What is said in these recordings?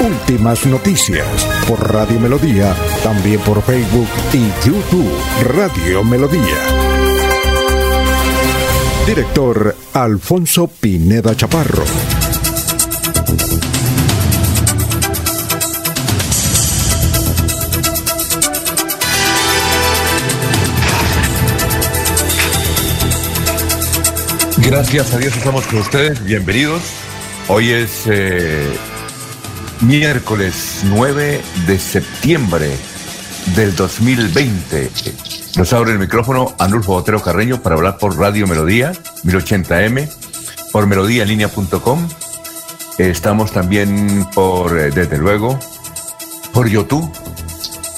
Últimas noticias por Radio Melodía, también por Facebook y YouTube Radio Melodía. Director Alfonso Pineda Chaparro. Gracias a Dios estamos con ustedes. Bienvenidos. Hoy es eh, miércoles 9 de septiembre del 2020. Nos abre el micrófono Anulfo Botero Carreño para hablar por Radio Melodía 1080m, por melodíaenlínea.com. Estamos también por, eh, desde luego, por YouTube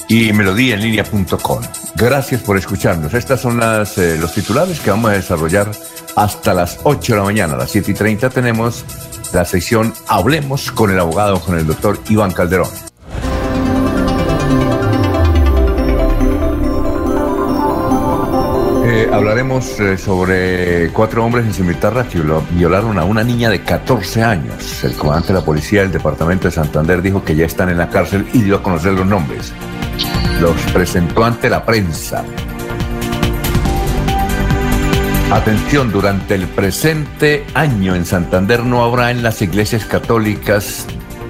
y melodíaenlínea.com. Gracias por escucharnos. Estas son las, eh, los titulares que vamos a desarrollar hasta las 8 de la mañana. A las 7 y 30 tenemos la sección Hablemos con el abogado, con el doctor Iván Calderón. Eh, hablaremos eh, sobre cuatro hombres en cimitarra que violaron a una niña de 14 años. El comandante de la policía del departamento de Santander dijo que ya están en la cárcel y dio a conocer los nombres. Los presentó ante la prensa. Atención, durante el presente año en Santander no habrá en las iglesias católicas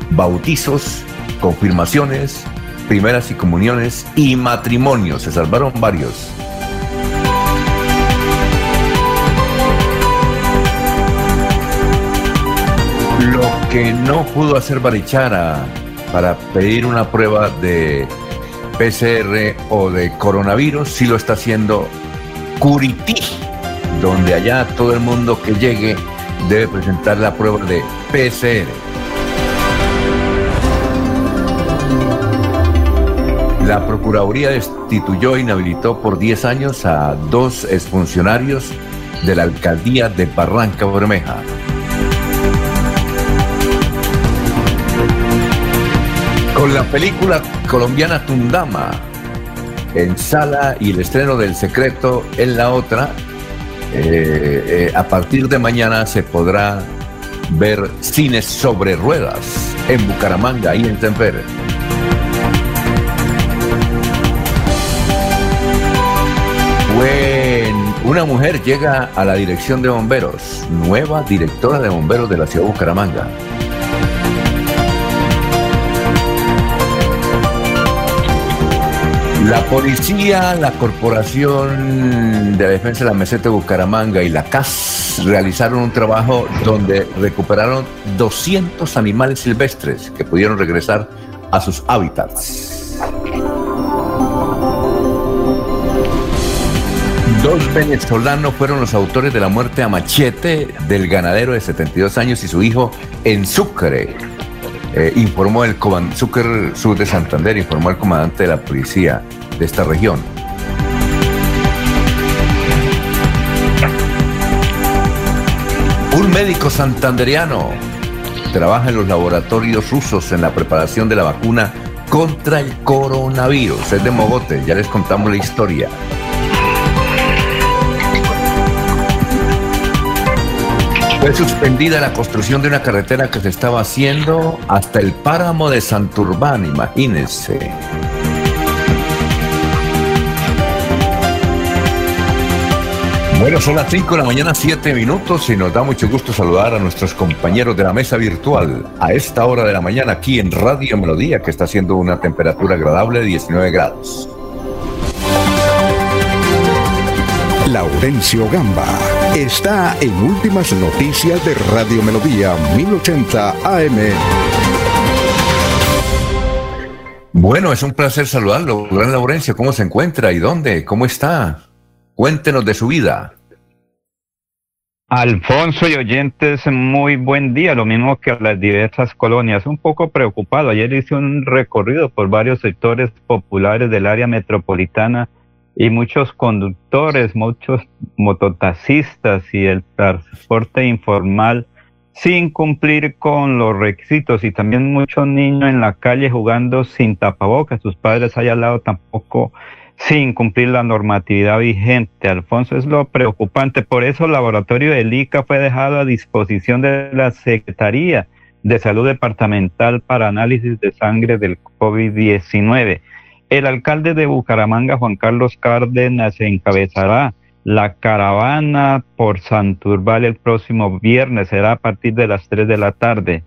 bautizos, confirmaciones, primeras y comuniones y matrimonios. Se salvaron varios. Lo que no pudo hacer Barichara para pedir una prueba de PCR o de coronavirus, sí lo está haciendo Curití donde allá todo el mundo que llegue debe presentar la prueba de PCR. La Procuraduría destituyó e inhabilitó por 10 años a dos exfuncionarios de la alcaldía de Barranca Bermeja. Con la película colombiana Tundama en sala y el estreno del secreto en la otra, eh, eh, a partir de mañana se podrá ver cines sobre ruedas en Bucaramanga y en Temper. Bueno, una mujer llega a la dirección de bomberos, nueva directora de bomberos de la ciudad de Bucaramanga. La policía, la Corporación de Defensa de la Meseta de Bucaramanga y la CAS realizaron un trabajo donde recuperaron 200 animales silvestres que pudieron regresar a sus hábitats. Dos venezolanos fueron los autores de la muerte a machete del ganadero de 72 años y su hijo en Sucre, eh, informó el Sucre Sur de Santander, informó el comandante de la policía de esta región. Un médico santanderiano trabaja en los laboratorios rusos en la preparación de la vacuna contra el coronavirus. Es de Mogote, ya les contamos la historia. Fue suspendida la construcción de una carretera que se estaba haciendo hasta el páramo de Santurbán, imagínense. Bueno, son las 5 de la mañana, 7 minutos y nos da mucho gusto saludar a nuestros compañeros de la mesa virtual a esta hora de la mañana aquí en Radio Melodía, que está haciendo una temperatura agradable de 19 grados. Laurencio Gamba está en Últimas Noticias de Radio Melodía 1080 AM. Bueno, es un placer saludarlo. Gran Laurencio, ¿cómo se encuentra y dónde? ¿Cómo está? Cuéntenos de su vida. Alfonso y oyentes, muy buen día, lo mismo que a las diversas colonias. Un poco preocupado, ayer hice un recorrido por varios sectores populares del área metropolitana y muchos conductores, muchos mototaxistas y el transporte informal sin cumplir con los requisitos y también muchos niños en la calle jugando sin tapabocas, sus padres allá al lado tampoco sin cumplir la normatividad vigente. Alfonso, es lo preocupante. Por eso el laboratorio del ICA fue dejado a disposición de la Secretaría de Salud Departamental para análisis de sangre del COVID-19. El alcalde de Bucaramanga, Juan Carlos Cárdenas, encabezará la caravana por Santurbal el próximo viernes. Será a partir de las 3 de la tarde.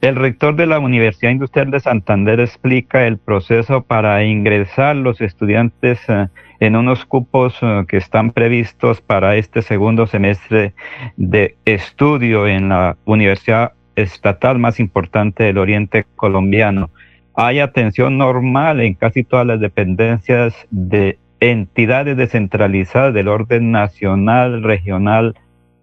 El rector de la Universidad Industrial de Santander explica el proceso para ingresar los estudiantes eh, en unos cupos eh, que están previstos para este segundo semestre de estudio en la universidad estatal más importante del oriente colombiano. Hay atención normal en casi todas las dependencias de entidades descentralizadas del orden nacional, regional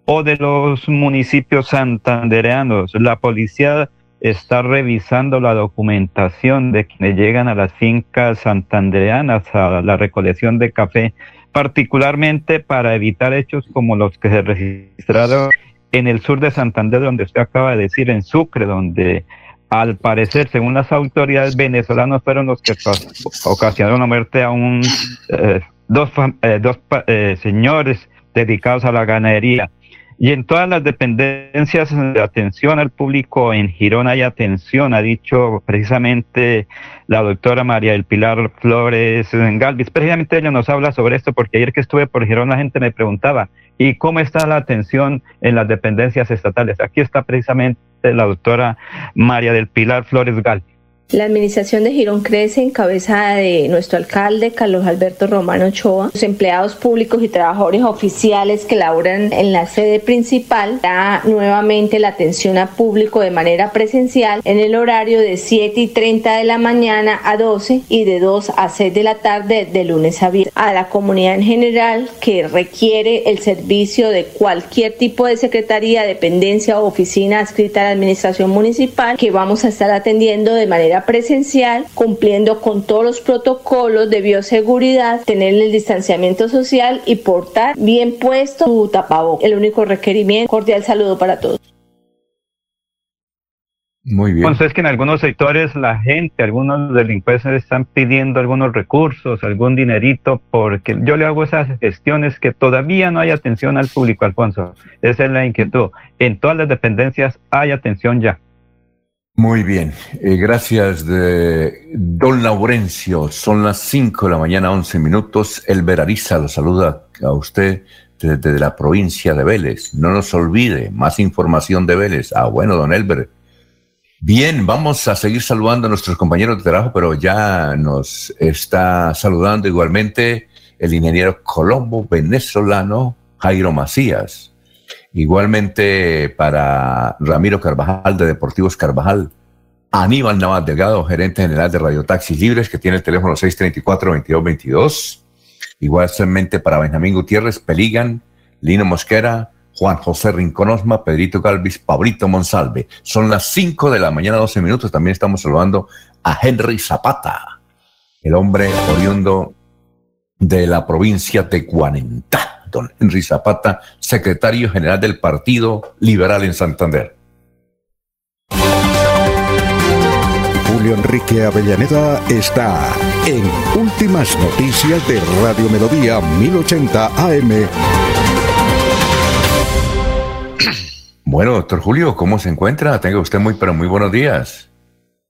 o de los municipios santandereanos. La policía está revisando la documentación de quienes llegan a las fincas santandereanas a la recolección de café, particularmente para evitar hechos como los que se registraron en el sur de Santander, donde usted acaba de decir, en Sucre, donde al parecer, según las autoridades venezolanas, fueron los que ocasionaron la muerte a un, eh, dos, eh, dos eh, señores dedicados a la ganadería. Y en todas las dependencias de atención al público en Girona hay atención, ha dicho precisamente la doctora María del Pilar Flores Galvis. Precisamente ella nos habla sobre esto porque ayer que estuve por Girona la gente me preguntaba, ¿y cómo está la atención en las dependencias estatales? Aquí está precisamente la doctora María del Pilar Flores Galvis. La administración de Girón crece en cabeza de nuestro alcalde Carlos Alberto Romano Ochoa. Los empleados públicos y trabajadores oficiales que laboran en la sede principal da nuevamente la atención a público de manera presencial en el horario de 7 y 30 de la mañana a 12 y de 2 a 6 de la tarde de lunes a viernes. A la comunidad en general que requiere el servicio de cualquier tipo de secretaría, dependencia o oficina adscrita a la administración municipal que vamos a estar atendiendo de manera presencial, cumpliendo con todos los protocolos de bioseguridad, tener el distanciamiento social y portar bien puesto su tapabocas. El único requerimiento. Cordial saludo para todos. Muy bien. Entonces que en algunos sectores la gente, algunos delincuentes están pidiendo algunos recursos, algún dinerito, porque yo le hago esas gestiones que todavía no hay atención al público, Alfonso. Esa es la inquietud. En todas las dependencias hay atención ya. Muy bien, eh, gracias de don Laurencio. Son las 5 de la mañana, 11 minutos. El Verariza lo saluda a usted desde la provincia de Vélez. No nos olvide, más información de Vélez. Ah, bueno, don Elber. Bien, vamos a seguir saludando a nuestros compañeros de trabajo, pero ya nos está saludando igualmente el ingeniero colombo venezolano Jairo Macías. Igualmente para Ramiro Carvajal de Deportivos Carvajal, Aníbal Navas Delgado, gerente general de Radio Taxis Libres, que tiene el teléfono 634-2222. Igualmente para Benjamín Gutiérrez, Peligan, Lino Mosquera, Juan José Rinconosma, Pedrito Galvis, Pablito Monsalve. Son las 5 de la mañana, 12 minutos. También estamos saludando a Henry Zapata, el hombre oriundo de la provincia de Guanentá don Henry Zapata, secretario general del Partido Liberal en Santander. Julio Enrique Avellaneda está en Últimas Noticias de Radio Melodía 1080 AM. Bueno, doctor Julio, ¿cómo se encuentra? Tenga usted muy, pero muy buenos días.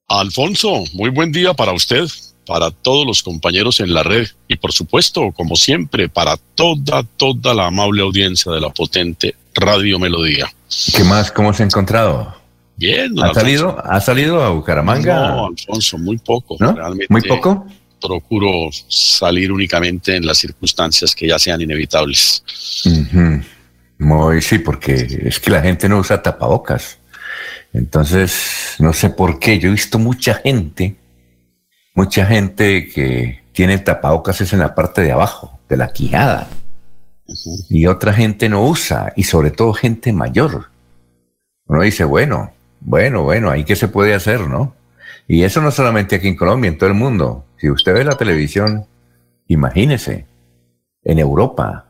Alfonso, muy buen día para usted para todos los compañeros en la red y por supuesto, como siempre, para toda, toda la amable audiencia de la potente Radio Melodía. ¿Qué más? ¿Cómo se ha encontrado? Bien. ¿Ha salido, ¿Ha salido a Bucaramanga? No, Alfonso, muy poco. Realmente ¿Muy poco? Procuro salir únicamente en las circunstancias que ya sean inevitables. Muy, sí, porque es que la gente no usa tapabocas. Entonces, no sé por qué. Yo he visto mucha gente mucha gente que tiene tapabocas es en la parte de abajo, de la quijada. y otra gente no usa, y sobre todo gente mayor. Uno dice, bueno, bueno, bueno, ahí qué se puede hacer, ¿no? Y eso no solamente aquí en Colombia, en todo el mundo. Si usted ve la televisión, imagínese, en Europa,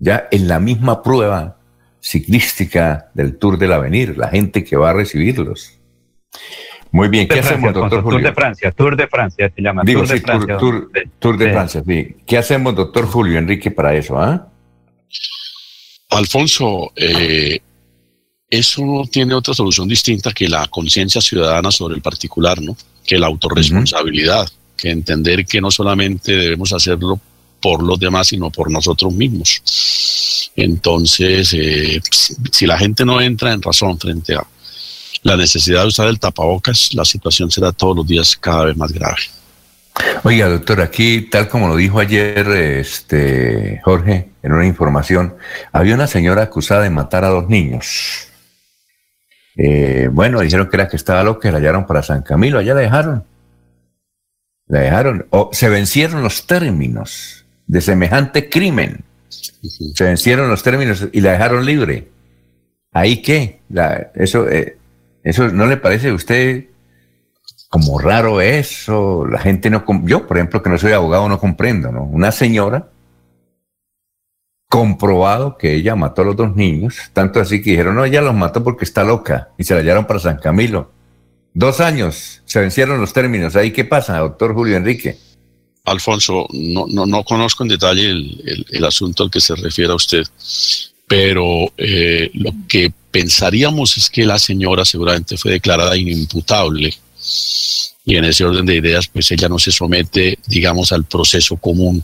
ya en la misma prueba ciclística del Tour del Avenir, la gente que va a recibirlos. Muy bien, ¿qué hacemos, doctor Julio? Tour de Francia, Tour de Francia se llama. Digo, Tour de Francia. Tour, de Francia, sí. ¿Qué hacemos, doctor Julio Enrique, para eso? ah? Alfonso, eh, eso no tiene otra solución distinta que la conciencia ciudadana sobre el particular, ¿no? Que la autorresponsabilidad, que entender que no solamente debemos hacerlo por los demás, sino por nosotros mismos. Entonces, eh, si la gente no entra en razón frente a la necesidad de usar el tapabocas, la situación será todos los días cada vez más grave. Oiga, doctor, aquí, tal como lo dijo ayer este, Jorge en una información, había una señora acusada de matar a dos niños. Eh, bueno, dijeron que era que estaba loca, la hallaron para San Camilo, allá la dejaron. La dejaron. O se vencieron los términos de semejante crimen. Se vencieron los términos y la dejaron libre. ¿Ahí qué? eso, eh, ¿Eso no le parece a usted como raro eso? La gente no... Yo, por ejemplo, que no soy abogado, no comprendo, ¿no? Una señora comprobado que ella mató a los dos niños, tanto así que dijeron, no, ella los mató porque está loca y se la hallaron para San Camilo. Dos años, se vencieron los términos. ¿Ahí qué pasa, doctor Julio Enrique? Alfonso, no, no, no conozco en detalle el, asunto al que se refiere a usted, pero eh, lo que pensaríamos es que la señora seguramente fue declarada inimputable y en ese orden de ideas, pues ella no se somete, digamos, al proceso común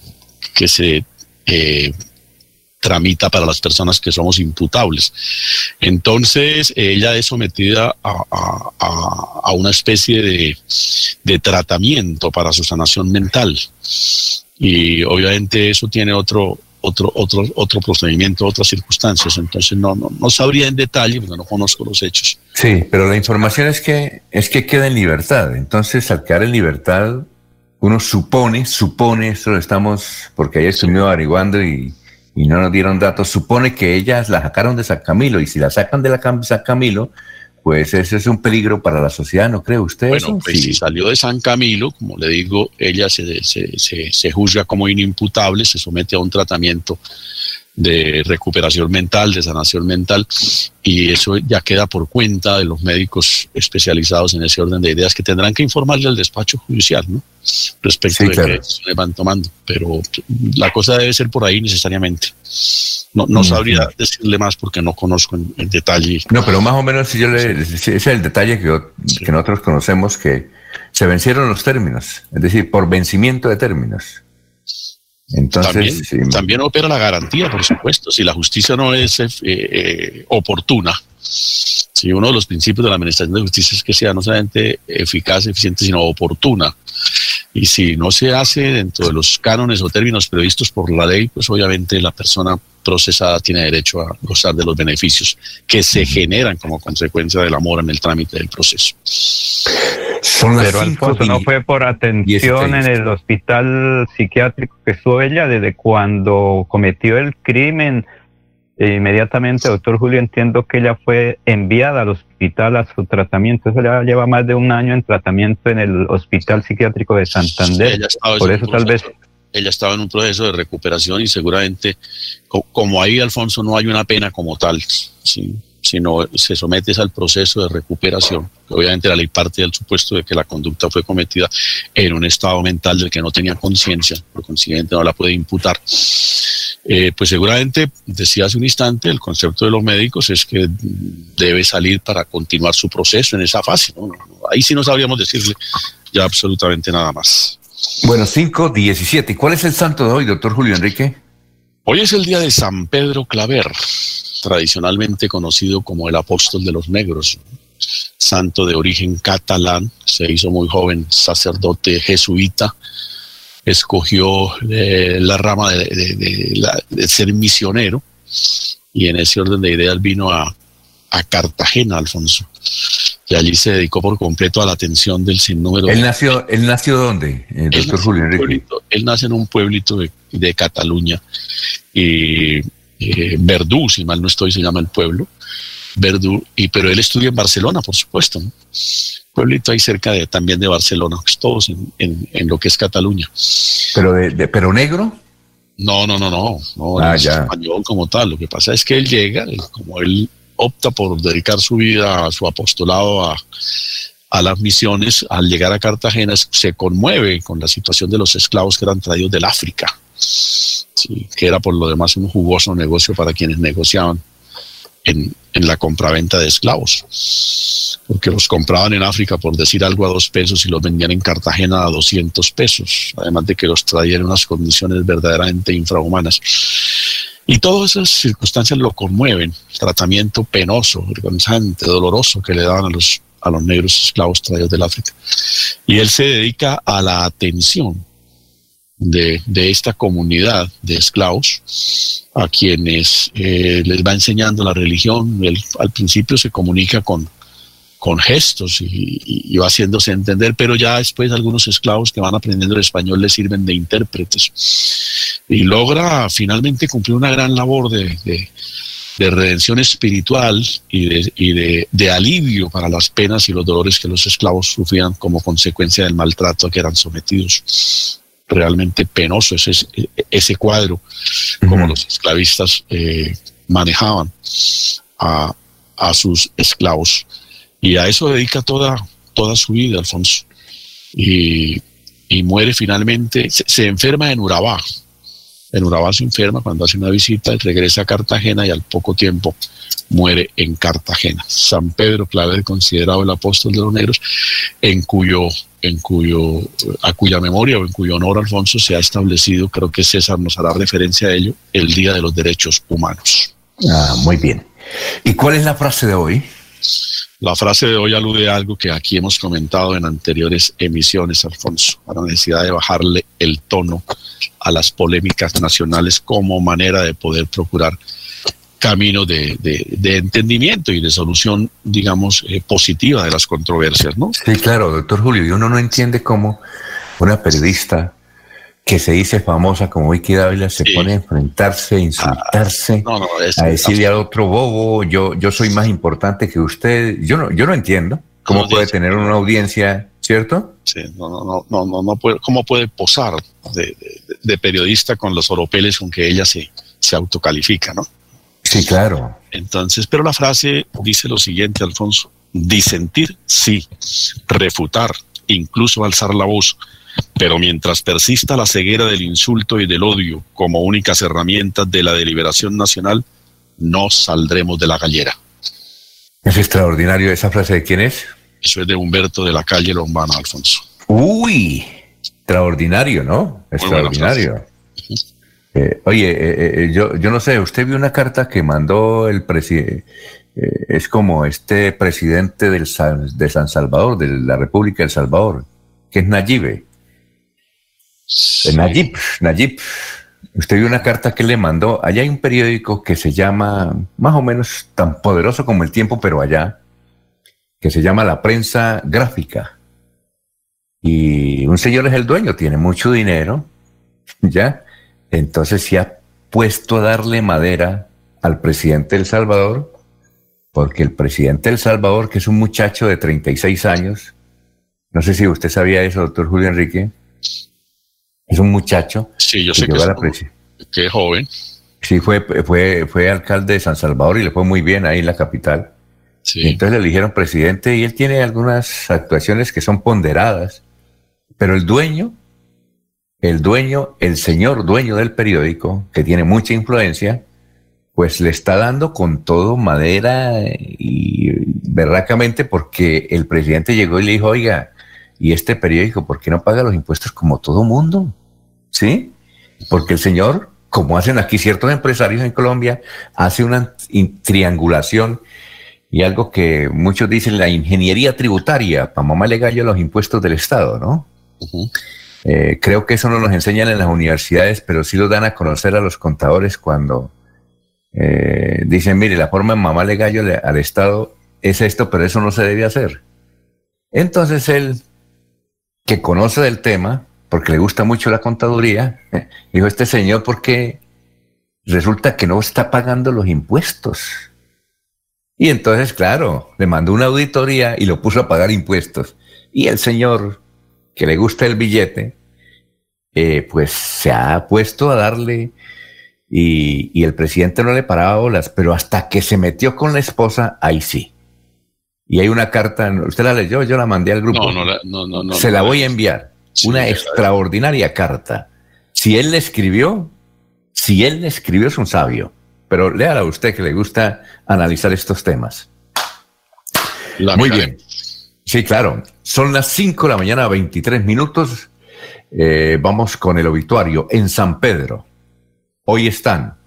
que se eh, tramita para las personas que somos imputables. Entonces, ella es sometida a, una especie de, de, tratamiento para su sanación mental. Y obviamente eso tiene otro, otro, otro, otro procedimiento, otras circunstancias. Entonces no, no, no sabría en detalle porque no conozco los hechos. Sí, pero la información es que, es que queda en libertad. Entonces, al quedar en libertad, uno supone, supone, esto lo estamos, porque ayer estuvimos averiguando y y no nos dieron datos, supone que ellas la sacaron de San Camilo y si la sacan de la San Camilo, pues ese es un peligro para la sociedad, ¿no cree usted? Bueno, pues si salió de San Camilo, como le digo, ella se, se, se, se juzga como inimputable, se somete a un tratamiento de recuperación mental, de sanación mental, y eso ya queda por cuenta de los médicos especializados en ese orden de ideas que tendrán que informarle al despacho judicial, ¿no? Respecto de que se van tomando. Pero la cosa debe ser por ahí necesariamente. No, no sabría decirle más porque no conozco en, detalle. No, pero más o menos si yo le, ese es el detalle que, que nosotros conocemos que se vencieron los términos, es decir, por vencimiento de términos. Entonces, también, opera la garantía, por supuesto. Si la justicia no es eh, eh, oportuna, si uno de los principios de la administración de justicia es que sea no solamente eficaz, eficiente, sino oportuna. Y si no se hace dentro de los cánones o términos previstos por la ley, pues obviamente la persona procesada tiene derecho a gozar de los beneficios que se generan como consecuencia del amor en el trámite del proceso. Pero Alfonso, no fue por atención en el hospital psiquiátrico que estuvo ella desde cuando cometió el crimen. E inmediatamente, doctor Julio, entiendo que ella fue enviada al hospital a su tratamiento. Eso ya lleva más de un año en tratamiento en el Hospital Psiquiátrico de Santander. por eso tal vez ella estaba en un proceso de recuperación y seguramente, como ahí, Alfonso, no hay una pena como tal, ¿sí? sino se somete al proceso de recuperación. Obviamente la ley parte del supuesto de que la conducta fue cometida en un estado mental del que no tenía conciencia, por consiguiente no la puede imputar. Eh, pues seguramente, decía hace un instante, el concepto de los médicos es que debe salir para continuar su proceso en esa fase. Ahí sí no sabríamos decirle ya absolutamente nada más. Bueno, 5, 17. ¿Y cuál es el santo de hoy, doctor Julio Enrique? Hoy es el día de San Pedro Claver tradicionalmente conocido como el apóstol de los negros, santo de origen catalán, se hizo muy joven sacerdote jesuita, escogió eh, la rama de, ser misionero y en ese orden de ideas vino a, Cartagena, Alfonso. y allí se dedicó por completo a la atención del sinnúmero. ¿Él nació, ¿él nació dónde, eh, doctor Julio Enrique? él nace en un pueblito de, Cataluña, y eh, Verdú, si mal no estoy, se llama el pueblo, Verdú, y, pero él estudia en Barcelona, por supuesto, pueblito ahí cerca de, también de Barcelona, pues todos en, en, lo que es Cataluña. ¿Pero, de, pero negro? No, no, no, no, no ah, ya. español como tal. Lo que pasa es que él llega, como él opta por dedicar su vida a su apostolado a, las misiones, al llegar a Cartagena se conmueve con la situación de los esclavos que eran traídos del África, que era por lo demás un jugoso negocio para quienes negociaban en, en la compraventa de esclavos, porque los compraban en África por decir algo a dos pesos y los vendían en Cartagena a 200 pesos, además de que los traían en unas condiciones verdaderamente infrahumanas. Y todas esas circunstancias lo conmueven, tratamiento penoso, vergonzante, doloroso que le daban a los, a los negros esclavos traídos del África. Y él se dedica a la atención de, esta comunidad de esclavos a quienes eh, les va enseñando la religión. Él al principio se comunica con, con gestos y, va haciéndose entender, pero ya después algunos esclavos que van aprendiendo el español le sirven de intérpretes. Y logra finalmente cumplir una gran labor de, redención espiritual y, de, y de, alivio para las penas y los dolores que los esclavos sufrían como consecuencia del maltrato a que eran sometidos. Realmente penoso ese, ese cuadro, como los esclavistas eh, manejaban a, a sus esclavos. Y a eso dedica toda, toda su vida, Alfonso. Y, muere finalmente, se, enferma en Urabá. En Urabá se enferma cuando hace una visita, regresa a Cartagena y al poco tiempo muere en Cartagena. San Pedro Clavel, considerado el apóstol de los negros, en cuyo, en cuyo, a cuya memoria o en cuyo honor Alfonso se ha establecido, creo que César nos hará referencia a ello, el Día de los Derechos Humanos. Ah, muy bien. ¿Y cuál es la frase de hoy? La frase de hoy alude a algo que aquí hemos comentado en anteriores emisiones, Alfonso, a la necesidad de bajarle el tono a las polémicas nacionales como manera de poder procurar camino de, entendimiento y de solución, digamos, eh, positiva de las controversias, ¿no? Sí, claro, doctor Julio, y uno no entiende cómo una periodista que se dice famosa como Vicky Dávila se pone a enfrentarse, a insultarse, ah, a decirle al otro bobo, yo, yo soy más importante que usted. Yo no, yo no entiendo cómo puede tener una audiencia, ¿cierto? Sí, no, no, no, no, no, puede, cómo puede posar de, periodista con los oropeles con que ella se, se autocalifica, ¿no? Sí, claro. Entonces, pero la frase dice lo siguiente, Alfonso, disentir, sí, refutar, incluso alzar la voz, pero mientras persista la ceguera del insulto y del odio como únicas herramientas de la deliberación nacional, no saldremos de la gallera. Es extraordinario esa frase de quién es. Eso es de Humberto de la calle Lombana, Alfonso. Uy, extraordinario, ¿no? Extraordinario. Eh, oye, eh, eh, yo, yo no sé, usted vio una carta que mandó el presidente, es como este presidente del de San Salvador, de la República de El Salvador, que es Nayibe. Nayib, Nayib, usted vio una carta que le mandó. Allá hay un periódico que se llama, más o menos tan poderoso como el tiempo, pero allá, que se llama La Prensa Gráfica. Y un señor es el dueño, tiene mucho dinero, ¿ya? Entonces se ha puesto a darle madera al presidente del Salvador, porque el presidente del Salvador, que es un muchacho de 36 años, no sé si usted sabía eso, doctor Julio Enrique, es un muchacho. Sí, yo sé que, es, joven. Sí, fue, fue, fue alcalde de San Salvador y le fue muy bien ahí en la capital. Sí. Entonces le eligieron presidente y él tiene algunas actuaciones que son ponderadas, pero el dueño, el dueño, el señor dueño del periódico, que tiene mucha influencia, pues le está dando con todo madera y berracamente porque el presidente llegó y le dijo, oiga, ¿y este periódico por qué no paga los impuestos como todo mundo? ¿Sí? Porque el señor, como hacen aquí ciertos empresarios en Colombia, hace una triangulación y algo que muchos dicen la ingeniería tributaria, para mamá le gallo los impuestos del Estado, ¿no? Eh, creo que eso no nos enseñan en las universidades, pero sí lo dan a conocer a los contadores cuando eh, dicen, mire, la forma en mamá le gallo al Estado es esto, pero eso no se debe hacer. Entonces él, que conoce del tema, porque le gusta mucho la contaduría, dijo, este señor, ¿por qué resulta que no está pagando los impuestos? Y entonces, claro, le mandó una auditoría y lo puso a pagar impuestos. Y el señor, que le gusta el billete, eh, pues se ha puesto a darle y, el presidente no le paraba bolas, pero hasta que se metió con la esposa, ahí sí. Y hay una carta, ¿usted la leyó? Yo la mandé al grupo. No, no, no, no. Se la voy a enviar. Una extraordinaria carta. Si él le escribió, si él le escribió es un sabio. Pero léala a usted que le gusta analizar estos temas. Muy bien. Sí, claro. Son las 5 de la mañana, 23 minutos. Eh, vamos con el obituario en San Pedro. Hoy están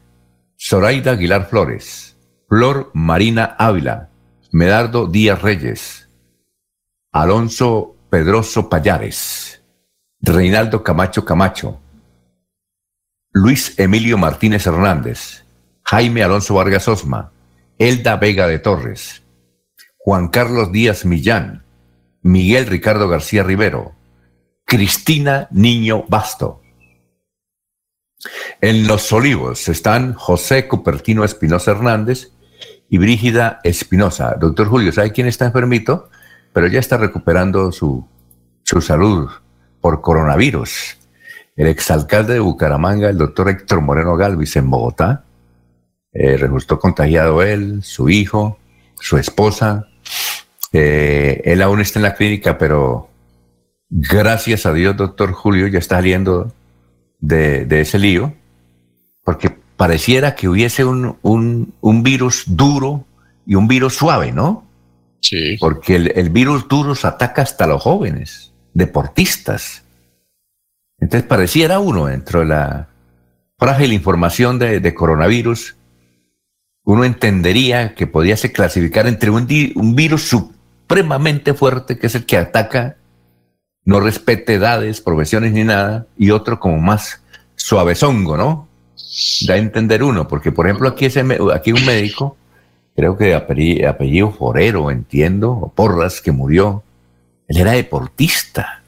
Zoraida Aguilar Flores, Flor Marina Ávila, Medardo Díaz Reyes, Alonso Pedroso Payares, Reinaldo Camacho Camacho, Luis Emilio Martínez Hernández, Jaime Alonso Vargas Osma, Elda Vega de Torres, Juan Carlos Díaz Millán, Miguel Ricardo García Rivero, Cristina Niño Basto, en Los Olivos están José Cupertino Espinosa Hernández y Brígida Espinosa. Doctor Julio, ¿sabe quién está enfermito? Pero ya está recuperando su, salud por coronavirus. El exalcalde de Bucaramanga, el doctor Héctor Moreno Galvis, en Bogotá, eh, resultó contagiado él, su hijo, su esposa. Eh, él aún está en la clínica, pero gracias a Dios, doctor Julio, ya está saliendo de, ese lío, porque pareciera que hubiese un, un, virus duro y un virus suave, ¿no? Sí. Porque el, virus duro se ataca hasta a los jóvenes, deportistas. Entonces pareciera uno, dentro de la frágil información de, coronavirus, uno entendería que podía se clasificar entre un, un virus supremamente fuerte, que es el que ataca no respete edades, profesiones ni nada, y otro como más suavezongo, ¿no? Da a entender uno, porque por ejemplo aquí, ese, aquí un médico, creo que de apellido, Forero, entiendo, o Porras, que murió, él era deportista,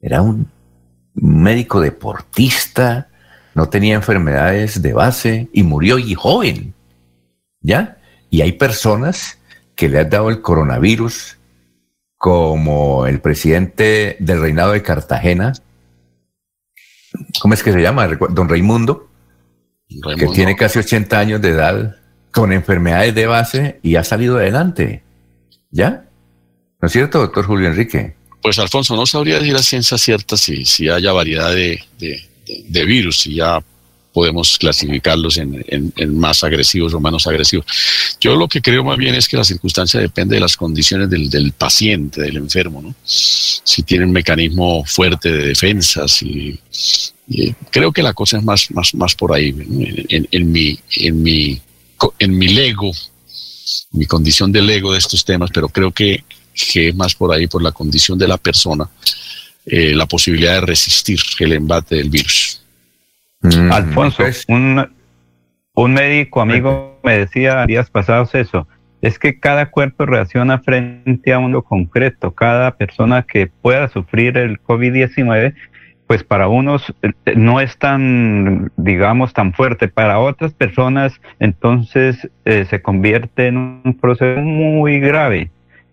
era un médico deportista, no tenía enfermedades de base y murió y joven, ¿ya? Y hay personas que le han dado el coronavirus como el presidente del reinado de Cartagena, ¿cómo es que se llama? Don Raimundo, que tiene casi 80 años de edad, con enfermedades de base y ha salido adelante. ¿Ya? ¿No es cierto, doctor Julio Enrique? Pues Alfonso, no sabría decir a ciencia cierta si, si haya variedad de, de virus, si ya podemos clasificarlos en, más agresivos o menos agresivos. Yo lo que creo más bien es que la circunstancia depende de las condiciones del, paciente, del enfermo, ¿no? Si tiene un mecanismo fuerte de defensa, si, creo que la cosa es más, más, más por ahí, en, mi, en, mi, en mi lego, mi condición del ego de estos temas, pero creo que, que es más por ahí, por la condición de la persona, eh, la posibilidad de resistir el embate del virus. Mm, Alfonso, un, un médico amigo me decía días pasados eso, es que cada cuerpo reacciona frente a uno concreto, cada persona que pueda sufrir el COVID-19, pues para unos eh, no es tan, digamos, tan fuerte, para otras personas entonces eh, se convierte en un proceso muy grave,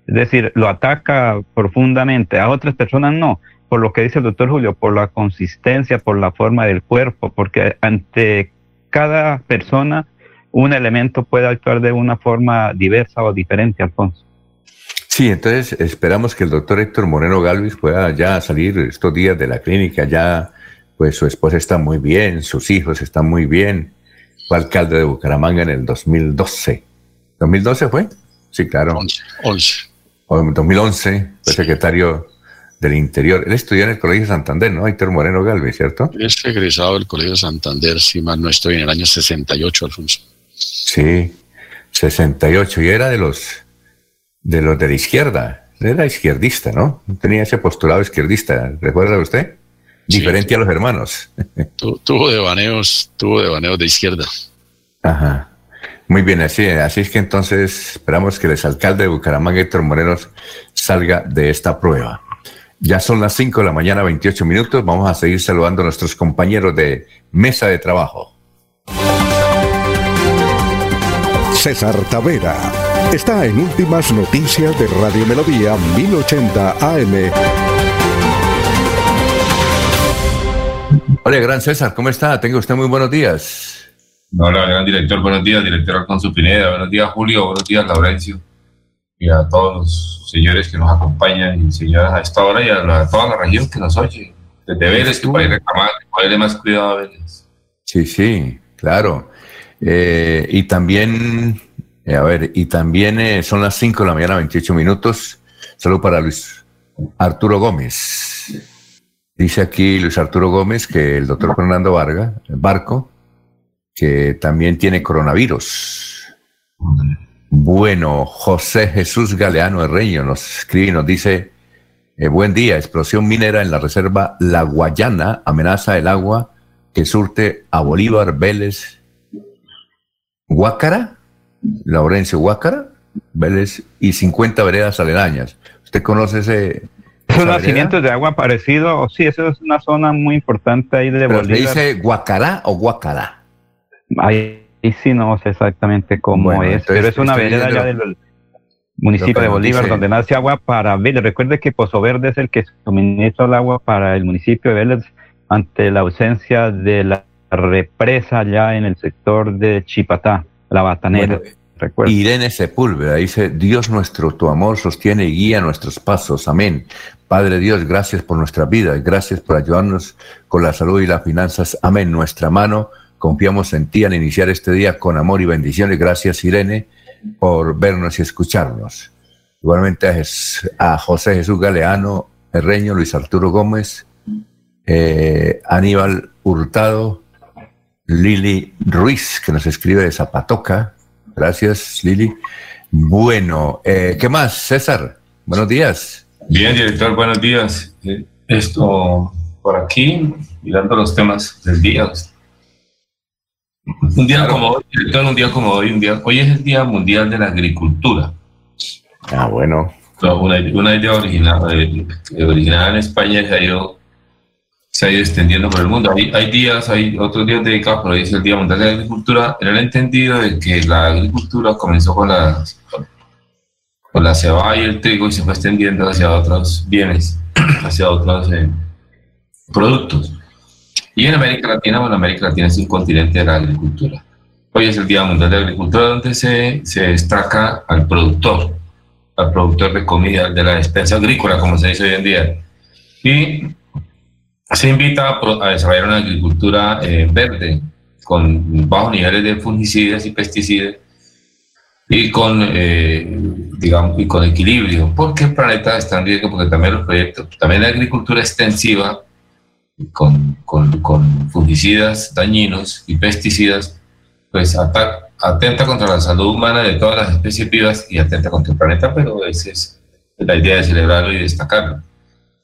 es decir, lo ataca profundamente, a otras personas no por lo que dice el doctor Julio, por la consistencia, por la forma del cuerpo, porque ante cada persona un elemento puede actuar de una forma diversa o diferente, Alfonso. Sí, entonces esperamos que el doctor Héctor Moreno Galvis pueda ya salir estos días de la clínica, ya pues su esposa está muy bien, sus hijos están muy bien, fue alcalde de Bucaramanga en el 2012. ¿2012 fue? Sí, claro. 11. 11. O 2011, fue secretario del Interior. Él estudió en el Colegio Santander, ¿no? Héctor Moreno Galvez, ¿cierto? Es egresado del Colegio Santander, si mal no estoy, en el año 68, Alfonso. Sí, 68. Y era de los de los de la izquierda. Era izquierdista, ¿no? Tenía ese postulado izquierdista. ¿Recuerda usted? Diferente a los hermanos. tuvo devaneos, tuvo devaneos de izquierda. Ajá. Muy bien, así, así es que entonces esperamos que el exalcalde de Bucaramanga, Héctor Morelos, salga de esta prueba. Ya son las 5 de la mañana, 28 minutos. Vamos a seguir saludando a nuestros compañeros de mesa de trabajo. César Tavera está en Últimas Noticias de Radio Melodía 1080 AM. Hola, gran César, ¿cómo está? Tenga usted muy buenos días. Hola, gran director, buenos días, director Alfonso Pineda, buenos días, Julio, buenos días, Laurencio, y a todos los señores que nos acompañan y señoras a esta hora y a, toda la región que nos oye. Desde Vélez, que puede reclamar, ponerle más cuidado a Vélez. Sí, sí, claro. Eh, y también, eh, a ver, y también eh, son las 5 de la mañana, 28 minutos. Saludo para Luis Arturo Gómez. Dice aquí Luis Arturo Gómez que el doctor Fernando Vargas, Barco, que también tiene coronavirus. Bueno, José Jesús Galeano Herreño nos escribe y nos dice, eh, buen día, explosión minera en la reserva La Guayana amenaza el agua que surte a Bolívar, Vélez, Huácara, Laurencio Huácara, Vélez y 50 veredas aledañas. ¿Usted conoce ese? Esos nacimientos de agua parecido, sí, eso es una zona muy importante ahí de Bolívar. dice Guacará o Guacará? Ahí sí no sé exactamente cómo es, pero es una vereda ya del municipio de Bolívar donde nace agua para Vélez. Recuerde que Pozo Verde es el que suministra el agua para el municipio de Vélez ante la ausencia de la represa ya en el sector de Chipatá, la Batanera. Irene Sepúlveda dice, Dios nuestro, tu amor sostiene y guía nuestros pasos. Amén. Padre Dios, gracias por nuestra vida, gracias por ayudarnos con la salud y las finanzas. Amén. Nuestra mano Confiamos en ti al iniciar este día con amor y bendiciones. Gracias, Irene, por vernos y escucharnos. Igualmente a, José Jesús Galeano, Herreño, Luis Arturo Gómez, eh, Aníbal Hurtado, Lili Ruiz, que nos escribe de Zapatoca. Gracias, Lili. Bueno, eh, ¿qué más, César? Buenos días. Bien, director, buenos días. Eh, esto por aquí, mirando los temas del día. Un día como hoy, un día como hoy, un día, hoy es el Día Mundial de la Agricultura. Ah, bueno. Una, una idea original, eh, original en España se ha ido, se ha ido extendiendo por el mundo. Hay, hay días, hay otros días dedicados, pero hoy es el Día Mundial de la Agricultura, en el entendido de que la agricultura comenzó con la, con la cebada y el trigo y se fue extendiendo hacia otros bienes, hacia otros eh, productos. Y en América Latina, bueno, América Latina es un continente de la agricultura. Hoy es el Día Mundial de la Agricultura donde se, se destaca al productor, al productor de comida, de la despensa agrícola, como se dice hoy en día. Y se invita a, desarrollar una agricultura eh, verde, con bajos niveles de fungicidas y pesticidas y con, eh, digamos, y con equilibrio, porque el planeta está en riesgo, porque también los proyectos, también la agricultura extensiva con, con, con fungicidas dañinos y pesticidas, pues atenta contra la salud humana de todas las especies vivas y atenta contra el planeta, pero esa es la idea de celebrarlo y destacarlo.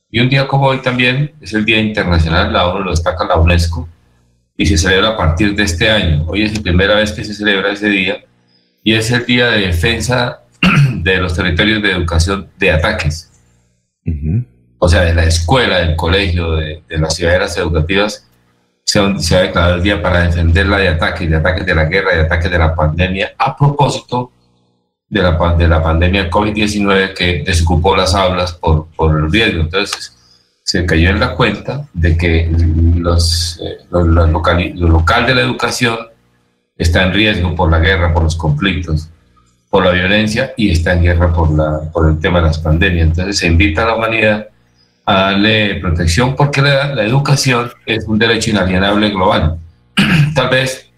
Y un día como hoy también es el Día Internacional, la ONU lo destaca la UNESCO, y se celebra a partir de este año. Hoy es la primera vez que se celebra ese día, y es el Día de Defensa de los Territorios de Educación de Ataques o sea, de la escuela, del colegio, de, las ciudades educativas, se, ha declarado el día para defenderla de ataques, de ataques de la guerra, de ataques de la pandemia, a propósito de la, de la pandemia COVID-19 que desocupó las aulas por, por el riesgo. Entonces, se cayó en la cuenta de que los, eh, lo, local, de la educación está en riesgo por la guerra, por los conflictos, por la violencia y está en guerra por, la, por el tema de las pandemias. Entonces se invita a la humanidad a darle protección porque la, educación es un derecho inalienable global. Tal vez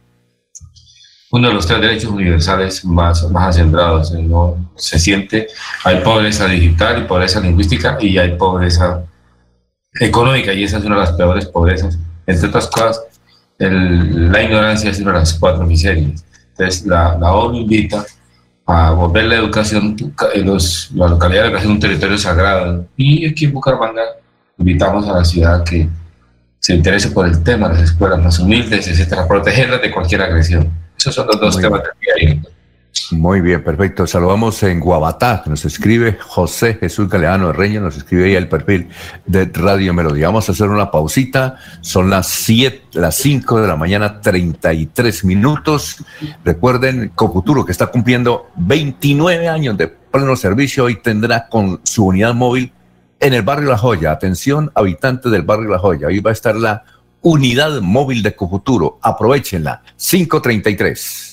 uno de los tres derechos universales más, más acendrados. ¿no? Se siente, hay pobreza digital y pobreza lingüística y hay pobreza económica y esa es una de las peores pobrezas. Entre otras cosas, la ignorancia es una de las cuatro miserias. Entonces, la, la ONU invita a volver la educación, los, la localidad de educación un territorio sagrado. Y aquí en Bucaramanga invitamos a la ciudad que se interese por el tema, las escuelas más humildes, etcétera, protegerlas de cualquier agresión. Esos son los dos temas del día. Muy bien, perfecto. Saludamos en Guabatá, nos escribe José Jesús Galeano Reño, nos escribe ahí el perfil de Radio Melodía. Vamos a hacer una pausita, son las 7, las 5 de la mañana, 33 minutos. Recuerden, Cofuturo, que está cumpliendo 29 años de pleno servicio, hoy tendrá con su unidad móvil en el barrio La Joya. Atención, habitantes del barrio La Joya, hoy va a estar la unidad móvil de Cofuturo. Aprovechenla, 533.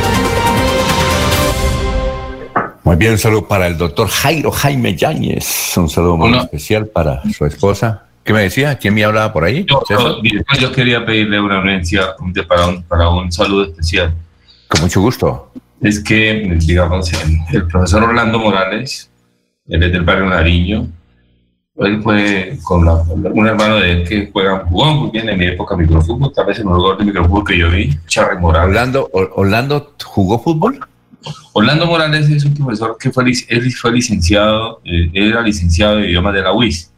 Muy bien, un saludo para el doctor Jairo Jaime Yáñez. Un saludo muy especial para su esposa. ¿Qué me decía? ¿Quién me hablaba por ahí? Yo, quería pedirle una anuencia para un, para un saludo especial. Con mucho gusto. Es que, digamos, el, profesor Orlando Morales, él es del barrio Nariño, él fue con un hermano de él que juega, jugó muy bien en mi época microfútbol, tal vez el mejor de microfútbol que yo vi, Charly Morales. ¿Orlando, ¿Orlando jugó fútbol? Orlando Morales es un profesor que fue, él fue licenciado, eh, era licenciado de idiomas de la UIS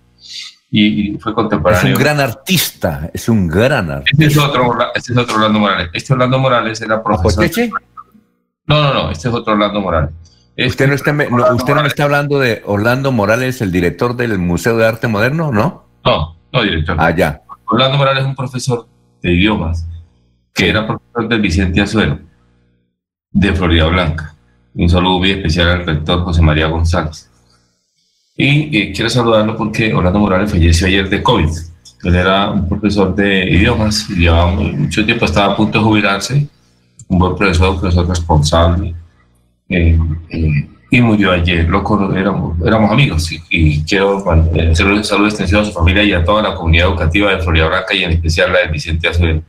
y, fue contemporáneo. Es un gran artista, es un gran artista. Este es otro, este es otro Orlando Morales. Este Orlando Morales era profesor. No, no, no, este es otro Orlando Morales. ¿Usted, no está, ¿Usted no me está hablando de Orlando Morales, el director del Museo de Arte Moderno, no? No, no, director. Ah, ya. Orlando Morales es un profesor de idiomas que era profesor del Vicente Azuero de Florida Blanca. Un saludo muy especial al rector José María González. Y eh, quiero saludarlo porque Orlando Morales falleció ayer de COVID. Él era un profesor de idiomas, llevaba mucho tiempo, estaba a punto de jubilarse, un buen profesor, un profesor responsable, eh, eh, y murió ayer. Loco, éramos, éramos amigos y, quiero hacer un saludo extensivo a su familia y a toda la comunidad educativa de Florida Blanca y en especial la de Vicente Azuero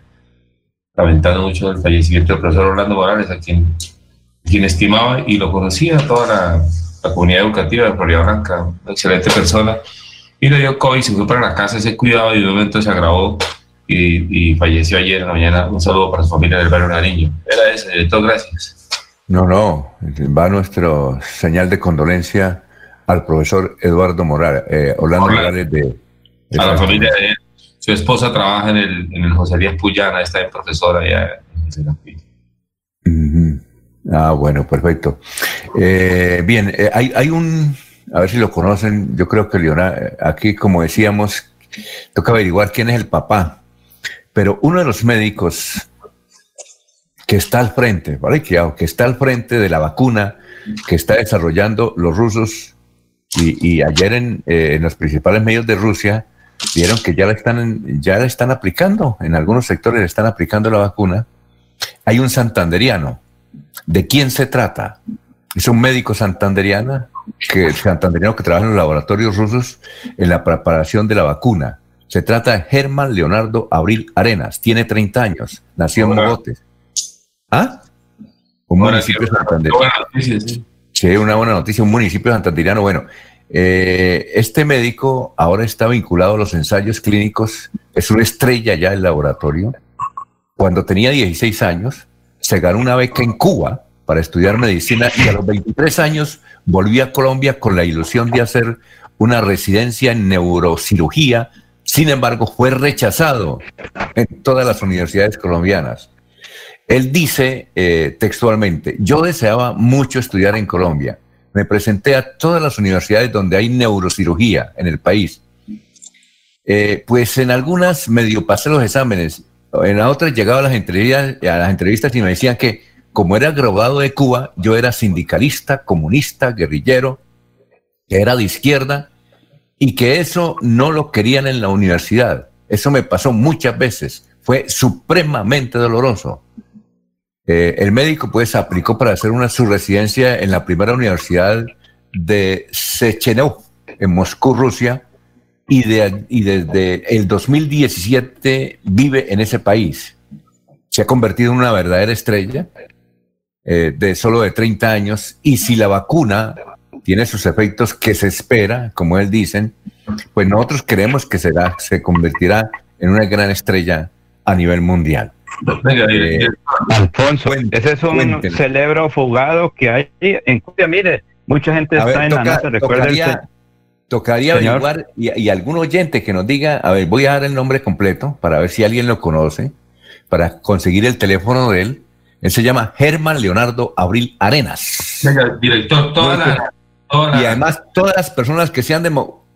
lamentando mucho el fallecimiento del profesor Orlando Morales, a quien, quien estimaba y lo conocía toda la, comunidad educativa de Florida Blanca, una excelente persona, y le dio COVID, se fue para la casa, se cuidado y de un momento se agravó y, falleció ayer en la mañana. Un saludo para su familia del barrio Nariño. Era ese, director, gracias. No, no, va nuestro señal de condolencia al profesor Eduardo Morales, eh, Orlando Morales de, A la familia de él su esposa trabaja en el, en el José Díaz Puyana, está en profesora allá en Ah, bueno, perfecto. Eh, bien, eh, hay, hay un, a ver si lo conocen, yo creo que Leonardo, aquí como decíamos, toca averiguar quién es el papá, pero uno de los médicos que está al frente, ¿vale? Que, que está al frente de la vacuna que está desarrollando los rusos y, ayer en, eh, en los principales medios de Rusia vieron que ya la están, ya la están aplicando, en algunos sectores están aplicando la vacuna. Hay un santanderiano. ¿De quién se trata? Es un médico santanderiano que, santanderiano que trabaja en los laboratorios rusos en la preparación de la vacuna. Se trata de Germán Leonardo Abril Arenas. Tiene 30 años. Nació en Mogotes. ¿Ah? Un municipio santanderiano. Sí, una buena noticia. Un municipio santanderiano. Bueno, eh, este médico ahora está vinculado a los ensayos clínicos, es una estrella ya del laboratorio. Cuando tenía 16 años, se ganó una beca en Cuba para estudiar medicina y a los 23 años volví a Colombia con la ilusión de hacer una residencia en neurocirugía. Sin embargo, fue rechazado en todas las universidades colombianas. Él dice eh, textualmente, yo deseaba mucho estudiar en Colombia. Me presenté a todas las universidades donde hay neurocirugía en el país. Eh, pues en algunas medio pasé los exámenes, en otras llegaba a las, entrevistas, a las entrevistas y me decían que como era graduado de Cuba, yo era sindicalista, comunista, guerrillero, que era de izquierda y que eso no lo querían en la universidad. Eso me pasó muchas veces. Fue supremamente doloroso. Eh, el médico pues aplicó para hacer una subresidencia en la primera universidad de Sechenov, en Moscú, Rusia, y desde el 2017 vive en ese país. Se ha convertido en una verdadera estrella eh, de solo de 30 años y si la vacuna tiene sus efectos que se espera, como él dicen, pues nosotros creemos que será, se convertirá en una gran estrella a nivel mundial. Eh, Alfonso, ese es un celebro fugado que hay en Cuba. Mire, mucha gente está en la NASA. Tocaría, tocaría averiguar y, y, algún oyente que nos diga, a ver, voy a dar el nombre completo para ver si alguien lo conoce, para conseguir el teléfono de él él se llama Germán Leonardo Abril Arenas. Director, toda la, Y además todas las personas que sean de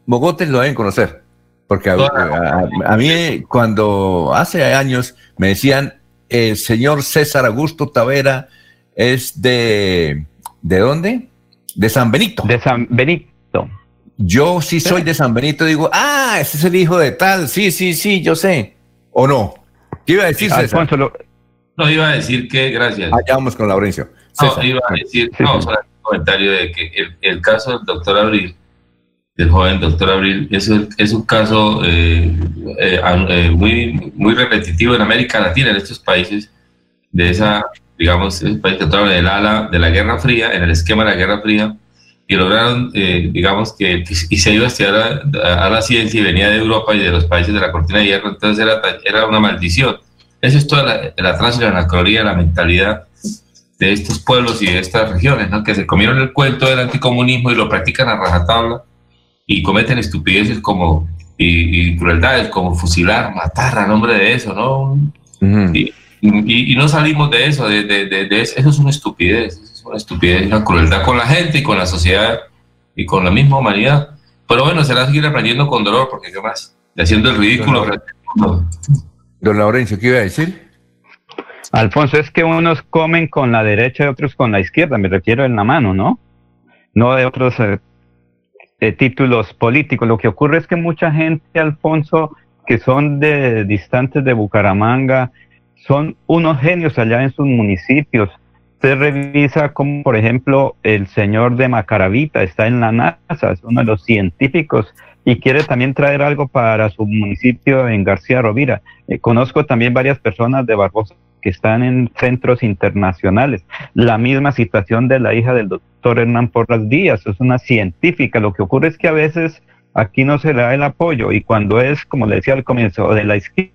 Mogotes lo deben conocer. Porque a, mí cuando hace años me decían, el señor César Augusto Tavera es de... ¿De dónde? De San Benito. De San Benito. Yo sí soy de San Benito, digo, ah, ese es el hijo de tal, sí, sí, sí, yo sé. ¿O no? ¿Qué iba a decir César? Alfonso, no, iba a decir que, gracias. Allá vamos con Laurencio. No, iba a decir, no, solo un comentario de que el, caso del doctor Abril, del joven doctor Abril, es, es un caso eh, eh, eh, muy, muy repetitivo en América Latina, en estos países, de esa, digamos, el país que en el ala de la Guerra Fría, en el esquema de la Guerra Fría, y lograron, digamos, que y se iba a estudiar a, la ciencia y venía de Europa y de los países de la cortina de hierro, entonces era, era una maldición esa es toda la, la transanacronía, la mentalidad de estos pueblos y de estas regiones, ¿no? que se comieron el cuento del anticomunismo y lo practican a rajatabla y cometen estupideces como y, crueldades como fusilar, matar a nombre de eso, ¿no? y, y, no salimos de eso, de, de, de, eso. eso es una estupidez, es una estupidez, una crueldad con la gente y con la sociedad y con la misma humanidad. Pero bueno, será seguir aprendiendo con dolor, porque qué más, haciendo el ridículo. Don Laurencio, ¿qué iba a decir? Alfonso, es que unos comen con la derecha y otros con la izquierda, me refiero en la mano, ¿no? No de otros eh, títulos políticos. Lo que ocurre es que mucha gente, Alfonso, que son de distantes de Bucaramanga, son unos genios allá en sus municipios. Usted revisa como, por ejemplo, el señor de Macaravita está en la NASA, es uno de los científicos y quiere también traer algo para su municipio en García Rovira. Eh, conozco también varias personas de Barbosa que están en centros internacionales. La misma situación de la hija del doctor Hernán Porras Díaz, es una científica. Lo que ocurre es que a veces aquí no se le da el apoyo y cuando es, como le decía al comienzo, de la izquierda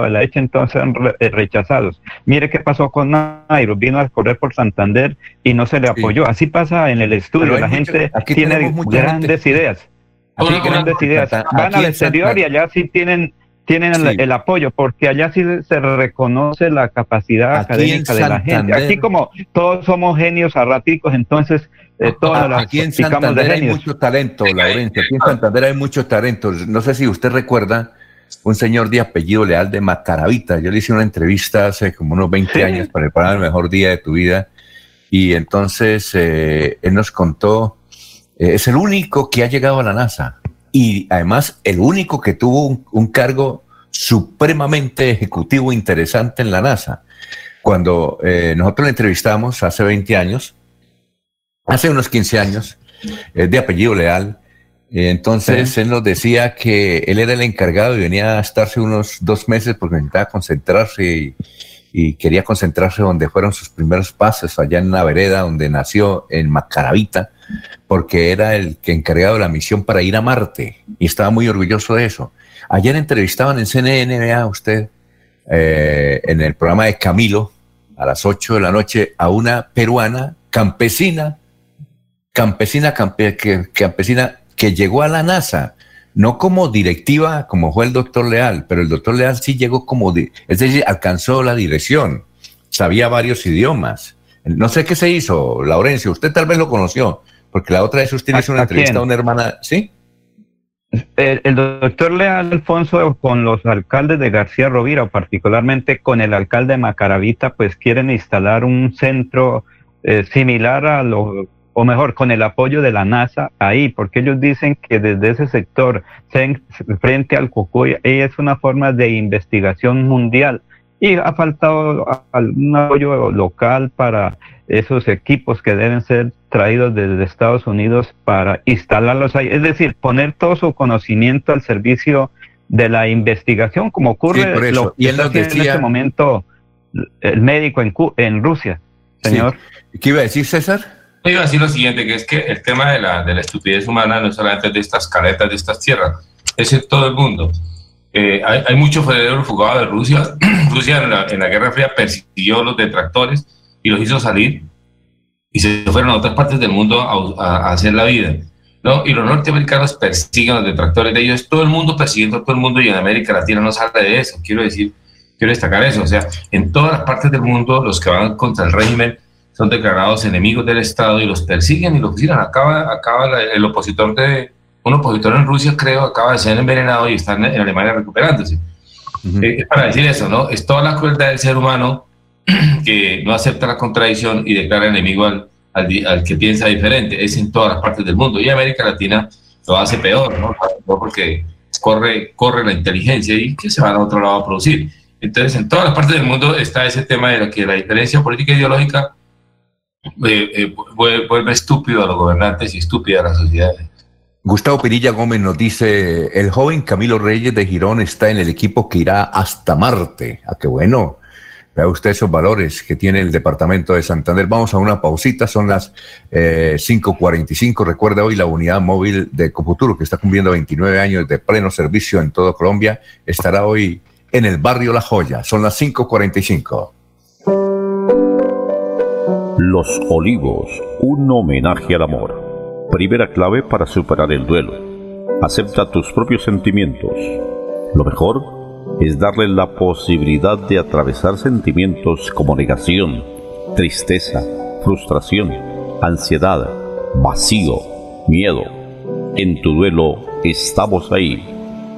o de la derecha, entonces son eh, rechazados. Mire qué pasó con Nairo, vino a correr por Santander y no se le apoyó. Así pasa en el estudio, la gente tiene grandes ideas Aquí grandes ideas. Van al exterior y allá sí tienen tienen el, apoyo, porque allá sí se reconoce la capacidad académica de la gente. Aquí como todos somos genios arraticos, entonces eh, todas las Aquí en Santander hay mucho talento, Laurencia. Aquí en Santander hay mucho talento. No sé si usted recuerda un señor de apellido leal de Macaravita. Yo le hice una entrevista hace como unos 20 años para preparar el mejor día de tu vida. Y entonces eh, él nos contó eh, es el único que ha llegado a la NASA y además el único que tuvo un, cargo supremamente ejecutivo interesante en la NASA. Cuando eh, nosotros le entrevistamos hace 20 años, hace unos 15 años, de apellido leal, entonces él nos decía que él era el encargado y venía a estarse unos dos meses porque necesitaba concentrarse y, y, quería concentrarse donde fueron sus primeros pasos, allá en la vereda donde nació, en Macaravita porque era el que encargado de la misión para ir a Marte y estaba muy orgulloso de eso. Ayer entrevistaban en CNN, vea usted, eh, en el programa de Camilo, a las 8 de la noche a una peruana campesina, campesina, que, campesina que llegó a la NASA, no como directiva como fue el doctor Leal, pero el doctor Leal sí llegó como, es decir, alcanzó la dirección, sabía varios idiomas. No sé qué se hizo, Laurencio, usted tal vez lo conoció, porque la otra vez usted hizo una entrevista a una hermana, ¿sí? El, doctor Leal Alfonso con los alcaldes de García Rovira, particularmente con el alcalde de Macaravita, pues quieren instalar un centro eh, similar a lo, o mejor, con el apoyo de la NASA ahí, porque ellos dicen que desde ese sector, frente al Cucuy, es una forma de investigación mundial y ha faltado un apoyo local para esos equipos que deben ser traídos desde Estados Unidos para instalarlos ahí. Es decir, poner todo su conocimiento al servicio de la investigación, como ocurre lo que está en este momento el médico en, en Rusia, señor. ¿Qué iba a decir César? Yo iba a decir lo siguiente, que es que el tema de la, de la estupidez humana no es solamente de estas caletas, de estas tierras, es en todo el mundo. Eh, hay, hay muchos federales fugados de Rusia. Rusia en la, en la Guerra Fría persiguió los detractores y los hizo salir y se fueron a otras partes del mundo a, hacer la vida. ¿no? Y los norteamericanos persiguen a los detractores de ellos, todo el mundo persiguiendo a todo el mundo y en América Latina no sale de eso. Quiero decir, quiero destacar eso. O sea, en todas las partes del mundo los que van contra el régimen son declarados enemigos del Estado y los persiguen y los fusilan. Acaba, acaba el opositor de, un opositor en Rusia, creo, acaba de ser envenenado y está en, Alemania recuperándose. Eh, es para decir eso, ¿no? Es toda la crueldad del ser humano que no acepta la contradicción y declara enemigo al, al, que piensa diferente. Es en todas las partes del mundo. Y América Latina lo hace peor, ¿no? Porque corre, corre la inteligencia y que se van a otro lado a producir. Entonces, en todas las partes del mundo está ese tema de que la diferencia política e ideológica eh, eh, vuelve estúpido a los gobernantes y estúpida a las sociedades. Gustavo Pirilla Gómez nos dice, el joven Camilo Reyes de Girón está en el equipo que irá hasta Marte. Ah, qué bueno. Vea usted esos valores que tiene el departamento de Santander. Vamos a una pausita, son las 5.45. Eh, Recuerda hoy la unidad móvil de Coputuro, que está cumpliendo 29 años de pleno servicio en toda Colombia, estará hoy en el barrio La Joya. Son las 5.45. Los Olivos, un homenaje al amor. Primera clave para superar el duelo. Acepta tus propios sentimientos. Lo mejor es darle la posibilidad de atravesar sentimientos como negación, tristeza, frustración, ansiedad, vacío, miedo. En tu duelo estamos ahí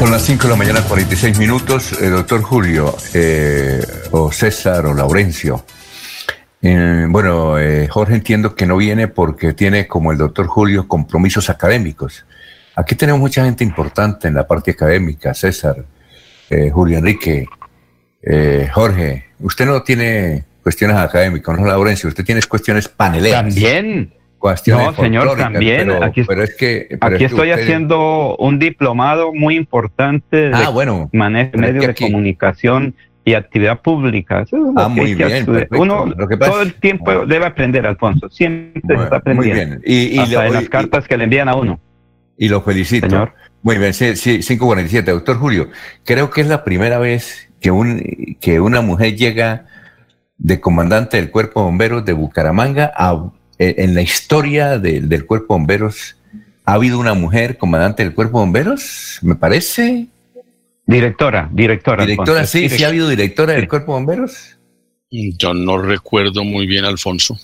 Son las 5 de la mañana, 46 minutos. Doctor Julio, eh, o César, o Laurencio. Eh, bueno, eh, Jorge entiendo que no viene porque tiene, como el doctor Julio, compromisos académicos. Aquí tenemos mucha gente importante en la parte académica, César, Julio Enrique, Jorge. Usted no tiene cuestiones académicas, no, Laurencio, usted tiene cuestiones paneleras. También no, señor, también. aquí, es que, aquí estoy haciendo un diplomado muy importante de ah, bueno, manejo medios de comunicación y actividad pública. ah, muy bien. Uno todo el tiempo debe aprender, Alfonso. Siempre está aprendiendo. Muy bien. Y, hasta las cartas que le envían a uno. Y lo felicito. Señor. Muy bien, sí, 547. Doctor Julio, creo que es la primera vez que, un, que una mujer llega de comandante del Cuerpo de Bomberos de Bucaramanga a en la historia del Cuerpo de Bomberos ha habido una mujer comandante del Cuerpo de Bomberos, me parece. Directora, directora. Directora, sí, sí ha habido directora del Cuerpo de Bomberos. Yo no recuerdo muy bien, Alfonso.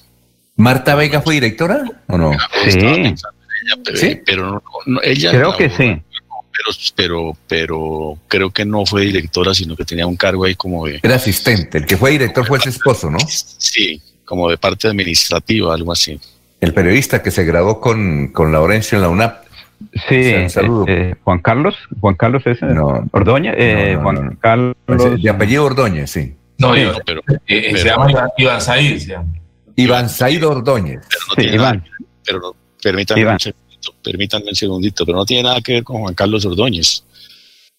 ¿Marta Vega fue directora o no? Sí. Pero, ¿Sí? pero no- no- ella Creo no, que sí. Pero, pero, pero creo que no fue directora, sino que tenía un cargo ahí como de, Era asistente. El que fue director fue su esposo, ¿no? sí, como de parte administrativa, algo así. El periodista que se graduó con, con Laurencio en la UNAP. Sí, Un saludo. eh, eh, Juan Carlos, Juan Carlos es No. Ordóñez, eh, No, no, Juan no, no. Carlos. De apellido Ordóñez, sí. No, Sí. yo- pero, eh, eh, pero- se llama Iván, Said, se llama. Iván Saído Ordóñez. pero no Sí, tiene nada- Iván. pero no- permítanme, Iván. un segundito, permítanme un segundito, pero no tiene nada que ver con Juan Carlos Ordóñez.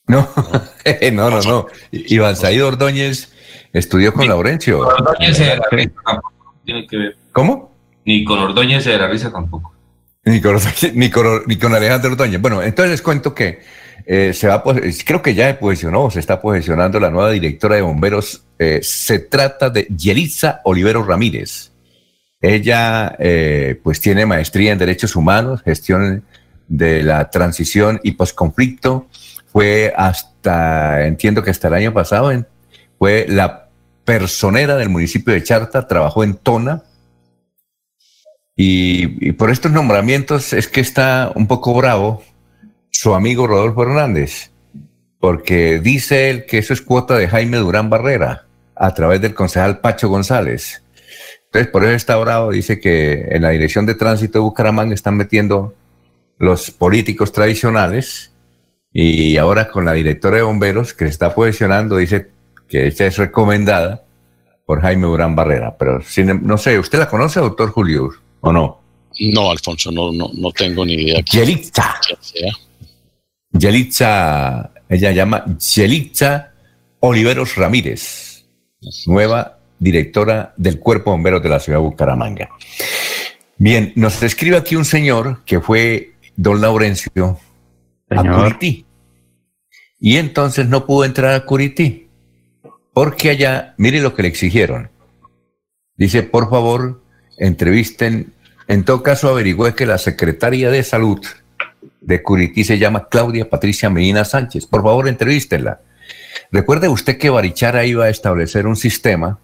No, no, no, no. Iván Saído Ordóñez estudió con Laurencio. Ordóñez tiene que ver. ¿Cómo? Ni con Ordóñez de la risa tampoco. Ni con, ni con- ni con Alejandro Ordóñez. Bueno, entonces les cuento que eh, se va, creo que ya se posicionó, se está posicionando la nueva directora de bomberos. Eh, se trata de Yelitza Olivero Ramírez. Ella, eh, pues, tiene maestría en Derechos Humanos, gestión de la transición y posconflicto. Fue hasta, entiendo que hasta el año pasado, fue la personera del municipio de Charta, trabajó en Tona, y, por estos nombramientos es que está un poco bravo su amigo Rodolfo Hernández, porque dice él que eso es cuota de Jaime Durán Barrera a través del concejal Pacho González. Entonces, por eso está bravo, dice que en la dirección de tránsito de Bucaramanga están metiendo los políticos tradicionales y ahora con la directora de bomberos que se está posicionando, dice que ella es recomendada por Jaime Durán Barrera. Pero sin- em, no sé, ¿usted la conoce, doctor Julio, o no? No, Alfonso, no, no, no tengo ni idea Yelitza. Yelitza, ella llama Yelitza Oliveros Ramírez, nueva directora del Cuerpo de Bomberos de la ciudad de Bucaramanga. Bien, nos escribe aquí un señor que fue don Laurencio a. Curití. Y entonces no pudo entrar a Curití, porque allá, mire lo que le exigieron. Dice, por favor, entrevisten, en todo caso averigüe que la secretaria de salud de Curití se llama Claudia Patricia Medina Sánchez. Por favor, entrevístela. Recuerde usted que Barichara iba a establecer un sistema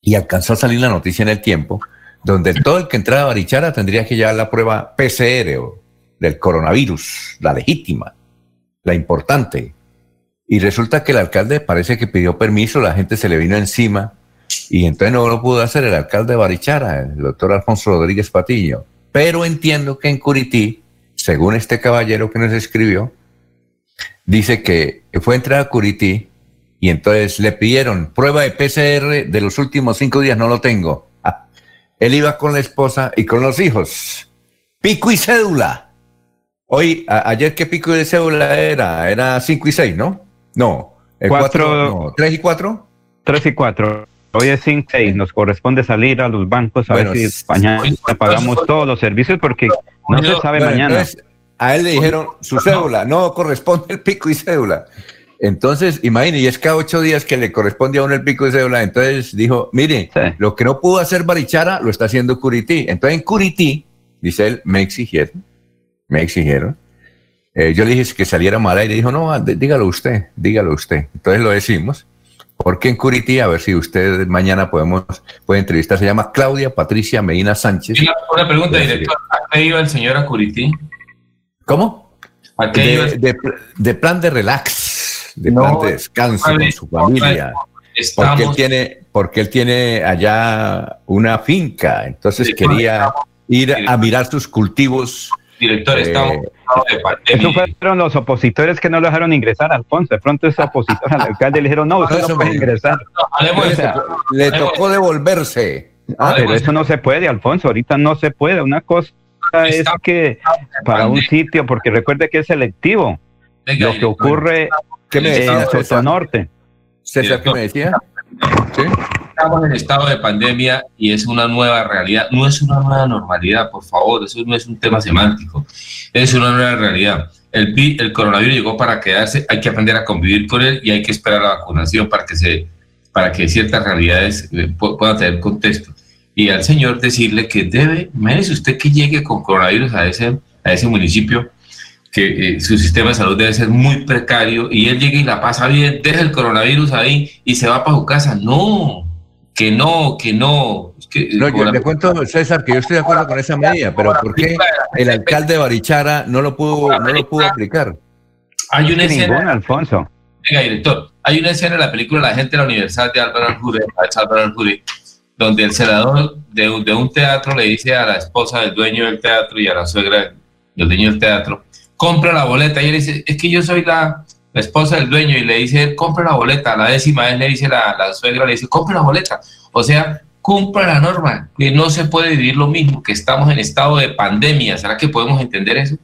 y alcanzó a salir la noticia en el tiempo, donde todo el que entrara a Barichara tendría que llevar la prueba PCR del coronavirus, la legítima, la importante. Y resulta que el alcalde parece que pidió permiso, la gente se le vino encima y entonces no lo pudo hacer el alcalde de Barichara, el doctor Alfonso Rodríguez Patiño. Pero entiendo que en Curití, según este caballero que nos escribió, dice que fue a entrar a Curití y entonces le pidieron prueba de PCR de los últimos cinco días, no lo tengo. Ah, él iba con la esposa y con los hijos. Pico y cédula. Hoy, ayer qué pico de cédula era? Era cinco y seis, ¿no? No. El Cuatro- cuatro, no. ¿Tres y cuatro? 3 y 4. Hoy es 5 y nos corresponde salir a los bancos a Bueno, ver si mañana pagamos todos los servicios porque no se sabe Bueno, mañana. entonces, a él le dijeron su cédula, no corresponde el pico y cédula. Entonces, imagine, y es cada ocho días que le corresponde a uno el pico y cédula. Entonces dijo, mire, Sí. lo que no pudo hacer Barichara lo está haciendo Curití. Entonces en Curití, dice él, me exigieron, me exigieron. Eh, yo le dije que saliera mal aire y dijo, no, d- dígalo usted, dígalo usted. Entonces lo decimos. Porque en Curití, a ver si usted mañana podemos, puede entrevistar, se llama Claudia Patricia Medina Sánchez. Una, una pregunta, director. ¿A qué iba el señor a Curití? ¿Cómo? ¿A qué iba de, el de pl- de plan de relax, de No, plan de descanso vale, con su familia. Porque él tiene, porque él tiene allá una finca, entonces Sí, quería ir a mirar sus cultivos. Director, estamos eh, en estado de Eso pandemia. fueron los opositores que no lo dejaron ingresar, Alfonso. De pronto ese opositor al alcalde le dijeron, no, usted Eso no puede ingresar. O sea. Le tocó devolverse. Ah, pero eso no se puede, Alfonso. Ahorita no se puede. Una cosa es que para un sitio, porque recuerde que es selectivo. Venga, Lo que ocurre ¿Qué me en César? Sotonorte. César, ¿qué me decía? ¿Sí? Estamos en estado de pandemia y es una nueva realidad. No es una nueva normalidad, por favor. Eso no es un tema semántico. Es una nueva realidad. El, el coronavirus llegó para quedarse. Hay que aprender a convivir con él y hay que esperar la vacunación para que, se, para que ciertas realidades eh, pu- puedan tener contexto. Y al señor decirle que debe, imagínese usted que llegue con coronavirus a ese, a ese municipio que eh, su sistema de salud debe ser muy precario y él llega y la pasa bien, deja el coronavirus ahí y se va para su casa. No, que no, que no, que... No, yo la- le cuento, César, que yo estoy de acuerdo con esa medida, pero ¿por qué el alcalde de Barichara no lo pudo, no lo pudo aplicar? Hay una Ninguna, escena, Alfonso. venga, director, hay una escena en la película La gente de la Universidad de Álvaro Álvaro Aljure, donde el senador de, un- de un teatro le dice a la esposa del dueño del teatro y a la suegra del dueño del teatro, compra la boleta. Y él dice, es que yo soy la, la esposa del dueño. Y le dice, compra la boleta. A la décima vez le dice la, la suegra, le dice, compra la boleta. O sea, cumpla la norma, que no se puede vivir lo mismo, que estamos en estado de pandemia. ¿Será que podemos entender eso?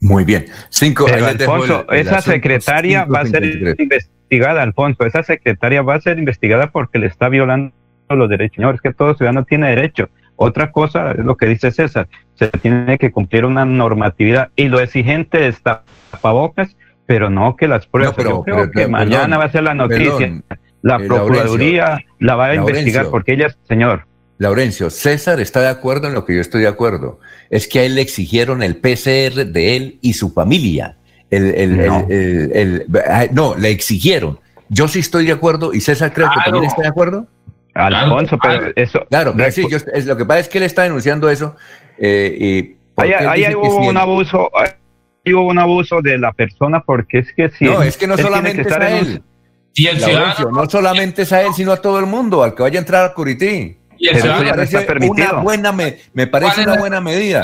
Muy bien. Cinco, Pero, Alfonso, el- el esa asunto, secretaria va a ser 553. investigada, Alfonso. Esa secretaria va a ser investigada porque le está violando los derechos. Señores, que todo ciudadano tiene derecho. Otra cosa es lo que dice César. Se tiene que cumplir una normatividad y lo exigente es tapabocas, pero no que las pruebas. No, pero- Yo creo pero- que pero- mañana perdón, va a ser la noticia. perdón, la eh, Procuraduría la va a Laurencio. investigar porque ella es señor. Laurencio, César está de acuerdo en lo que yo estoy de acuerdo. Es que a él le exigieron el PCR de él y su familia. El, el- No. el- el- el- ah, no, le exigieron. Yo sí estoy de acuerdo y César creo que Claro. también está de acuerdo. Alfonso, claro. pero eso. Claro, pero sí, yo- es, lo que pasa es que él está denunciando eso. eh, y Ahí, ahí que hubo si un él- abuso, hubo un abuso de la persona porque es que si No, él- es que no solamente es estar a él. Y el Laurencio, ciudadano, no solamente es a él, sino a todo el mundo, al que vaya a entrar a Curití. y el Pero Me eso ya ciudadano, no parece está permitido. una buena, me, me ¿Cuál parece es una la- buena medida.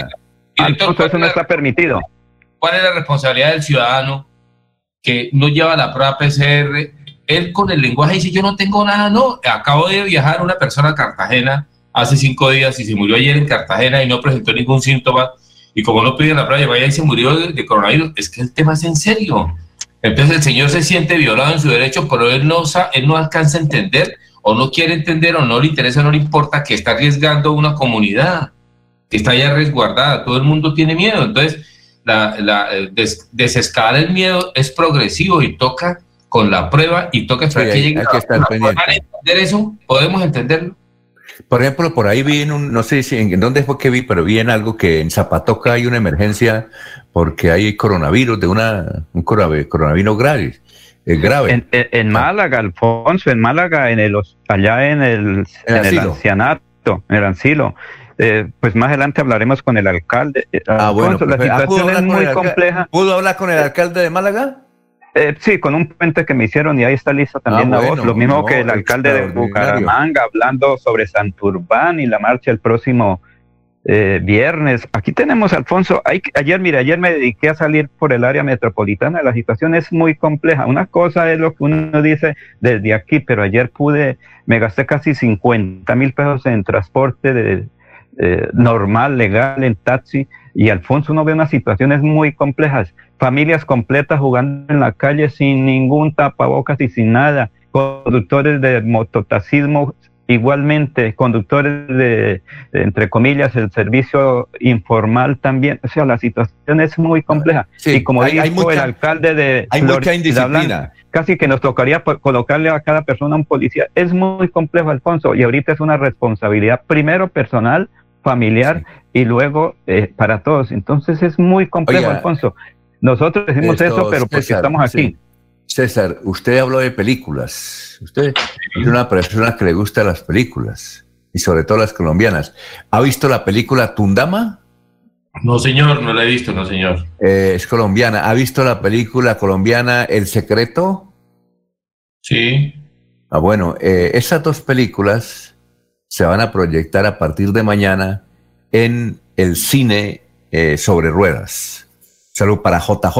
director, Alfonso, eso no está permitido. ¿cuál es la responsabilidad del ciudadano que no lleva la prueba PCR? Él con el lenguaje dice, yo no tengo nada, no, acabo de viajar una persona a Cartagena hace cinco días y se murió ayer en Cartagena y no presentó ningún síntoma y como no pide la prueba, vaya y se murió de, de coronavirus, es que el tema es en serio. Entonces el señor se siente violado en su derecho, pero él no, él no alcanza a entender o no quiere entender o no le interesa, no le importa que está arriesgando una comunidad que está ya resguardada, todo el mundo tiene miedo, entonces la, la, eh, des- desescalar el miedo es progresivo y toca con la prueba y toca esperar Sí, que llegue. ¿Podrán entender eso? ¿Podemos entenderlo? Por ejemplo, por ahí vi en un, no sé si en dónde fue que vi, pero vi en algo que en Zapatoca hay una emergencia porque hay coronavirus, de una, un corona- coronavirus grave. eh, grave. En, en- en Málaga, Alfonso, en Málaga, en el, allá en el, El ancianato, en el asilo. Eh, pues más adelante hablaremos con el alcalde. Eh, Ah, bueno, Alfonso, la pues, ah, ¿pudo situación es muy compleja. ¿Pudo hablar con el alcalde de Málaga? Eh, sí, con un puente que me hicieron y ahí está lista también Ah, la bueno, voz. Lo mismo no, que el alcalde de. Bucaramanga hablando sobre Santurbán y la marcha el próximo eh, viernes. Aquí tenemos, Alfonso, hay, ayer, mira, ayer me dediqué a salir por el área metropolitana. La situación es muy compleja. Una cosa es lo que uno dice desde aquí, pero ayer pude, me gasté casi 50 mil pesos en transporte de, eh, normal, legal, en taxi. Y Alfonso, uno ve unas situaciones muy complejas. Familias completas jugando en la calle sin ningún tapabocas y sin nada. Conductores de mototaxismo igualmente, conductores de, entre comillas, el servicio informal también. O sea, la situación es muy compleja. Sí, y como hay- dijo hay mucha- el alcalde de Hay mucha indisciplina. Blanca, casi que nos tocaría colocarle a cada persona un policía. Es muy complejo, Alfonso, y ahorita es una responsabilidad primero personal, familiar y luego eh, para todos. Entonces es muy complejo, Oiga, Alfonso. Nosotros decimos Esto, eso, pero porque César, estamos aquí. sí. César, usted habló de películas. Usted es una persona que le gusta las películas y sobre todo las colombianas. ¿Ha visto la película Tundama? No, señor, no la he visto, no, señor. Eh, es colombiana. ¿Ha visto la película colombiana El Secreto? Sí. Ah, bueno, eh, esas dos películas se van a proyectar a partir de mañana en el cine eh, sobre ruedas. Salud para JJ.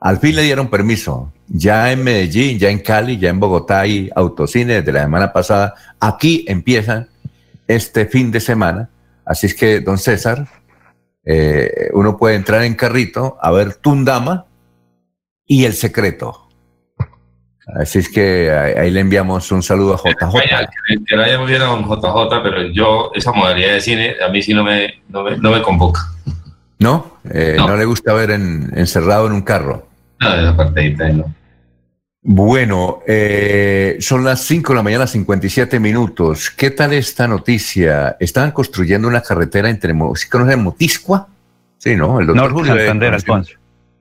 Al fin le dieron permiso. Ya en Medellín, ya en Cali, ya en Bogotá hay autocine desde la semana pasada. Aquí empiezan este fin de semana. Así es que, don César, eh, uno puede entrar en carrito a ver Tundama y El Secreto. Así es que ahí, le enviamos un saludo a JJ. Que, vaya muy bien a JJ, pero yo, esa modalidad de cine, a mí sí no me, no me, no me convoca. ¿No? Eh, No. no. le gusta ver en- encerrado en un carro. Nada de la partidita, no. Bueno, eh, son las 5 de la mañana, 57 minutos. ¿Qué tal esta noticia? Estaban construyendo una carretera entre... ¿Sí conocen Motiscua? Sí, ¿no? El doctor Norte Julio. Santander. Alfonso.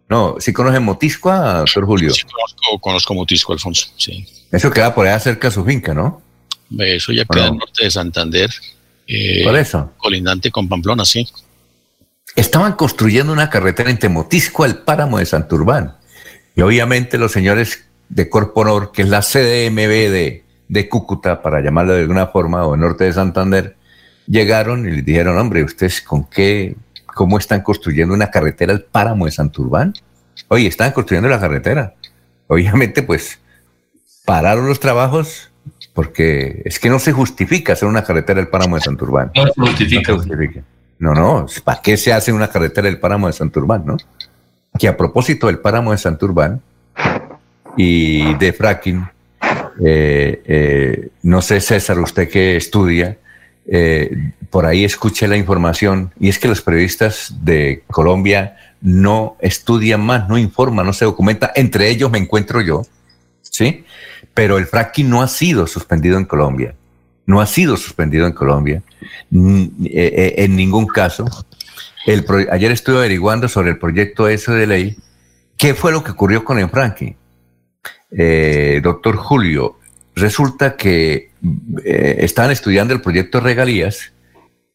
No, ¿sí conocen Motiscua, doctor Julio? Sí, conozco, conozco Motisco, Alfonso. Sí. Eso queda por allá cerca de su finca, ¿no? Eso ya queda al norte de Santander. Eh, Por eso. Colindante con Pamplona, sí. Estaban construyendo una carretera en Temotisco al páramo de Santurbán. Y obviamente los señores de Corponor, que es la CDMB de, de Cúcuta, para llamarlo de alguna forma, o el norte de Santander, llegaron y les dijeron, hombre, ¿ustedes con qué, cómo están construyendo una carretera al páramo de Santurbán? Oye, están construyendo la carretera. Obviamente, pues, pararon los trabajos porque es que no se justifica hacer una carretera del páramo de Santurbán. No se justifica. No, no, ¿para qué se hace una carretera del páramo de Santurbán, no? Que a propósito del páramo de Santurbán y de fracking, eh, eh, no sé, César, usted que estudia, eh, por ahí escuché la información, y es que los periodistas de Colombia no estudian más, no informan, no se documentan, entre ellos me encuentro yo, ¿sí? Pero el fracking no ha sido suspendido en Colombia, no ha sido suspendido en Colombia, en ningún caso. El ayer estuve averiguando sobre el proyecto ese de ley, qué fue lo que ocurrió con fracking. Eh, doctor Julio, resulta que eh, estaban estudiando el proyecto Regalías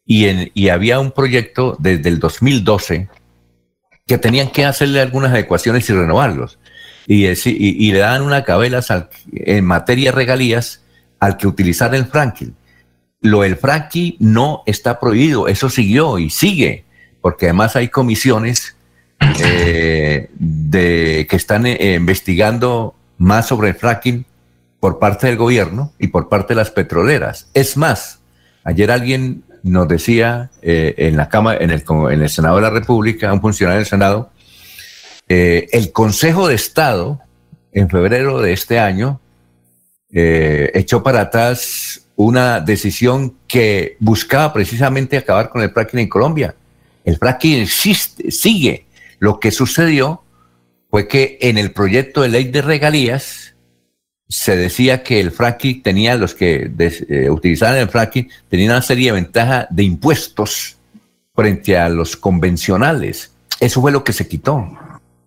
y, había un proyecto desde el 2012 que tenían que hacerle algunas adecuaciones y renovarlos. Y, y, le daban una cabelas en materia de regalías al que utilizar el franking. Lo del franking no está prohibido, eso siguió y sigue, porque además hay comisiones eh, de, que están investigando más sobre el fracking por parte del gobierno y por parte de las petroleras. Es más, ayer alguien nos decía eh, en la Cámara, en el, en el Senado de la República, un funcionario del Senado, eh, el Consejo de Estado, en febrero de este año, eh, echó para atrás una decisión que buscaba precisamente acabar con el fracking en Colombia. El fracking existe, sigue. Lo que sucedió fue que en el proyecto de ley de regalías se decía que el fracking tenía, los que eh, utilizaban el fracking, tenían una serie de ventajas de impuestos frente a los convencionales. Eso fue lo que se quitó.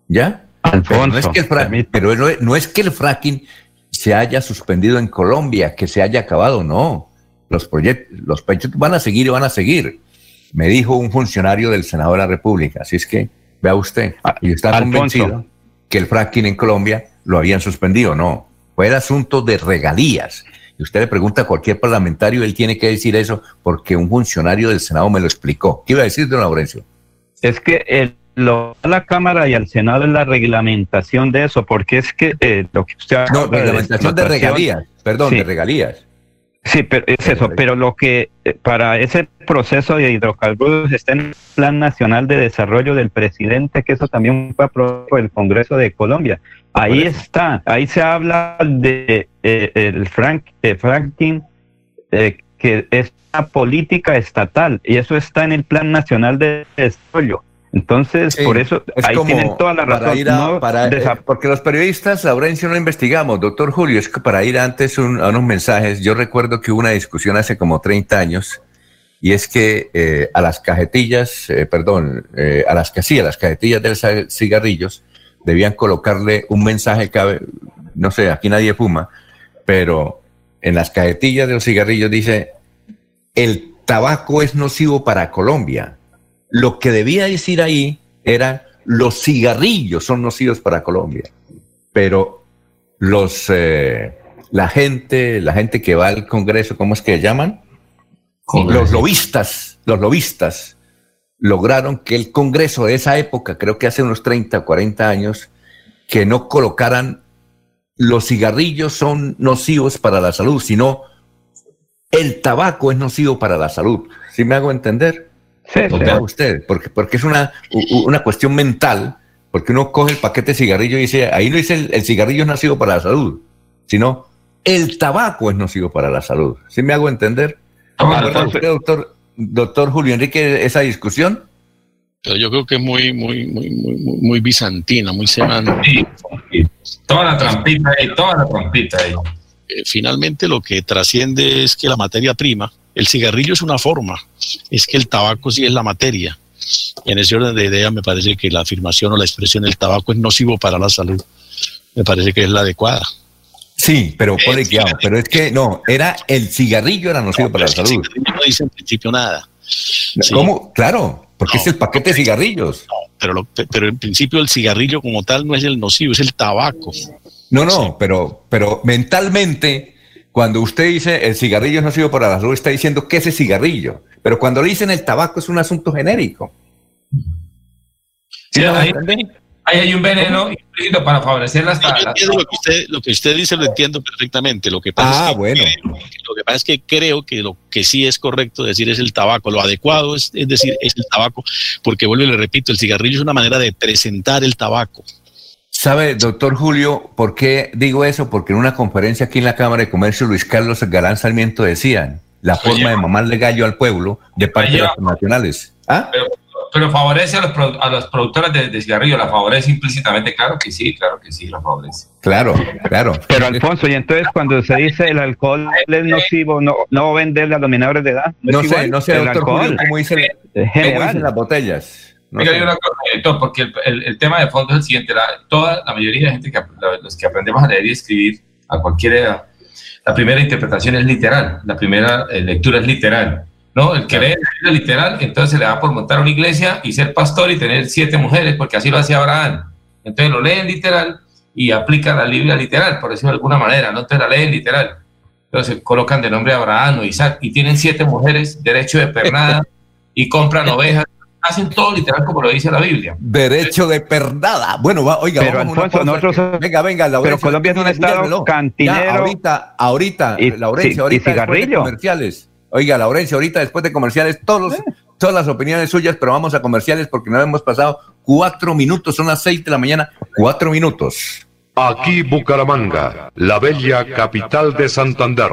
¿Ya? pero, no es que el fracking, pero no, es que el fracking se haya suspendido en Colombia, que se haya acabado, no. Los proyectos, los proyectos van a seguir y van a seguir. Me dijo un funcionario del Senado de la República. Así es que, vea usted, y está convencido que el fracking en Colombia lo habían suspendido, no. Fue el asunto de regalías. Y usted le pregunta a cualquier parlamentario, él tiene que decir eso porque un funcionario del Senado me lo explicó. ¿Qué iba a decir, don Laurencio? Es que el, lo a la Cámara y al Senado es la reglamentación de eso, porque es que eh, lo que usted No, reglamentación de, regalías, perdón, de regalías. Sí, pero es eso, pero lo que eh, para ese proceso de hidrocarburos está en el Plan Nacional de Desarrollo del presidente, que eso también fue aprobado por el Congreso de Colombia. Ahí está, ahí se habla de eh, el frank, eh, franking, que es una política estatal, y eso está en el Plan Nacional de Desarrollo. Entonces, por eso, ahí tienen toda la razón. Para eh, porque los periodistas, Laurencio, no investigamos. Doctor Julio, es que para ir antes a unos mensajes, yo recuerdo que hubo una discusión hace como 30 años, y es que eh, a las cajetillas, eh, perdón, a las que sí, a las cajetillas de cigarrillos, debían colocarle un mensaje que, no sé, aquí nadie fuma, pero en las cajetillas de los cigarrillos dice, el tabaco es nocivo para Colombia lo que debía decir ahí era los cigarrillos son nocivos para Colombia, pero los eh, la gente, la gente que va al Congreso, ¿cómo es que llaman? Los lobistas, los lobistas lograron que el Congreso de esa época, creo que hace unos 30 o 40 años, que no colocaran los cigarrillos son nocivos para la salud, sino el tabaco es nocivo para la salud. ¿Sí me hago entender? Sí, usted, porque, porque es una, una cuestión mental, porque uno coge el paquete de cigarrillo y dice, ahí no dice el, cigarrillo es nocivo para la salud, sino el tabaco es nocivo para la salud. ¿Sí me hago entender? doctor, doctor Julio Enrique, esa discusión? Pero yo creo que es muy, muy, muy, muy, muy bizantina, muy semántica. Toda la trampita ahí, toda la trampita ahí. Eh, finalmente lo que trasciende es que la materia prima, el cigarrillo es una forma, es que el tabaco sí es la materia. Y en ese orden de idea me parece que la afirmación o la expresión el tabaco es nocivo para la salud, me parece que es la adecuada. Sí, pero ponle cuidado, pero es que no, era el cigarrillo era nocivo para la salud. no dice en principio nada. ¿Cómo? Claro, porque es el paquete de cigarrillos. pero, pero en principio el cigarrillo como tal no es el nocivo, es el tabaco. No, no, pero, pero mentalmente, cuando usted dice el cigarrillo es nocivo para la salud, está diciendo que ese cigarrillo. Pero cuando le dicen el tabaco es un asunto genérico. ¿Sí, Ahí hay un veneno implícito para favorecer las, lo, que usted, lo que usted dice lo entiendo perfectamente. Lo que pasa ah, es que bueno. lo que pasa es que creo que lo que sí es correcto decir es el tabaco. Lo adecuado es, es decir es el tabaco, porque vuelvo y le repito, el cigarrillo es una manera de presentar el tabaco. ¿Sabe, doctor Julio, por qué digo eso? Porque en una conferencia aquí en la Cámara de Comercio, Luis Carlos Galán Sarmiento decían la forma de mamarle gallo al pueblo de parte de las nacionales. ¿Ah? pero favorece a los, a los productores de, de, cigarrillo, la favorece implícitamente, claro que sí, claro que sí, la favorece. Claro, claro. Pero Alfonso, y entonces cuando se dice el alcohol es nocivo, no, no venderle a los menores de edad. No, sé, no sé, doctor Julio, cómo dicen, las botellas. No hay una cosa, porque el, el, el, tema de fondo es el siguiente, la, toda la mayoría de gente que los que aprendemos a leer y escribir a cualquier edad, la primera interpretación es literal, la primera eh, lectura es literal ¿no? El que lee la literal, entonces le da por montar una iglesia y ser pastor y tener siete mujeres, porque así lo hacía Abraham. Entonces lo leen literal y aplican la Biblia literal, por decirlo de alguna manera, no te la leen literal. Entonces colocan de nombre Abraham o Isaac y tienen siete mujeres, derecho de pernada y compran ovejas. Hacen todo literal como lo dice la Biblia. Derecho de pernada. Bueno, va, oiga, pero vamos Alfonso, nosotros, venga, venga, Pero Colombia es un estado cantinero. ahorita, ahorita, y, Laurencia, ahorita y cigarrillo. comerciales Oiga, Laurencio, ahorita después de comerciales, todos todas las opiniones suyas, pero vamos a comerciales porque no hemos pasado cuatro minutos, son las seis de la mañana, cuatro minutos. Aquí Bucaramanga, la bella capital de Santander.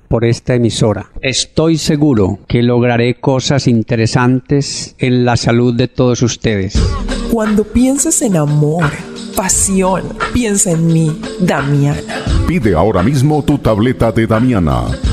por esta emisora. Estoy seguro que lograré cosas interesantes en la salud de todos ustedes. Cuando pienses en amor, pasión, piensa en mí, Damiana. Pide ahora mismo tu tableta de Damiana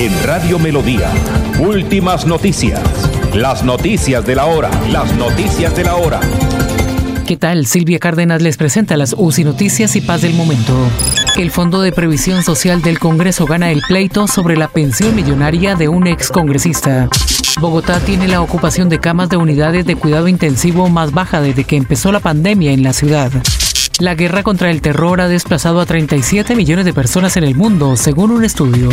En Radio Melodía, últimas noticias. Las noticias de la hora, las noticias de la hora. ¿Qué tal? Silvia Cárdenas les presenta las UCI Noticias y Paz del Momento. El Fondo de Previsión Social del Congreso gana el pleito sobre la pensión millonaria de un ex congresista. Bogotá tiene la ocupación de camas de unidades de cuidado intensivo más baja desde que empezó la pandemia en la ciudad. La guerra contra el terror ha desplazado a 37 millones de personas en el mundo, según un estudio.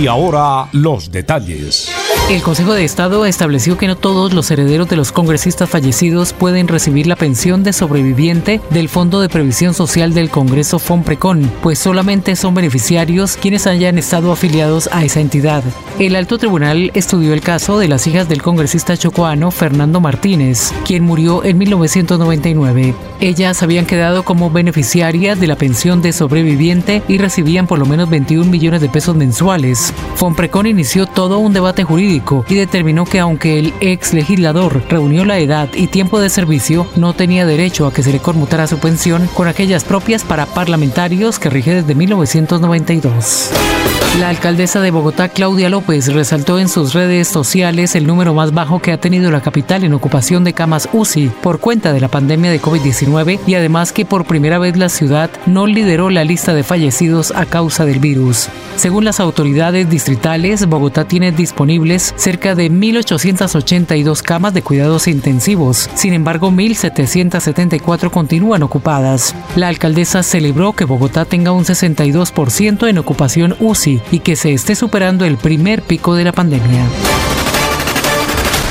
Y ahora los detalles. El Consejo de Estado estableció que no todos los herederos de los congresistas fallecidos pueden recibir la pensión de sobreviviente del Fondo de Previsión Social del Congreso FOMPRECON, pues solamente son beneficiarios quienes hayan estado afiliados a esa entidad. El alto tribunal estudió el caso de las hijas del congresista chocoano Fernando Martínez, quien murió en 1999. Ellas habían quedado como beneficiarias de la pensión de sobreviviente y recibían por lo menos 21 millones de pesos mensuales. FOMPRECON inició todo un debate jurídico médico y determinó que aunque el ex legislador reunió la edad y tiempo de servicio, no tenía derecho a que se le conmutara su pensión con aquellas propias para parlamentarios que rige desde 1992. La alcaldesa de Bogotá, Claudia López, resaltó en sus redes sociales el número más bajo que ha tenido la capital en ocupación de camas UCI por cuenta de la pandemia de COVID-19 y además que por primera vez la ciudad no lideró la lista de fallecidos a causa del virus. Según las autoridades distritales, Bogotá tiene disponibles cerca de 1.882 camas de cuidados intensivos. Sin embargo, 1.774 continúan ocupadas. La alcaldesa celebró que Bogotá tenga un 62% en ocupación UCI y que se esté superando el primer pico de la pandemia.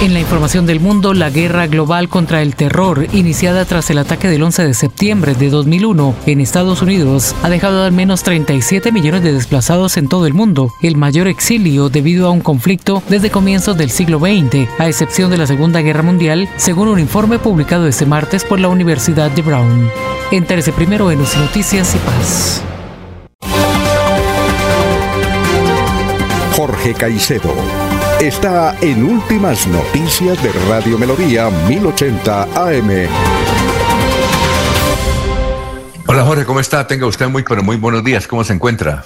En la información del mundo, la guerra global contra el terror, iniciada tras el ataque del 11 de septiembre de 2001 en Estados Unidos, ha dejado al menos 37 millones de desplazados en todo el mundo, el mayor exilio debido a un conflicto desde comienzos del siglo XX, a excepción de la Segunda Guerra Mundial, según un informe publicado este martes por la Universidad de Brown. Entérese primero en UCI Noticias y Paz. Jorge Caicedo está en Últimas Noticias de Radio Melodía 1080 AM. Hola Jorge, ¿cómo está? Tenga usted muy, pero muy buenos días. ¿Cómo se encuentra?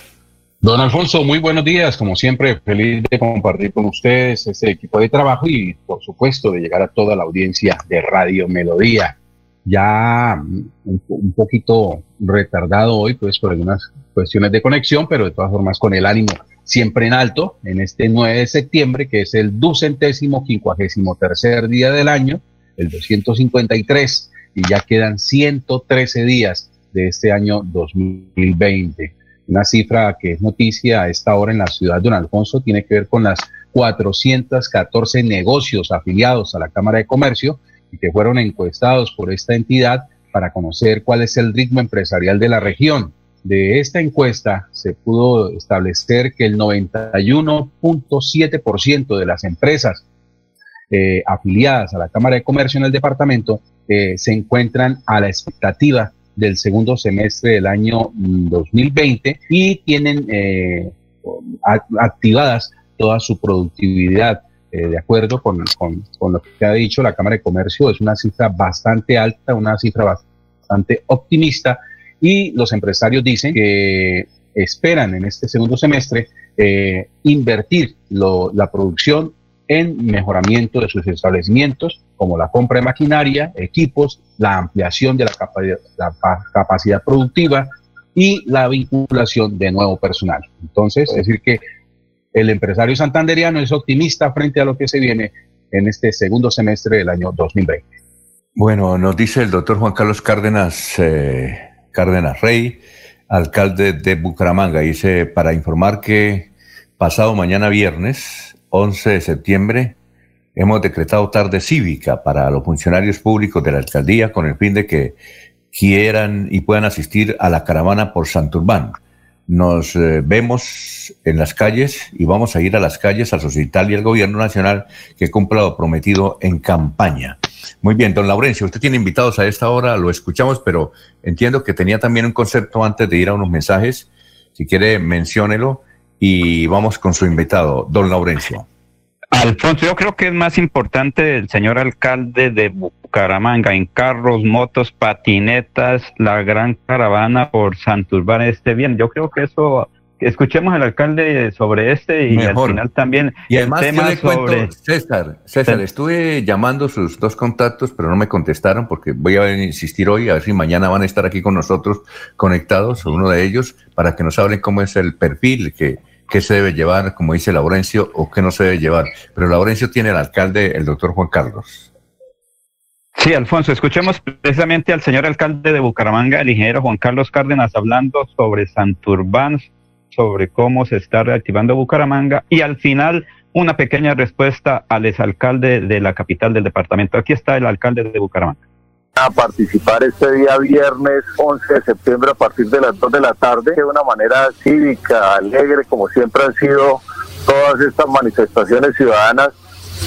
Don Alfonso, muy buenos días. Como siempre, feliz de compartir con ustedes este equipo de trabajo y, por supuesto, de llegar a toda la audiencia de Radio Melodía. Ya un, un poquito retardado hoy, pues por algunas cuestiones de conexión, pero de todas formas con el ánimo siempre en alto, en este 9 de septiembre, que es el ducentésimo quincuagésimo tercer día del año, el 253, y ya quedan 113 días de este año 2020. Una cifra que es noticia a esta hora en la ciudad de Don Alfonso tiene que ver con las 414 negocios afiliados a la Cámara de Comercio y que fueron encuestados por esta entidad para conocer cuál es el ritmo empresarial de la región de esta encuesta se pudo establecer que el 91.7% de las empresas eh, afiliadas a la Cámara de Comercio en el departamento eh, se encuentran a la expectativa del segundo semestre del año 2020 mm, y tienen eh, activadas toda su productividad. de acuerdo con, lo que ha dicho la Cámara de Comercio, es una cifra bastante alta, una cifra bastante optimista y los empresarios dicen que esperan en este segundo semestre eh, invertir la producción en mejoramiento de sus establecimientos, como la compra de maquinaria, equipos, la ampliación de la, la capacidad productiva y la vinculación de nuevo personal. Entonces, es decir, que el empresario santanderiano es optimista frente a lo que se viene en este segundo semestre del año 2020. Bueno, nos dice el doctor Juan Carlos Cárdenas. Eh Cárdenas Rey, alcalde de Bucaramanga. Dice, para informar que pasado mañana viernes, 11 de septiembre, hemos decretado tarde cívica para los funcionarios públicos de la alcaldía con el fin de que quieran y puedan asistir a la caravana por Santurbán. Nos eh, vemos en las calles y vamos a ir a las calles a solicitar y al gobierno nacional que cumpla lo prometido en campaña. Muy bien, don Laurencio, usted tiene invitados a esta hora, lo escuchamos, pero entiendo que tenía también un concepto antes de ir a unos mensajes. Si quiere, menciónelo y vamos con su invitado, don Laurencio. Alfonso, yo creo que es más importante el señor alcalde de Bucaramanga en carros, motos, patinetas, la gran caravana por Santurbán este bien. Yo creo que eso escuchemos al alcalde sobre este y al final también y además el tema sobre... César, César, estuve llamando sus dos contactos, pero no me contestaron porque voy a insistir hoy, a ver si mañana van a estar aquí con nosotros conectados, uno de ellos, para que nos hablen cómo es el perfil, que, qué se debe llevar, como dice Laurencio, o qué no se debe llevar. Pero Laurencio tiene el alcalde, el doctor Juan Carlos. Sí, Alfonso, escuchemos precisamente al señor alcalde de Bucaramanga, el ingeniero Juan Carlos Cárdenas, hablando sobre Santurbán, sobre cómo se está reactivando Bucaramanga y al final una pequeña respuesta al exalcalde de la capital del departamento. Aquí está el alcalde de Bucaramanga. a participar este día viernes 11 de septiembre a partir de las 2 de la tarde de una manera cívica, alegre, como siempre han sido todas estas manifestaciones ciudadanas,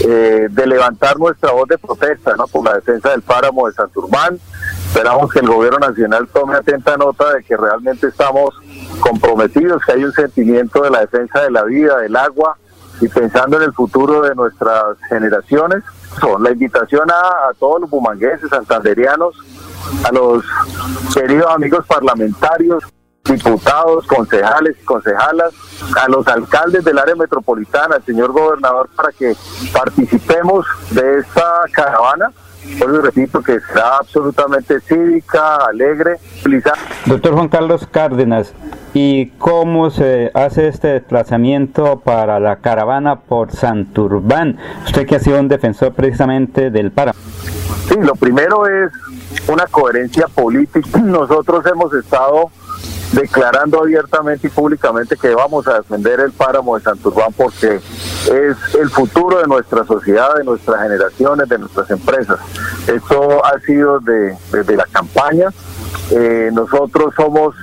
eh, de levantar nuestra voz de protesta ¿no? por la defensa del páramo de Santurbán. Esperamos que el gobierno nacional tome atenta nota de que realmente estamos comprometidos, que hay un sentimiento de la defensa de la vida, del agua y pensando en el futuro de nuestras generaciones. La invitación a, todos los bumangueses, santanderianos, a los queridos amigos parlamentarios, diputados, concejales y concejalas, a los alcaldes del área metropolitana, al señor gobernador, para que participemos de esta caravana. Por repito que será absolutamente cívica, alegre. Doctor Juan Carlos Cárdenas, ¿y cómo se hace este desplazamiento para la caravana por Santurbán? Usted que ha sido un defensor precisamente del páramo. Sí, lo primero es una coherencia política. Nosotros hemos estado declarando abiertamente y públicamente que vamos a defender el páramo de Santurbán porque es el futuro de nuestra sociedad, de nuestras generaciones, de nuestras empresas. Esto ha sido desde la campaña. Eh, nosotros somos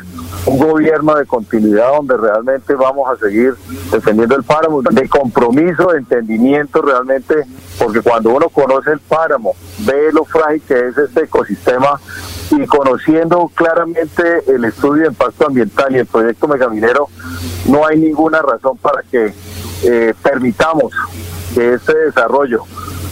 un gobierno de continuidad donde realmente vamos a seguir defendiendo el páramo, de compromiso, de entendimiento realmente, porque cuando uno conoce el páramo, ve lo frágil que es este ecosistema y conociendo claramente el estudio de impacto ambiental y el proyecto megaminero, no hay ninguna razón para que eh, permitamos que este desarrollo,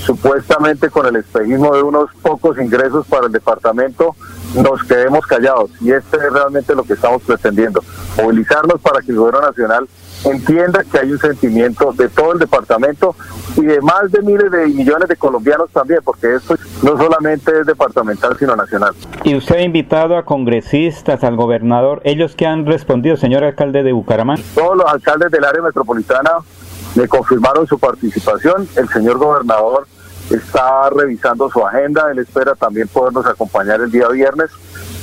supuestamente con el espejismo de unos pocos ingresos para el departamento, nos quedemos callados. Y este es realmente lo que estamos pretendiendo, movilizarnos para que el gobierno nacional entienda que hay un sentimiento de todo el departamento y de más de miles de millones de colombianos también, porque esto no solamente es departamental, sino nacional. Y usted ha invitado a congresistas, al gobernador, ellos que han respondido, señor alcalde de Bucaramanga. Todos los alcaldes del área metropolitana me confirmaron su participación, el señor gobernador está revisando su agenda, él espera también podernos acompañar el día viernes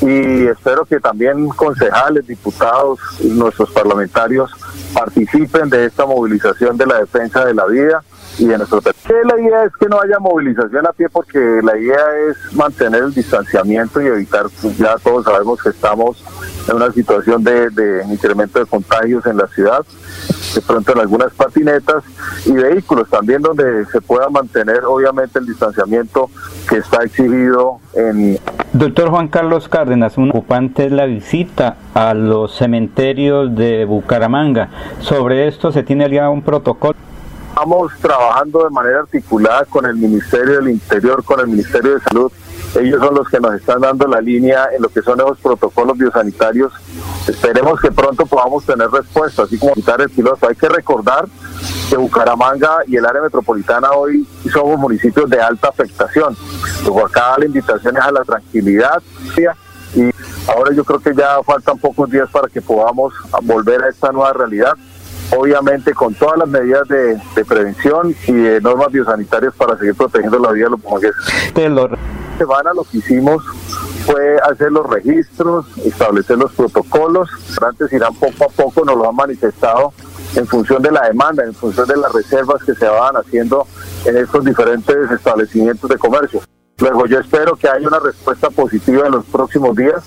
y espero que también concejales, diputados nuestros parlamentarios participen de esta movilización de la defensa de la vida y de nuestro territorio. La idea es que no haya movilización a pie porque la idea es mantener el distanciamiento y evitar, pues ya todos sabemos que estamos en una situación de, incremento de contagios en la ciudad de pronto en algunas patinetas y vehículos también donde se pueda mantener obviamente el distanciamiento que está exigido en... Doctor Juan Carlos Cárdenas, un ocupante es la visita a los cementerios de Bucaramanga. Sobre esto se tiene ya un protocolo. Estamos trabajando de manera articulada con el Ministerio del Interior, con el Ministerio de Salud. Ellos son los que nos están dando la línea en lo que son esos protocolos biosanitarios. Esperemos que pronto podamos tener respuesta, así como quitar el piloto. Hay que recordar que Bucaramanga y el área metropolitana hoy somos municipios de alta afectación. Luego acá la invitación es a la tranquilidad y ahora yo creo que ya faltan pocos días para que podamos volver a esta nueva realidad obviamente con todas las medidas de, prevención y de normas biosanitarias para seguir protegiendo la vida de los bumangueses. semana lo que hicimos fue hacer los registros, establecer los protocolos. Antes irán poco a poco, nos lo han manifestado en función de la demanda, en función de las reservas que se van haciendo en estos diferentes establecimientos de comercio. Luego yo espero que haya una respuesta positiva en los próximos días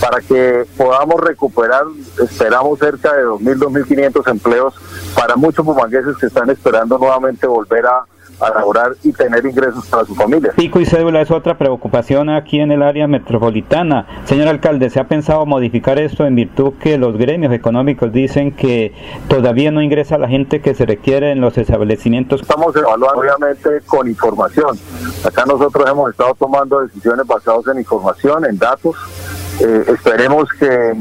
para que podamos recuperar, esperamos cerca de 2.000, 2.500 empleos para muchos bumangueses que están esperando nuevamente volver a, a laborar y tener ingresos para su familia. Pico y cédula es otra preocupación aquí en el área metropolitana. Señor alcalde, ¿se ha pensado modificar esto en virtud que los gremios económicos dicen que todavía no ingresa la gente que se requiere en los establecimientos? Estamos evaluando obviamente con información. Acá nosotros hemos estado tomando decisiones basadas en información, en datos. Eh, esperemos que,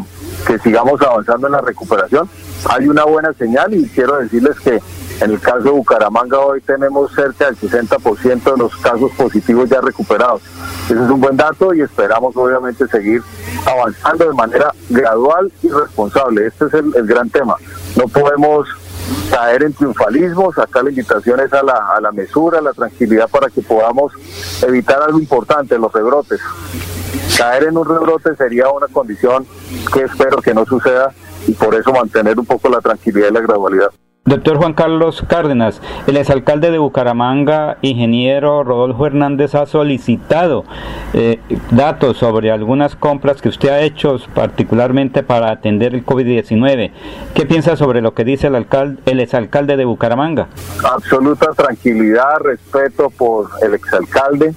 que sigamos avanzando en la recuperación. Hay una buena señal y quiero decirles que en el caso de Bucaramanga hoy tenemos cerca del 60% de los casos positivos ya recuperados. Ese es un buen dato y esperamos obviamente seguir avanzando de manera gradual y responsable. Este es el, gran tema. No podemos caer en triunfalismos, acá la invitación es a la, a la mesura, a la tranquilidad para que podamos evitar algo importante, los rebrotes. Caer en un rebrote sería una condición que espero que no suceda y por eso mantener un poco la tranquilidad y la gradualidad. Doctor Juan Carlos Cárdenas, el exalcalde de Bucaramanga, ingeniero Rodolfo Hernández, ha solicitado eh, datos sobre algunas compras que usted ha hecho, particularmente para atender el COVID-19. ¿Qué piensa sobre lo que dice el, alcalde, el exalcalde de Bucaramanga? Absoluta tranquilidad, respeto por el exalcalde.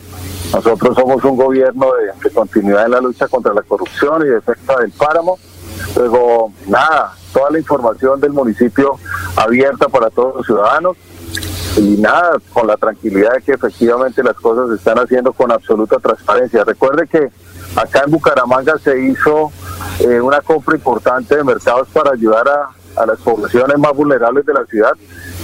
Nosotros somos un gobierno de, continuidad en la lucha contra la corrupción y defensa del páramo. Luego, nada, toda la información del municipio abierta para todos los ciudadanos y nada, con la tranquilidad de que efectivamente las cosas se están haciendo con absoluta transparencia. Recuerde que acá en Bucaramanga se hizo eh, una compra importante de mercados para ayudar a, a las poblaciones más vulnerables de la ciudad.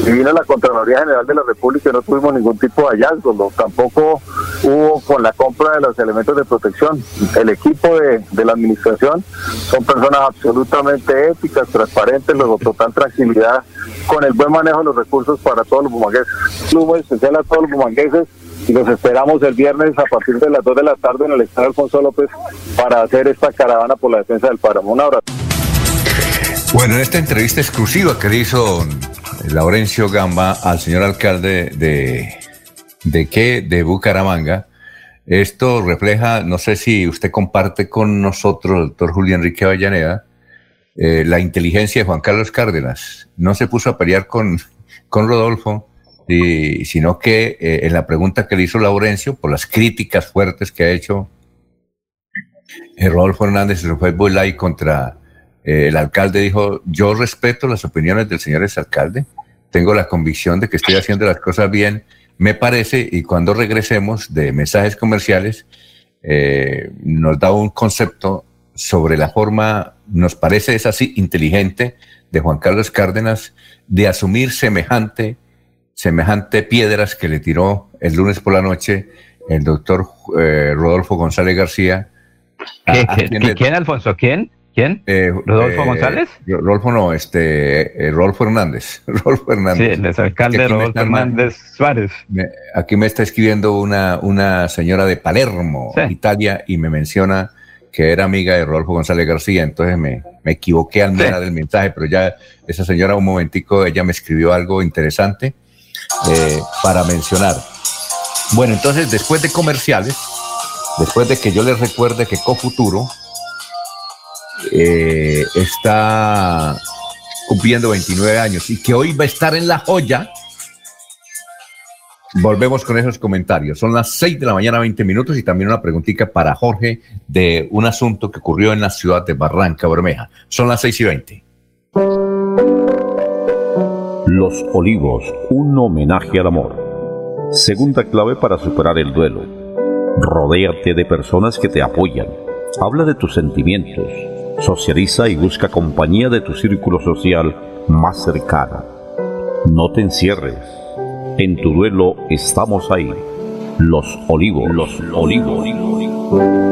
Y vino la Contraloría General de la República y no tuvimos ningún tipo de hallazgo, tampoco hubo con la compra de los elementos de protección. El equipo de, de la administración son personas absolutamente éticas, transparentes, luego total tranquilidad con el buen manejo de los recursos para todos los bumangueses. Muy especial a todos los bumangueses y los esperamos el viernes a partir de las 2 de la tarde en el Estadio Alfonso López para hacer esta caravana por la defensa del páramo. Un abrazo. Bueno, en esta entrevista exclusiva que le hizo Laurencio Gamba al señor alcalde de, de qué, de Bucaramanga, esto refleja, no sé si usted comparte con nosotros, doctor Julio Enrique Avellaneda, eh, la inteligencia de Juan Carlos Cárdenas. No se puso a pelear con, con Rodolfo, y, sino que eh, en la pregunta que le hizo Laurencio, por las críticas fuertes que ha hecho eh, Rodolfo Hernández su Facebook Live contra eh, el alcalde dijo, yo respeto las opiniones del señor exalcalde, tengo la convicción de que estoy haciendo las cosas bien, me parece, y cuando regresemos de mensajes comerciales, eh, nos da un concepto sobre la forma, nos parece es así, inteligente de Juan Carlos Cárdenas de asumir semejante, semejante piedras que le tiró el lunes por la noche el doctor eh, Rodolfo González García. ¿Qué, ¿quién, ¿Quién, Alfonso? ¿Quién? ¿Quién? Eh, ¿Rodolfo eh, González? Rodolfo no, este, eh, Rodolfo Hernández. Rodolfo Hernández. Sí, el alcalde Rodolfo Hernández Suárez. Me, aquí me está escribiendo una, una señora de Palermo, sí. Italia, y me menciona que era amiga de Rodolfo González García, entonces me, me equivoqué al mirar sí. del mensaje, pero ya esa señora un momentico, ella me escribió algo interesante eh, para mencionar. Bueno, entonces después de comerciales, después de que yo les recuerde que Cofuturo eh, está cumpliendo 29 años y que hoy va a estar en la joya. Volvemos con esos comentarios. Son las 6 de la mañana, 20 minutos, y también una preguntita para Jorge de un asunto que ocurrió en la ciudad de Barranca Bermeja. Son las 6 y 20. Los Olivos, un homenaje al amor. Segunda clave para superar el duelo. Rodéate de personas que te apoyan. Habla de tus sentimientos socializa y busca compañía de tu círculo social más cercana. No te encierres. En tu duelo estamos ahí. Los olivos. Los olivos.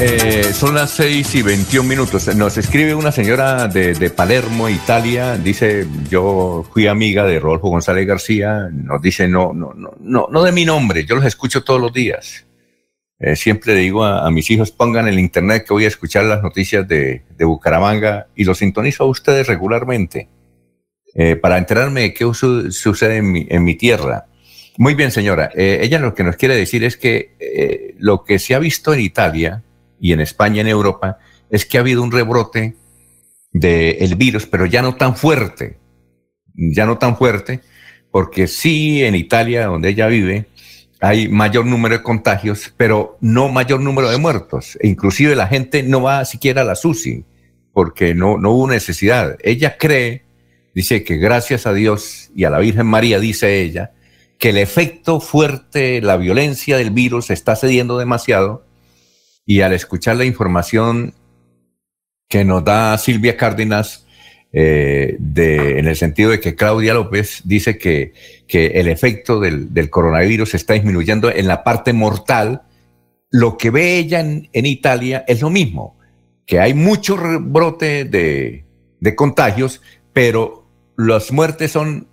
Eh, son las 6 y 21 minutos. Nos escribe una señora de, Palermo, Italia. Dice: Yo fui amiga de Rodolfo González García. Nos dice: No, no, no, no, no de mi nombre. Yo los escucho todos los días. Eh, siempre le digo a, mis hijos: pongan el internet que voy a escuchar las noticias de, Bucaramanga y los sintonizo a ustedes regularmente eh, para enterarme de qué su, sucede en mi, en mi tierra. Muy bien, señora. Eh, ella lo que nos quiere decir es que lo que se ha visto en Italia y en España, en Europa, es que ha habido un rebrote del el virus, pero ya no tan fuerte. Ya no tan fuerte, porque sí en Italia, donde ella vive, hay mayor número de contagios, pero no mayor número de muertos. E inclusive la gente no va siquiera a la SUSI porque no, no hubo necesidad. Ella cree, dice que gracias a Dios y a la Virgen María, dice ella, que el efecto fuerte, la violencia del virus está cediendo demasiado y al escuchar la información que nos da Silvia Cárdenas, eh, en el sentido de que Claudia López dice que, que el efecto del, del, coronavirus está disminuyendo en la parte mortal, lo que ve ella en, en Italia es lo mismo, que hay mucho brote de, de contagios, pero las muertes son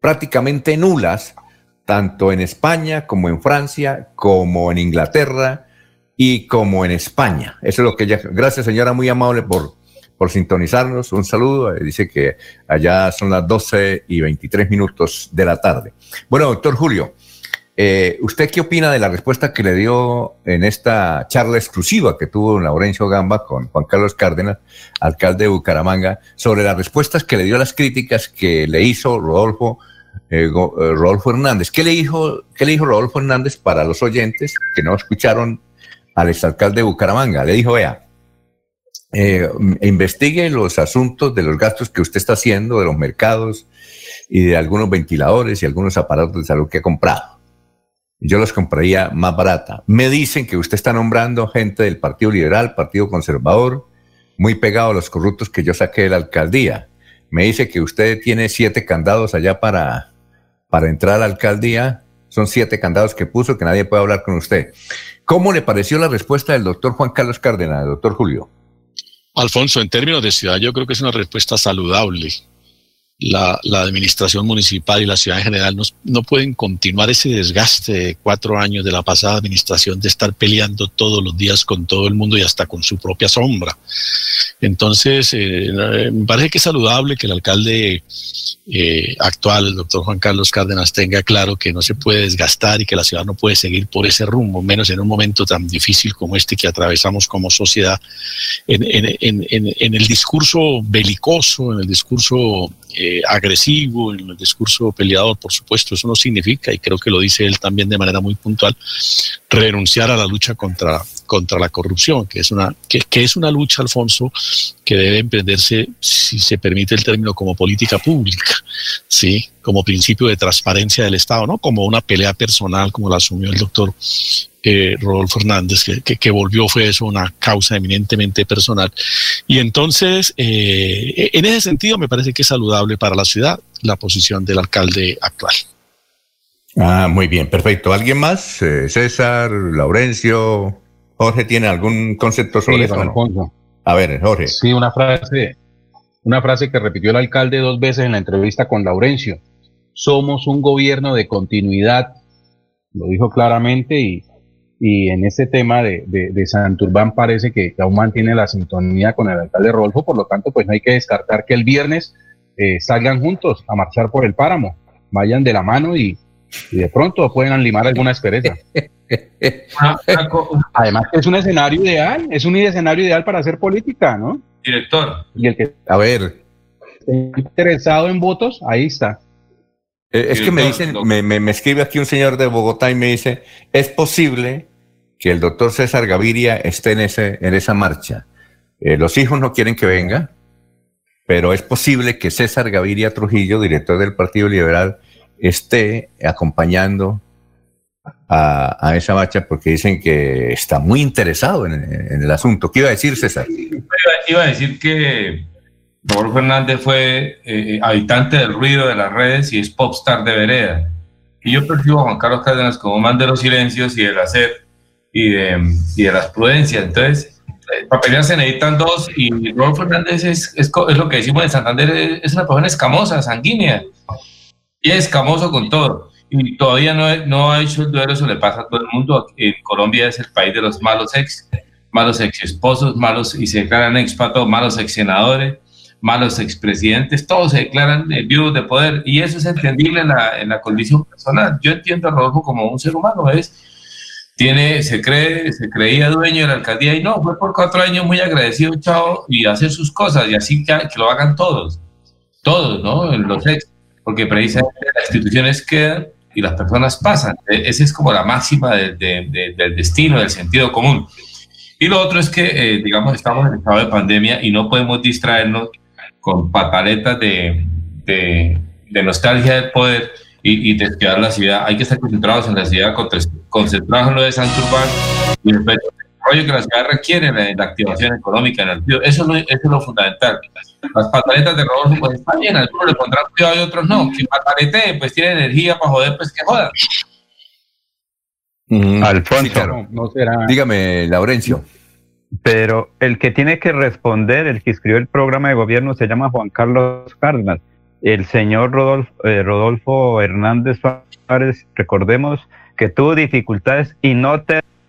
prácticamente nulas, tanto en España como en Francia, como en Inglaterra y como en España. Eso es lo que ella... Gracias señora, muy amable por por sintonizarnos. Un saludo. Eh, dice que allá son las 12 y 23 minutos de la tarde. Bueno, doctor Julio, eh, ¿usted qué opina de la respuesta que le dio en esta charla exclusiva que tuvo Laurencio Gamba con Juan Carlos Cárdenas, alcalde de Bucaramanga, sobre las respuestas que le dio a las críticas que le hizo Rodolfo, eh, Rodolfo Hernández? ¿Qué le, dijo, ¿Qué le dijo Rodolfo Hernández para los oyentes que no escucharon al exalcalde de Bucaramanga? Le dijo, vea, eh, investigue los asuntos de los gastos que usted está haciendo, de los mercados y de algunos ventiladores y algunos aparatos de salud que ha comprado. Yo los compraría más barata. Me dicen que usted está nombrando gente del Partido Liberal, Partido Conservador, muy pegado a los corruptos que yo saqué de la alcaldía. Me dice que usted tiene siete candados allá para, para entrar a la alcaldía. Son siete candados que puso que nadie puede hablar con usted. ¿Cómo le pareció la respuesta del doctor Juan Carlos Cárdenas, doctor Julio? Alfonso, en términos de ciudad, yo creo que es una respuesta saludable. La, administración municipal y la ciudad en general no, no, pueden continuar ese desgaste de cuatro años de la pasada administración de estar peleando todos los días con todo el mundo y hasta con su propia sombra. Entonces, eh, me parece que es saludable que el alcalde eh, actual, el doctor Juan Carlos Cárdenas, tenga claro que no se puede desgastar y que la ciudad no puede seguir por ese rumbo, menos en un momento tan difícil como este que atravesamos como sociedad, en, el discurso belicoso, en el discurso eh, agresivo, en el discurso peleador, por supuesto, eso no significa, y creo que lo dice él también de manera muy puntual, renunciar a la lucha contra, contra la corrupción, que es una, que, que es una lucha, Alfonso, que debe emprenderse, si se permite el término, como política pública, ¿sí? como principio de transparencia del Estado, no como una pelea personal como la asumió el doctor eh, Rodolfo Hernández, que, que, volvió fue eso una causa eminentemente personal. Y entonces, eh, en ese sentido, me parece que es saludable para la ciudad la posición del alcalde actual. Ah, muy bien, perfecto. ¿Alguien más? Eh, César, Laurencio, Jorge, ¿tiene algún concepto sobre eso? A ver, Jorge. Sí, una frase, una frase que repitió el alcalde dos veces en la entrevista con Laurencio. Somos un gobierno de continuidad, lo dijo claramente y, y en este tema de, de, Santurbán parece que, aún mantiene la sintonía con el alcalde Rolfo, por lo tanto pues no hay que descartar que el viernes eh, salgan juntos a marchar por el páramo, vayan de la mano y, y de pronto pueden limar alguna esperanza. Además es un escenario ideal, es un escenario ideal para hacer política, ¿no? Director. Y el que a ver interesado en votos, ahí está. Eh, es que me dicen, me, me, escribe aquí un señor de Bogotá y me dice, es posible que el doctor César Gaviria esté en, ese, en esa marcha. Eh, los hijos no quieren que venga, pero es posible que César Gaviria Trujillo, director del Partido Liberal, esté acompañando a, esa marcha porque dicen que está muy interesado en, el asunto. ¿Qué iba a decir, César? Iba, a decir que Rodolfo Fernández fue eh, habitante del ruido de las redes y es popstar de vereda. Y yo percibo a Juan Carlos Cárdenas como man de los silencios y del hacer y de, y de las prudencias. Entonces, eh, para se necesitan dos y Rodolfo Fernández es, es, es, lo que decimos en Santander, es una persona escamosa, sanguínea y es escamoso con todo y todavía no, no ha hecho el duelo, eso le pasa a todo el mundo. En Colombia es el país de los malos ex, malos ex esposos, malos y se declaran expatos, malos ex senadores, malos expresidentes, todos se declaran eh, vivos de poder y eso es entendible en la, en la condición personal. Yo entiendo a Rodolfo como un ser humano, es tiene, se cree, se creía dueño de la alcaldía y no, fue por cuatro años muy agradecido, chao, y hacer sus cosas y así que, que lo hagan todos, todos, ¿no? Los ex, porque precisamente las instituciones quedan y las personas pasan. E, esa es como la máxima del destino, del sentido común. Y lo otro es que, eh, digamos, estamos en estado de pandemia y no podemos distraernos con pataletas de, de, nostalgia del poder y, y la ciudad. Hay que estar concentrados en la ciudad, concentrados en lo de Santurbán y el desarrollo que la ciudad requiere, la, la activación económica, en el eso, eso es lo fundamental. Las pataletas de Rodolfo, pues está bien, algunos le pondrán cuidado y otros no. Quien patalete, pues tiene energía para joder, pues que joda. Mm, Alfonso, no, será... dígame, Laurencio. Pero el que tiene que responder, el que escribió el programa de gobierno, se llama Juan Carlos Cárdenas. El señor Rodolfo, eh, Rodolfo Hernández Suárez, recordemos que tuvo dificultades y no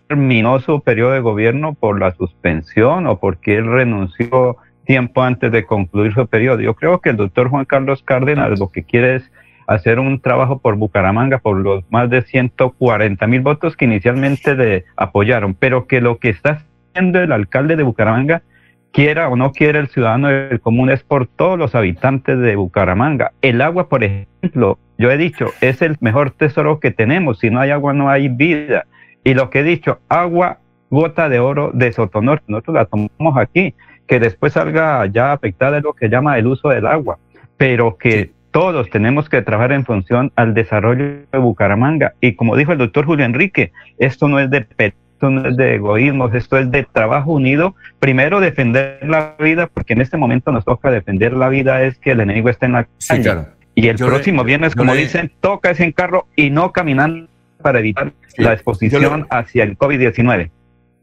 terminó su periodo de gobierno por la suspensión o porque él renunció tiempo antes de concluir su periodo. Yo creo que el doctor Juan Carlos Cárdenas lo que quiere es hacer un trabajo por Bucaramanga, por los más de 140 mil votos que inicialmente le apoyaron, pero que lo que está haciendo el alcalde de Bucaramanga, quiera o no quiera el ciudadano del común, es por todos los habitantes de Bucaramanga. El agua, por ejemplo, yo he dicho, es el mejor tesoro que tenemos. Si no hay agua, no hay vida. Y lo que he dicho, agua, gota de oro de Sotonorte, nosotros la tomamos aquí que después salga ya afectada es lo que llama el uso del agua, pero que todos tenemos que trabajar en función al desarrollo de Bucaramanga. Y como dijo el doctor Julio Enrique, esto no es de esto no es de egoísmo, esto es de trabajo unido. Primero defender la vida, porque en este momento nos toca defender la vida, es que el enemigo está en la calle. Y el próximo viernes, como dicen, toca ese en carro y no caminando para evitar la exposición hacia el COVID-19.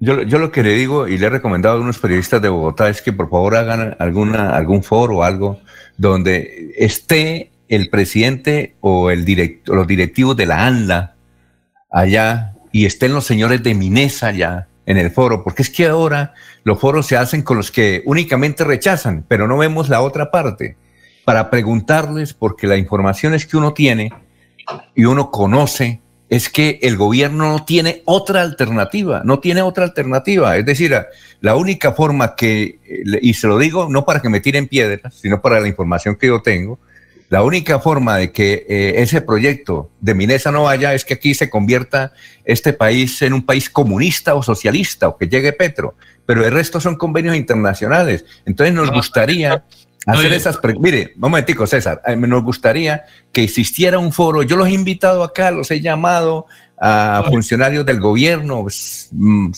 Yo, yo lo que le digo y le he recomendado a unos periodistas de Bogotá es que por favor hagan alguna, algún foro o algo donde esté el presidente o el directo, los directivos de la ANLA allá y estén los señores de Minesa allá en el foro, porque es que ahora los foros se hacen con los que únicamente rechazan, pero no vemos la otra parte, para preguntarles, porque la información es que uno tiene y uno conoce es que el gobierno no tiene otra alternativa, no tiene otra alternativa. Es decir, la única forma que, y se lo digo no para que me tiren piedras, sino para la información que yo tengo, la única forma de que eh, ese proyecto de Minesa no vaya es que aquí se convierta este país en un país comunista o socialista o que llegue Petro, pero el resto son convenios internacionales. Entonces nos gustaría hacer esas Mire, un momentico, César, nos gustaría que existiera un foro. Yo los he invitado acá, los he llamado a funcionarios del gobierno, mm,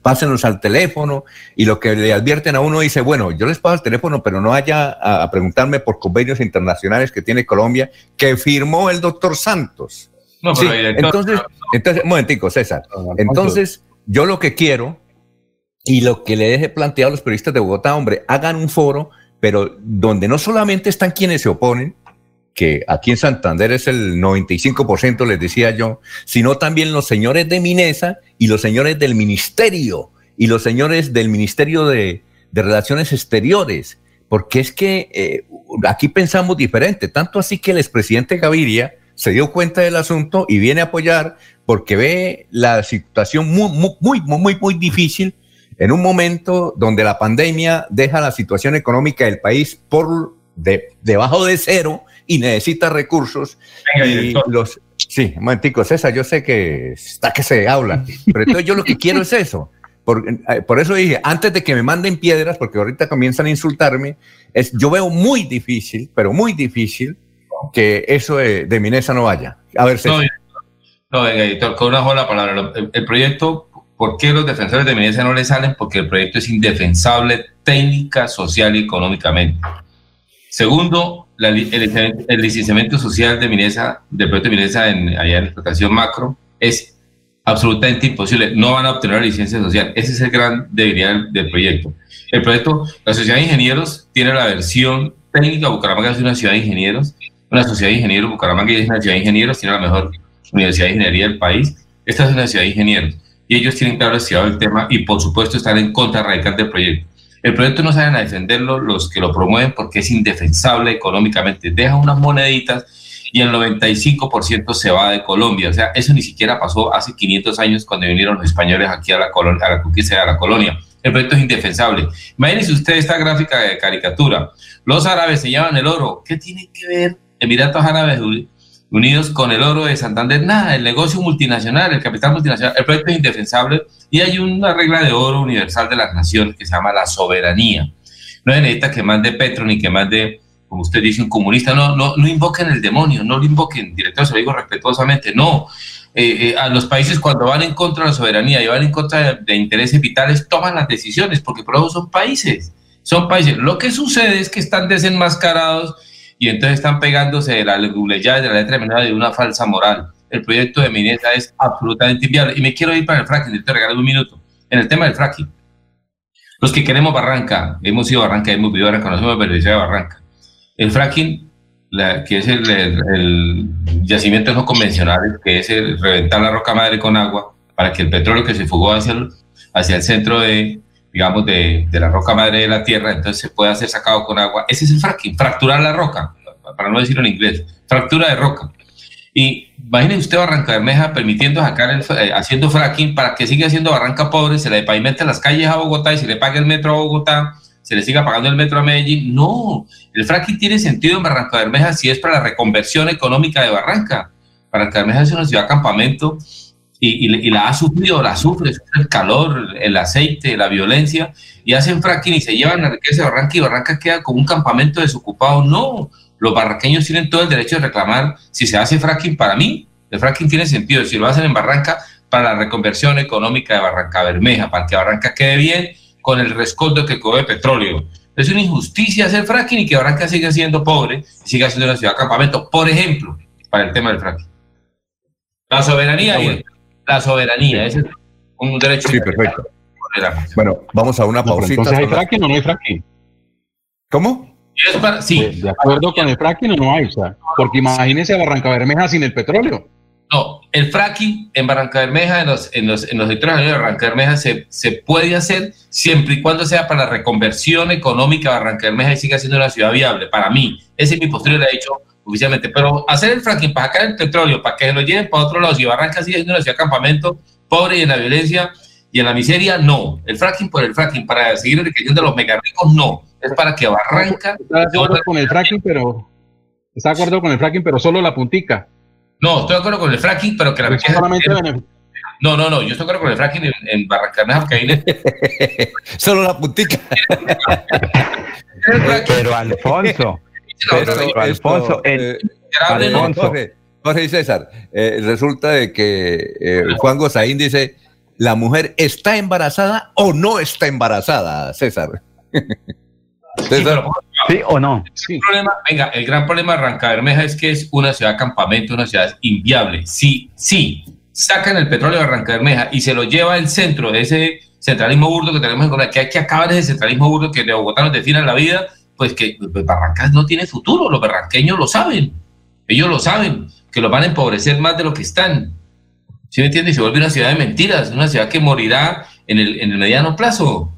pásenos al teléfono y lo que le advierten a uno dice, bueno, yo les paso el teléfono, pero no haya a, preguntarme por convenios internacionales que tiene Colombia, que firmó el doctor Santos. No, sí, entonces, entonces, un momentico, César. Entonces, yo lo que quiero y lo que le he planteado a los periodistas de Bogotá, hombre, hagan un foro pero donde no solamente están quienes se oponen, que aquí en Santander es el 95%, les decía yo, sino también los señores de Minesa y los señores del ministerio y los señores del Ministerio de, Relaciones Exteriores, porque es que eh, aquí pensamos diferente, tanto así que el expresidente Gaviria se dio cuenta del asunto y viene a apoyar porque ve la situación muy, muy, muy, muy, muy difícil en un momento donde la pandemia deja la situación económica del país por debajo de cero y necesita recursos. y los, sí, un momentico, César, yo sé que está que se habla, pero entonces yo lo que quiero es eso. Por, eh, por, eso dije, antes de que me manden piedras, porque ahorita comienzan a insultarme, es, yo veo muy difícil, pero muy difícil, que eso de, de Minesa no vaya. A ver, César. No, no con una sola palabra. el proyecto ¿Por qué los defensores de Minesa no le salen? Porque el proyecto es indefensable técnica, social y económicamente. Segundo, el, licenciamiento social de Minesa, del proyecto de Minesa en, allá la explotación macro, es absolutamente imposible. No van a obtener la licencia social. Ese es el gran debilidad del, proyecto. El proyecto, la Sociedad de Ingenieros tiene la versión técnica. Bucaramanga es una ciudad de ingenieros. Una sociedad de ingenieros. Bucaramanga es una ciudad de ingenieros. Tiene la mejor universidad de ingeniería del país. Esta es una ciudad de ingenieros y ellos tienen claro el tema y por supuesto están en contra radical del proyecto. El proyecto no saben a defenderlo los que lo promueven porque es indefensable económicamente. Deja unas moneditas y el 95% se va de Colombia. O sea, eso ni siquiera pasó hace 500 años cuando vinieron los españoles aquí a la, colonia, a la conquista de la colonia. El proyecto es indefensable. Imagínense usted esta gráfica de caricatura. Los árabes se llevan el oro. ¿Qué tienen que ver Emiratos Árabes unidos con el oro de Santander, nada, el negocio multinacional, el capital multinacional, el proyecto es indefensable y hay una regla de oro universal de las naciones que se llama la soberanía. No se necesita que mande Petro ni que mande, como usted dice, un comunista, no, no, no invoquen el demonio, no lo invoquen, director, se lo digo respetuosamente, no. Eh, eh, a los países cuando van en contra de la soberanía y van en contra de, intereses vitales, toman las decisiones, porque por eso son países, son países. Lo que sucede es que están desenmascarados y entonces están pegándose de la leguleyad de la letra menor de una falsa moral. El proyecto de Minesa es absolutamente inviable. Y me quiero ir para el fracking, te regalo un minuto. En el tema del fracking, los que queremos Barranca, hemos ido a Barranca, hemos vivido Barranca, nos hemos beneficiado de Barranca. El fracking, que es el, yacimiento no convencional, que es el reventar la roca madre con agua para que el petróleo que se fugó hacia el, hacia el centro de, digamos, de, de, la roca madre de la tierra, entonces se puede hacer sacado con agua. Ese es el fracking, fracturar la roca, para no decirlo en inglés, fractura de roca. Y imagínese usted Barranca Bermeja permitiendo sacar, el, eh, haciendo fracking para que siga siendo Barranca pobre, se le pavimente las calles a Bogotá y se le pague el metro a Bogotá, se le siga pagando el metro a Medellín. No, el fracking tiene sentido en Barranca Bermeja si es para la reconversión económica de Barranca. Barranca Bermeja es una ciudad campamento y, la ha sufrido, la sufre, el calor, el aceite, la violencia, y hacen fracking y se llevan la riqueza de Barranca y Barranca queda como un campamento desocupado. No, los barranqueños tienen todo el derecho de reclamar si se hace fracking para mí. El fracking tiene sentido, si lo hacen en Barranca, para la reconversión económica de Barranca Bermeja, para que Barranca quede bien con el rescoldo que coge petróleo. Es una injusticia hacer fracking y que Barranca siga siendo pobre y siga siendo una ciudad campamento, por ejemplo, para el tema del fracking. La soberanía y la soberanía. Ese es un derecho. Sí, perfecto. Bueno, vamos a una pausita. entonces, ¿hay fracking o no hay fracking? ¿Cómo? sí. ¿De acuerdo con el fracking o no hay? porque imagínense Barranca Bermeja sin el petróleo. No, el fracking en Barranca Bermeja, en los, en los, en los sectores de Barranca Bermeja, se, se, puede hacer siempre y cuando sea para la reconversión económica de Barranca Bermeja y siga siendo una ciudad viable. Para mí, ese es mi postura, lo he dicho oficialmente. Pero hacer el fracking para sacar el petróleo, para que se lo lleven para otro lado, si Barranca sigue siendo una ciudad campamento pobre y en la violencia y en la miseria, no. El fracking por el fracking, para seguir enriqueciendo a los megarricos, no. Es para que Barranca... Está de acuerdo con el fracking, pero... Está de acuerdo con el fracking, pero solo la puntica. No, estoy de acuerdo con el fracking, pero que la riqueza... No, no, no, yo estoy de acuerdo con el fracking en, en Barranca porque ahí... solo la puntica. pero Alfonso... Pero, Alfonso, eh, Jorge, y César, eh, resulta de que eh, Juan Gozaín dice, ¿la mujer está embarazada o no está embarazada, César? Sí, o no? El problema, venga, el gran problema de Rancabermeja es que es una ciudad campamento, una ciudad inviable. Sí, sí, sacan el petróleo de Rancabermeja y se lo lleva al centro de ese centralismo burdo que tenemos en Colombia, que hay que acabar ese centralismo burdo que de Bogotá nos define la vida pues que Barrancas no tiene futuro, los barranqueños lo saben, ellos lo saben, que los van a empobrecer más de lo que están. ¿Sí me entiendes? Se vuelve una ciudad de mentiras, una ciudad que morirá en el, en el mediano plazo.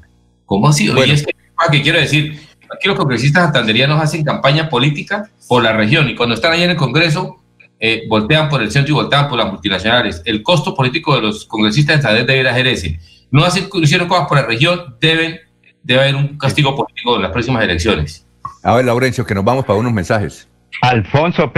¿Cómo así? Bueno. es que, ¿qué quiero decir? Aquí los congresistas santanderianos hacen campaña política por la región y cuando están ahí en el Congreso eh, voltean por el centro y voltean por las multinacionales. El costo político de los congresistas de Santander debe ser ese. No hacen, hicieron cosas por la región, deben debe haber un castigo político en las próximas elecciones. A ver, Laurencio, que nos vamos para unos mensajes. Alfonso,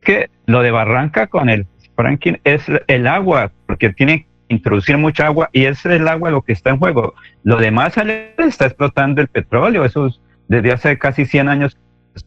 que lo de Barranca con el Franklin es el agua, porque tiene que introducir mucha agua y es el agua lo que está en juego. Lo demás está explotando el petróleo, eso es desde hace casi 100 años.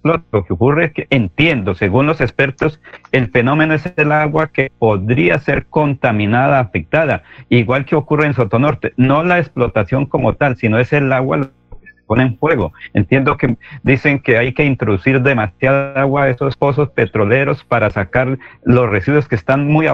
Lo que ocurre es que entiendo, según los expertos, el fenómeno es el agua que podría ser contaminada, afectada, igual que ocurre en Sotonorte. No la explotación como tal, sino es el agua que se pone en fuego. Entiendo que dicen que hay que introducir demasiada agua a esos pozos petroleros para sacar los residuos que están muy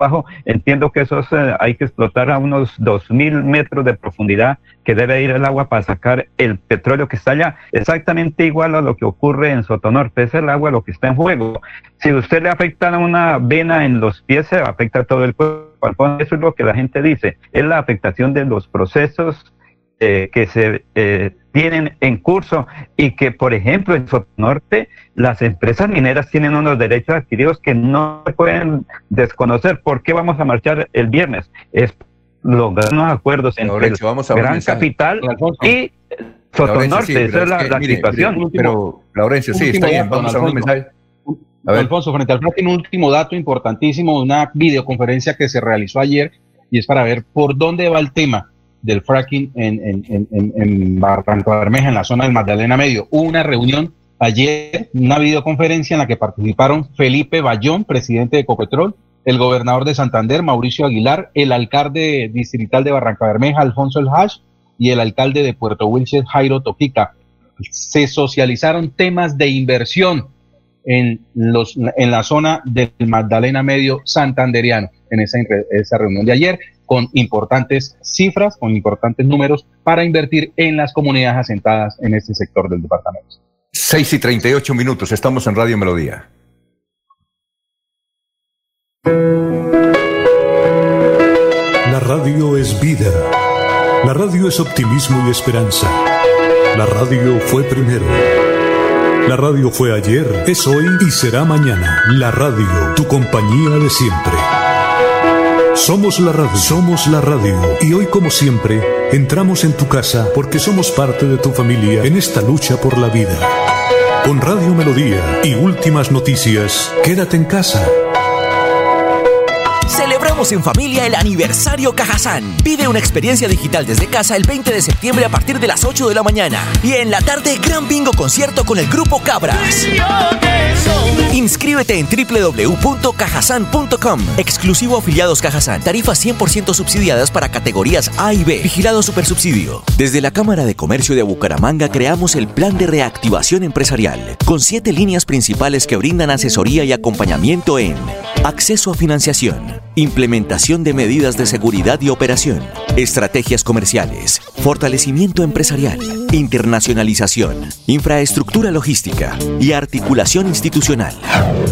bajo, entiendo que eso eh, hay que explotar a unos 2.000 metros de profundidad que debe ir el agua para sacar el petróleo que está allá, exactamente igual a lo que ocurre en Sotonorte, es el agua lo que está en juego. Si usted le afecta una vena en los pies, se afecta todo el cuerpo. Eso es lo que la gente dice, es la afectación de los procesos eh, que se eh, tienen en curso y que, por ejemplo, en Sotonorte, las empresas mineras tienen unos derechos adquiridos que no se pueden desconocer. ¿Por qué vamos a marchar el viernes? Es lograr unos acuerdos entre el Gran Capital y Sotonorte. Esa es la, situación. pero, Laurencio, sí, está bien. Vamos a un mensaje. Alfonso, frente al fracking, un último dato importantísimo, una videoconferencia que se realizó ayer y es para ver por dónde va el tema del fracking en, en, en, Barranco Bermeja, en la zona del Magdalena Medio. Hubo una reunión ayer, una videoconferencia en la que participaron Felipe Bayón, presidente de Copetrol, el gobernador de Santander, Mauricio Aguilar, el alcalde distrital de Barranca Bermeja, Alfonso El Hash, y el alcalde de Puerto Wilches, Jairo Toquica. Se socializaron temas de inversión en, los, en la zona del Magdalena Medio Santanderiano, en esa, esa reunión de ayer, con importantes cifras, con importantes números para invertir en las comunidades asentadas en este sector del departamento. 6 y 38 minutos, estamos en Radio Melodía. La radio es vida. La radio es optimismo y esperanza. La radio fue primero. La radio fue ayer, es hoy y será mañana. La radio, tu compañía de siempre. Somos la radio, somos la radio. Y hoy como siempre, entramos en tu casa porque somos parte de tu familia en esta lucha por la vida. Con Radio Melodía y últimas noticias, quédate en casa. En familia el aniversario Cajazán. Pide una experiencia digital desde casa el 20 de septiembre a partir de las 8 de la mañana. Y en la tarde, gran bingo concierto con el grupo Cabras. Inscríbete en www.cajazán.com. Exclusivo afiliados Cajazán. Tarifas 100% subsidiadas para categorías A y B. Vigilado Supersubsidio. Desde la Cámara de Comercio de Bucaramanga creamos el Plan de Reactivación Empresarial, con siete líneas principales que brindan asesoría y acompañamiento en acceso a financiación, implementación de medidas de seguridad y operación, estrategias comerciales, fortalecimiento empresarial, internacionalización, infraestructura logística y articulación institucional.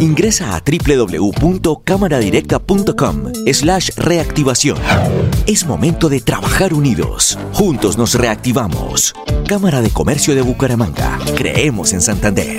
Ingresa a www.cámaradirecta.com slash reactivación. Es momento de trabajar unidos. Juntos nos reactivamos. Cámara de Comercio de Bucaramanga. Creemos en Santander.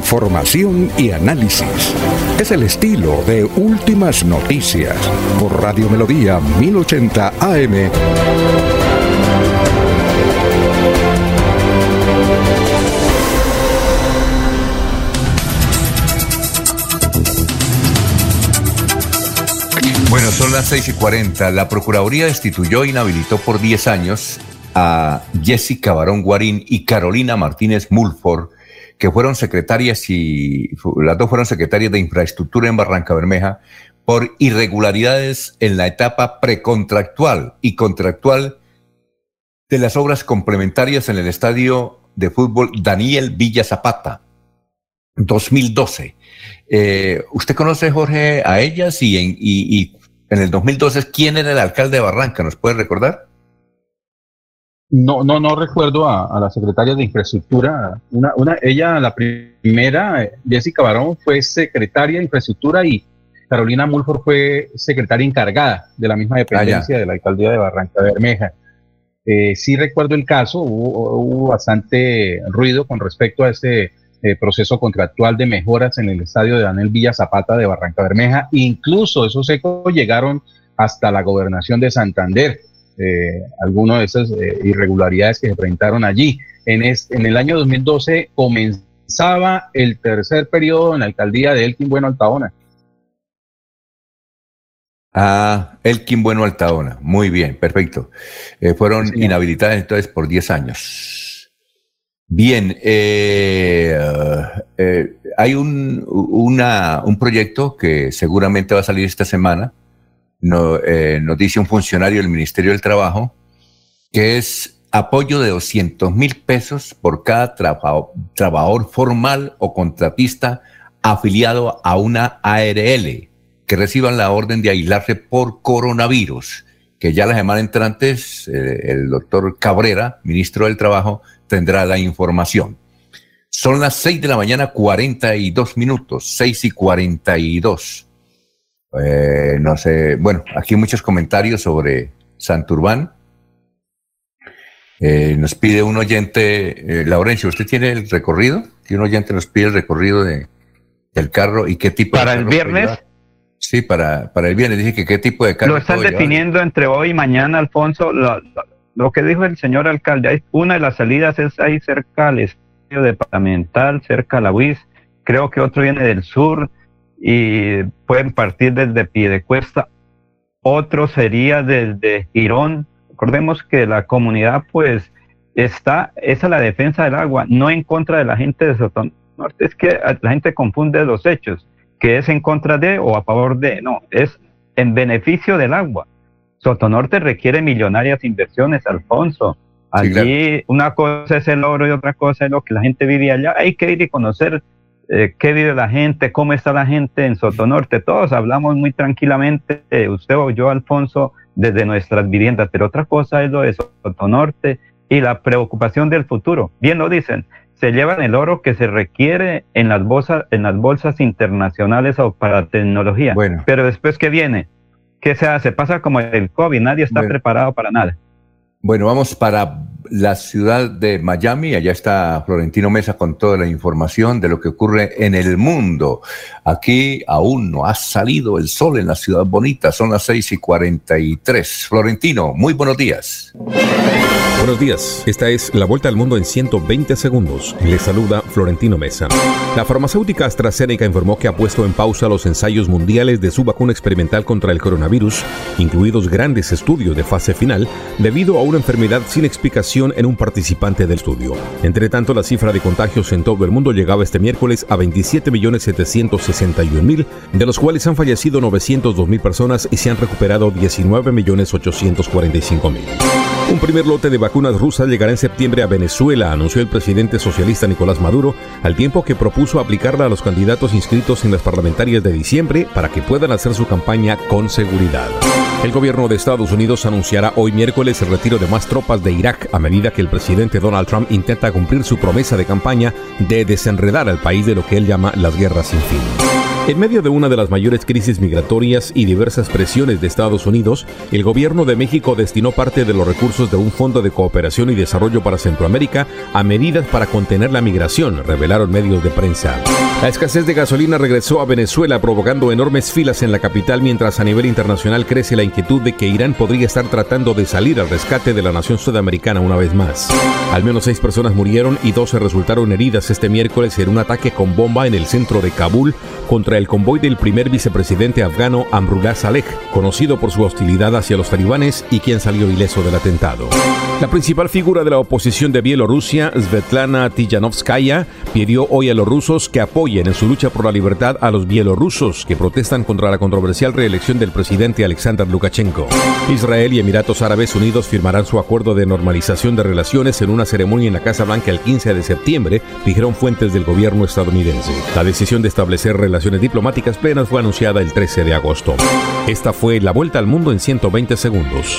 Información y análisis. Es el estilo de Últimas Noticias por Radio Melodía 1080 AM. Bueno, son las 6 y 40. La Procuraduría destituyó e inhabilitó por 10 años a Jessica Barón Guarín y Carolina Martínez Mulford que fueron secretarias y las dos fueron secretarias de infraestructura en Barranca Bermeja por irregularidades en la etapa precontractual y contractual de las obras complementarias en el estadio de fútbol Daniel Villa Zapata, 2012. Eh, ¿Usted conoce, Jorge, a ellas y en, y, y en el 2012 quién era el alcalde de Barranca? ¿Nos puede recordar? No, no, no recuerdo a, la secretaria de infraestructura. Una, una, ella, la primera, Jessica Barón, fue secretaria de infraestructura y Carolina Mulford fue secretaria encargada de la misma dependencia de la alcaldía de Barranca Bermeja. Eh, sí recuerdo el caso, hubo, bastante ruido con respecto a ese eh, proceso contractual de mejoras en el estadio de Daniel Villa Zapata de Barranca Bermeja. Incluso esos ecos llegaron hasta la gobernación de Santander eh, algunas de esas eh, irregularidades que se presentaron allí. En, en el año 2012 comenzaba el tercer periodo en la alcaldía de Elkin Bueno Altaona. Ah, Elkin Bueno Altaona. Muy bien, perfecto. Eh, fueron inhabilitadas entonces por 10 años. Bien, eh, hay un, una, un proyecto que seguramente va a salir esta semana no, eh, nos dice un funcionario del Ministerio del Trabajo, que es apoyo de 200 mil pesos por cada trabajador formal o contratista afiliado a una ARL que reciban la orden de aislarse por coronavirus, que ya la semana entrante eh, el doctor Cabrera, ministro del Trabajo, tendrá la información. Son las 6 de la mañana, 42 minutos, 6 y 42. Eh, no sé, bueno, aquí muchos comentarios sobre Santurbán. Eh, nos pide un oyente, eh, Laurencio, ¿usted tiene el recorrido? Que un oyente nos pide el recorrido de, del carro y qué tipo ¿Para el viernes? Sí, para, para el viernes. Dije que qué tipo de carro. Lo están definiendo entre hoy y mañana, Alfonso. Lo, que dijo el señor alcalde, una de las salidas es ahí cerca al estadio departamental, cerca a la UIS. Creo que otro viene del sur y pueden partir desde Piedecuesta. Otro sería desde Girón Recordemos que la comunidad pues está, esa es la defensa del agua, no en contra de la gente de Sotonorte, es que la gente confunde los hechos, que es en contra de o a favor de, no, es en beneficio del agua. Sotonorte requiere millonarias inversiones, Alfonso. Allí una cosa es el oro y otra cosa es lo que la gente vive allá. Hay que ir y conocer eh, qué vive la gente, cómo está la gente en Sotonorte. Todos hablamos muy tranquilamente, eh, usted o yo, Alfonso, desde nuestras viviendas, pero otra cosa es lo de Soto Norte y la preocupación del futuro. Bien lo dicen, se llevan el oro que se requiere en las bolsas, en las bolsas internacionales o para tecnología. Bueno. Pero después, ¿qué viene? ¿Qué se hace? Pasa como el COVID, nadie está preparado para nada. Bueno, vamos para la ciudad de Miami. Allá está Florentino Mesa con toda la información de lo que ocurre en el mundo. Aquí aún no ha salido el sol en la ciudad bonita. Son las seis y cuarenta y tres. Florentino, muy buenos días. Buenos días, esta es la vuelta al mundo en 120 segundos. Le saluda Florentino Mesa. La farmacéutica AstraZeneca informó que ha puesto en pausa los ensayos mundiales de su vacuna experimental contra el coronavirus, incluidos grandes estudios de fase final, debido a una enfermedad sin explicación en un participante del estudio. Entre tanto, la cifra de contagios en todo el mundo llegaba este miércoles a 27.761.000, de los cuales han fallecido 902.000 personas y se han recuperado 19.845.000. Un primer lote de vacunas rusas llegará en septiembre a Venezuela, anunció el presidente socialista Nicolás Maduro, al tiempo que propuso aplicarla a los candidatos inscritos en las parlamentarias de diciembre para que puedan hacer su campaña con seguridad. El gobierno de Estados Unidos anunciará hoy miércoles el retiro de más tropas de Irak a medida que el presidente Donald Trump intenta cumplir su promesa de campaña de desenredar al país de lo que él llama las guerras sin fin. En medio de una de las mayores crisis migratorias y diversas presiones de Estados Unidos, el gobierno de México destinó parte de los recursos de un fondo de cooperación y desarrollo para Centroamérica a medidas para contener la migración, revelaron medios de prensa. La escasez de gasolina regresó a Venezuela provocando enormes filas en la capital mientras a nivel internacional crece la inquietud de que Irán podría estar tratando de salir al rescate de la nación sudamericana una vez más. Al menos seis personas murieron y 12 resultaron heridas este miércoles en un ataque con bomba en el centro de Kabul contra el convoy del primer vicepresidente afgano Amrullah Saleh, conocido por su hostilidad hacia los talibanes y quien salió ileso del atentado. La principal figura de la oposición de Bielorrusia, Svetlana Tijanovskaya, pidió hoy a los rusos que apoyen en su lucha por la libertad a los bielorrusos que protestan contra la controversial reelección del presidente Alexander Lukashenko. Israel y Emiratos Árabes Unidos firmarán su acuerdo de normalización de relaciones en una ceremonia en la Casa Blanca el 15 de septiembre, dijeron fuentes del gobierno estadounidense. La decisión de establecer relaciones diplomáticas plenas fue anunciada el 13 de agosto. Esta fue la vuelta al mundo en 120 segundos.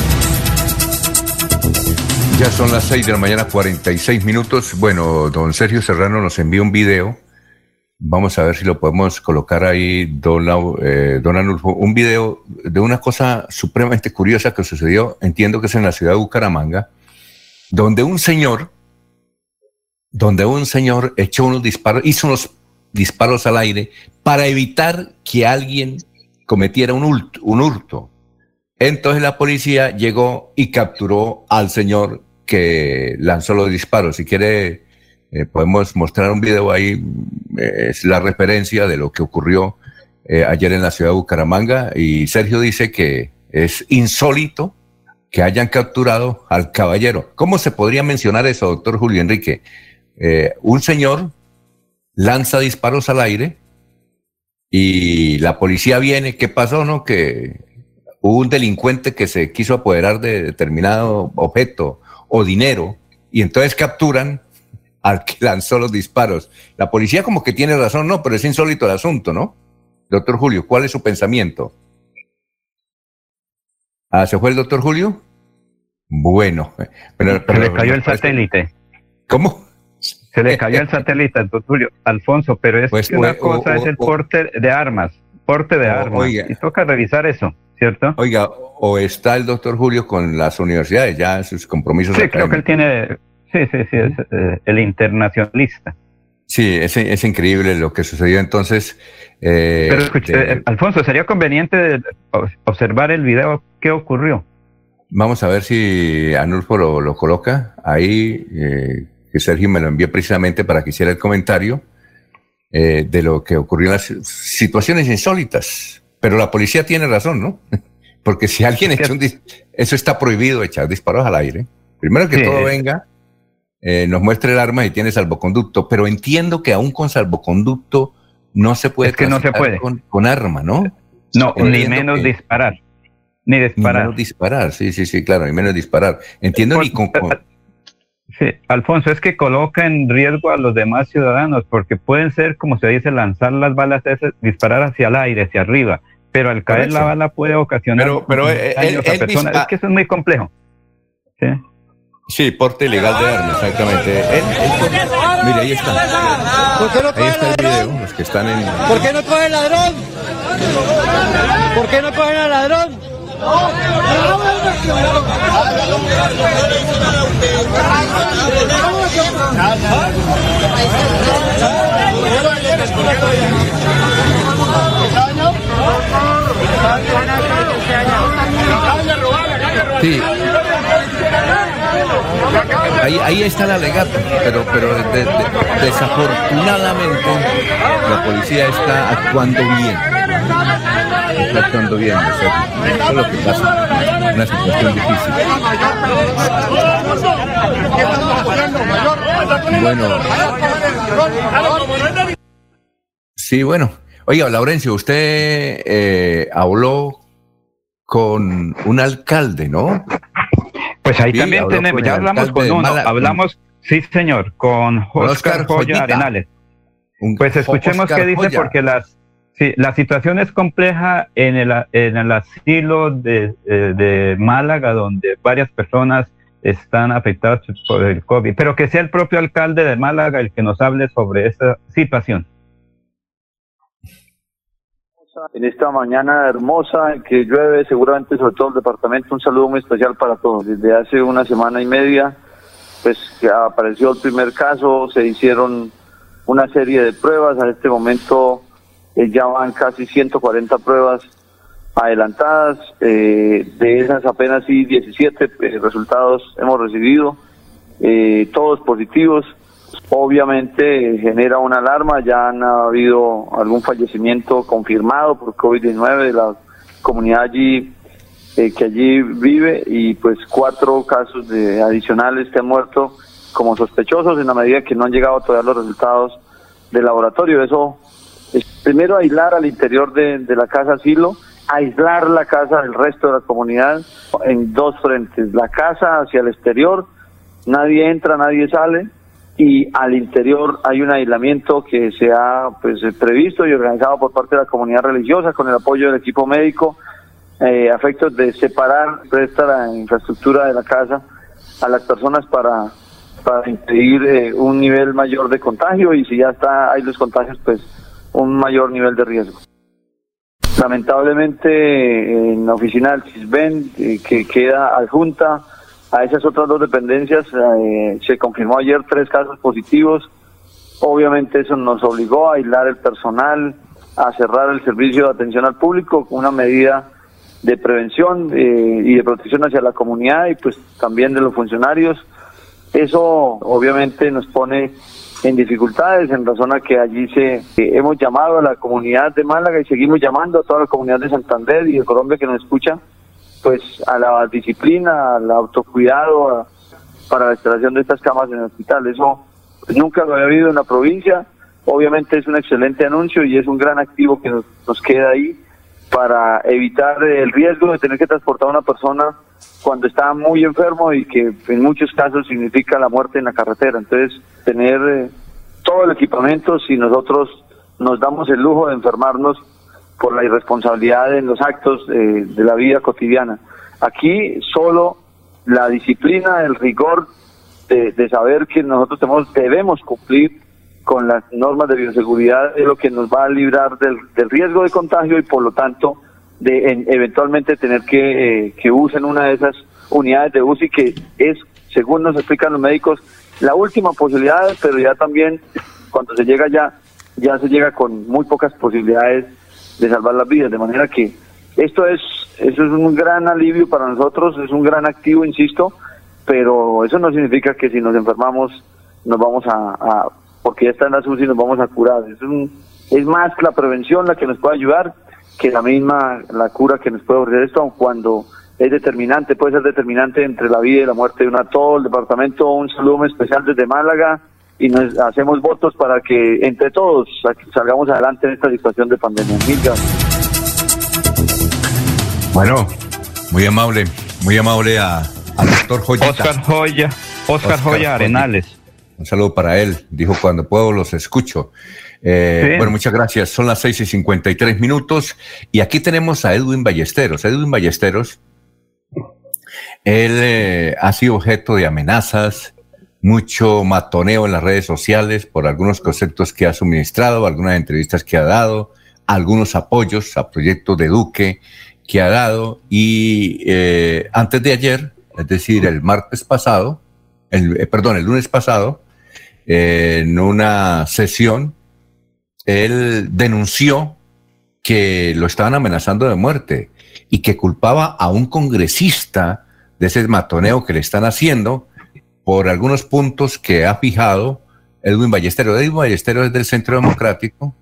Ya son las 6 de la mañana, 46 minutos. Bueno, don Sergio Serrano nos envió un video. Vamos a ver si lo podemos colocar ahí, don, eh, don Anulfo. Un video de una cosa supremamente curiosa que sucedió, entiendo que es en la ciudad de Bucaramanga, donde un señor, donde un señor echó unos disparos, hizo unos disparos al aire para evitar que alguien cometiera un un hurto. Entonces la policía llegó y capturó al señor que lanzó los disparos. Si quiere, eh, podemos mostrar un video ahí, eh, es la referencia de lo que ocurrió eh, ayer en la ciudad de Bucaramanga. Y Sergio dice que es insólito que hayan capturado al caballero. ¿Cómo se podría mencionar eso, doctor Julio Enrique? un señor lanza disparos al aire y la policía viene, ¿qué pasó, no? Que hubo un delincuente que se quiso apoderar de determinado objeto o dinero y entonces capturan al que lanzó los disparos. La policía como que tiene razón, no, pero es insólito el asunto, ¿no? Doctor Julio, ¿cuál es su pensamiento? Ah, ¿se fue el doctor Julio? Bueno, pero, se le cayó el satélite. ¿Cómo? Se le cayó el satélite, doctor Julio. Alfonso, pero es pues, que una cosa es el porte de armas, porte de armas. y toca revisar eso, ¿cierto? Oiga, o está el doctor Julio con las universidades, ya sus compromisos. Sí, creo que él tiene, sí, sí, sí, es eh, el internacionalista. Sí, es, es, increíble lo que sucedió entonces. Eh, Pero escuche, eh, Alfonso, sería conveniente observar el video. ¿Qué ocurrió? Vamos a ver si Anulfo lo, coloca ahí, eh, que Sergio me lo envió precisamente para que hiciera el comentario de lo que ocurrió en las situaciones insólitas. Pero la policía tiene razón, ¿no? Porque si alguien echa un... Eso está prohibido, echar disparos al aire. Primero que todo venga eh, nos muestre el arma y tiene salvoconducto, pero entiendo que aún con salvoconducto no se puede, que no se puede. Con, arma, ¿no? No, ni menos disparar. Ni disparar. Ni menos disparar, sí, sí, sí, claro, ni menos disparar. Entiendo ni con, Sí, Alfonso, es que coloca en riesgo a los demás ciudadanos, porque pueden ser, como se dice, lanzar las balas, disparar hacia el aire, hacia arriba, pero al caer la bala puede ocasionar pero, pero daños a personas. Es que eso es muy complejo. ¿sí? Sí, porte ilegal de armas, exactamente. mire, ahí está. ¿Por qué no ahí está el video, los que están en... ¿Por qué no coge el ladrón? ¿Por qué no cogen al ladrón? Ahí, ahí está el alegato, pero, pero desafortunadamente la policía está actuando bien. Está actuando bien, eso es lo que pasa. Una situación difícil. Bueno. Sí, bueno. Oiga, Laurencio, usted eh, habló con un alcalde, ¿no? Pues ahí también tenemos, ya hablamos con uno, hablamos, sí señor, con Oscar, Joya Arenales. pues escuchemos qué dice porque las, sí, la situación es compleja en el, en el asilo de, eh, de Málaga, donde varias personas están afectadas por el COVID, pero que sea el propio alcalde de Málaga el que nos hable sobre esa situación en esta mañana hermosa que llueve seguramente sobre todo el departamento. Un saludo muy especial para todos. Desde hace una semana y media, pues apareció el primer caso, se hicieron una serie de pruebas. A este momento eh, ya van casi 140 pruebas adelantadas. Eh, de esas apenas sí 17 eh, resultados hemos recibido, todos positivos. Obviamente genera una alarma, ya han habido algún fallecimiento confirmado por COVID-19 de la comunidad allí eh, que allí vive y pues cuatro casos de adicionales que han muerto como sospechosos en la medida que no han llegado todavía los resultados del laboratorio. Eso es primero aislar al interior de, de la casa asilo, aislar la casa del resto de la comunidad en dos frentes, la casa hacia el exterior, nadie entra, nadie sale, y al interior hay un aislamiento que se ha pues, previsto y organizado por parte de la comunidad religiosa con el apoyo del equipo médico eh, a de separar prestar la infraestructura de la casa a las personas para para impedir eh, un nivel mayor de contagio y si ya está hay los contagios pues un mayor nivel de riesgo. Lamentablemente en la oficina del CISBEN eh, que queda adjunta a esas otras dos dependencias eh, se confirmó ayer tres casos positivos. Obviamente eso nos obligó a aislar el personal, a cerrar el servicio de atención al público una medida de prevención eh, y de protección hacia la comunidad y pues también de los funcionarios. Eso obviamente nos pone en dificultades en razón a que allí se eh, hemos llamado a la comunidad de Málaga y seguimos llamando a toda la comunidad de Santander y de Colombia que nos escucha pues a la disciplina, al autocuidado para la instalación de estas camas en el hospital. Eso nunca lo había habido en la provincia, obviamente es un excelente anuncio y es un gran activo que nos, nos queda ahí para evitar el riesgo de tener que transportar a una persona cuando está muy enfermo y que en muchos casos significa la muerte en la carretera. Entonces, tener eh, todo el equipamiento, si nosotros nos damos el lujo de enfermarnos por la irresponsabilidad en los actos eh, de la vida cotidiana. Aquí solo la disciplina, el rigor de, saber que nosotros tenemos, debemos cumplir con las normas de bioseguridad es lo que nos va a librar del, riesgo de contagio y por lo tanto de eventualmente tener que, eh, que usen una de esas unidades de UCI que es, según nos explican los médicos, la última posibilidad, pero ya también cuando se llega ya, ya se llega con muy pocas posibilidades de salvar las vidas, de manera que esto es, eso es un gran alivio para nosotros, es un gran activo, insisto, pero eso no significa que si nos enfermamos nos vamos a, porque ya está en la SUSI nos vamos a curar. Es, un, es más la prevención la que nos puede ayudar que la misma, la cura que nos puede ofrecer esto, cuando es determinante, puede ser determinante entre la vida y la muerte de una todo el departamento, un saludo especial desde Málaga y nos hacemos votos para que entre todos salgamos adelante en esta situación de pandemia. Mil Bueno, muy amable, muy amable a, al doctor Joya. Oscar Joya, Oscar, Joya Arenales. Un saludo para él. Dijo, cuando puedo los escucho. Eh, bueno, muchas gracias. Son las seis y 53 minutos. Y aquí tenemos a Edwin Ballesteros. Edwin Ballesteros, él eh, ha sido objeto de amenazas, mucho matoneo en las redes sociales por algunos conceptos que ha suministrado, algunas entrevistas que ha dado, algunos apoyos a proyectos de Duque que ha dado. Y eh, antes de ayer, es decir, el martes pasado, el, perdón, el lunes pasado, en una sesión, él denunció que lo estaban amenazando de muerte y que culpaba a un congresista de ese matoneo que le están haciendo por algunos puntos que ha fijado Edwin Ballesteros. Edwin Ballesteros es del Centro Democrático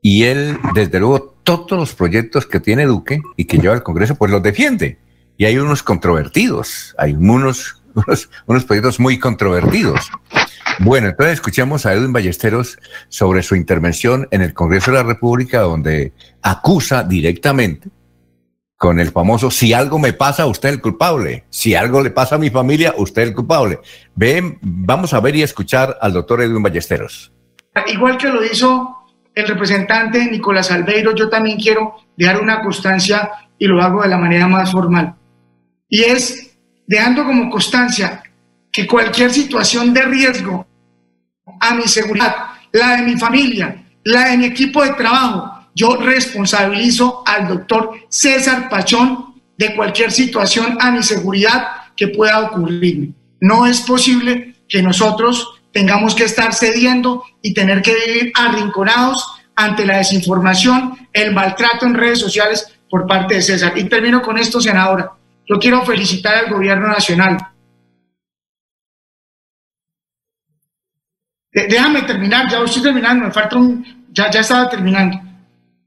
y él, desde luego, todos los proyectos que tiene Duque y que lleva al Congreso, pues los defiende. Y hay unos controvertidos, hay unos, unos, proyectos muy controvertidos. Bueno, entonces escuchamos a Edwin Ballesteros sobre su intervención en el Congreso de la República, donde acusa directamente con el famoso, si algo me pasa, usted es el culpable. Si algo le pasa a mi familia, usted es el culpable. Ven, vamos a ver y escuchar al doctor Edwin Ballesteros. Igual que lo hizo el representante Nicolás Albeiro, yo también quiero dejar una constancia y lo hago de la manera más formal. Y es dejando como constancia que cualquier situación de riesgo a mi seguridad, la de mi familia, la de mi equipo de trabajo, yo responsabilizo al doctor César Pachón de cualquier situación a mi seguridad que pueda ocurrir. No es posible que nosotros tengamos que estar cediendo y tener que vivir arrinconados ante la desinformación, el maltrato en redes sociales por parte de César. Y termino con esto, senadora. Yo quiero felicitar al gobierno nacional Déjame terminar, ya estoy terminando, me falta un, ya, ya estaba terminando.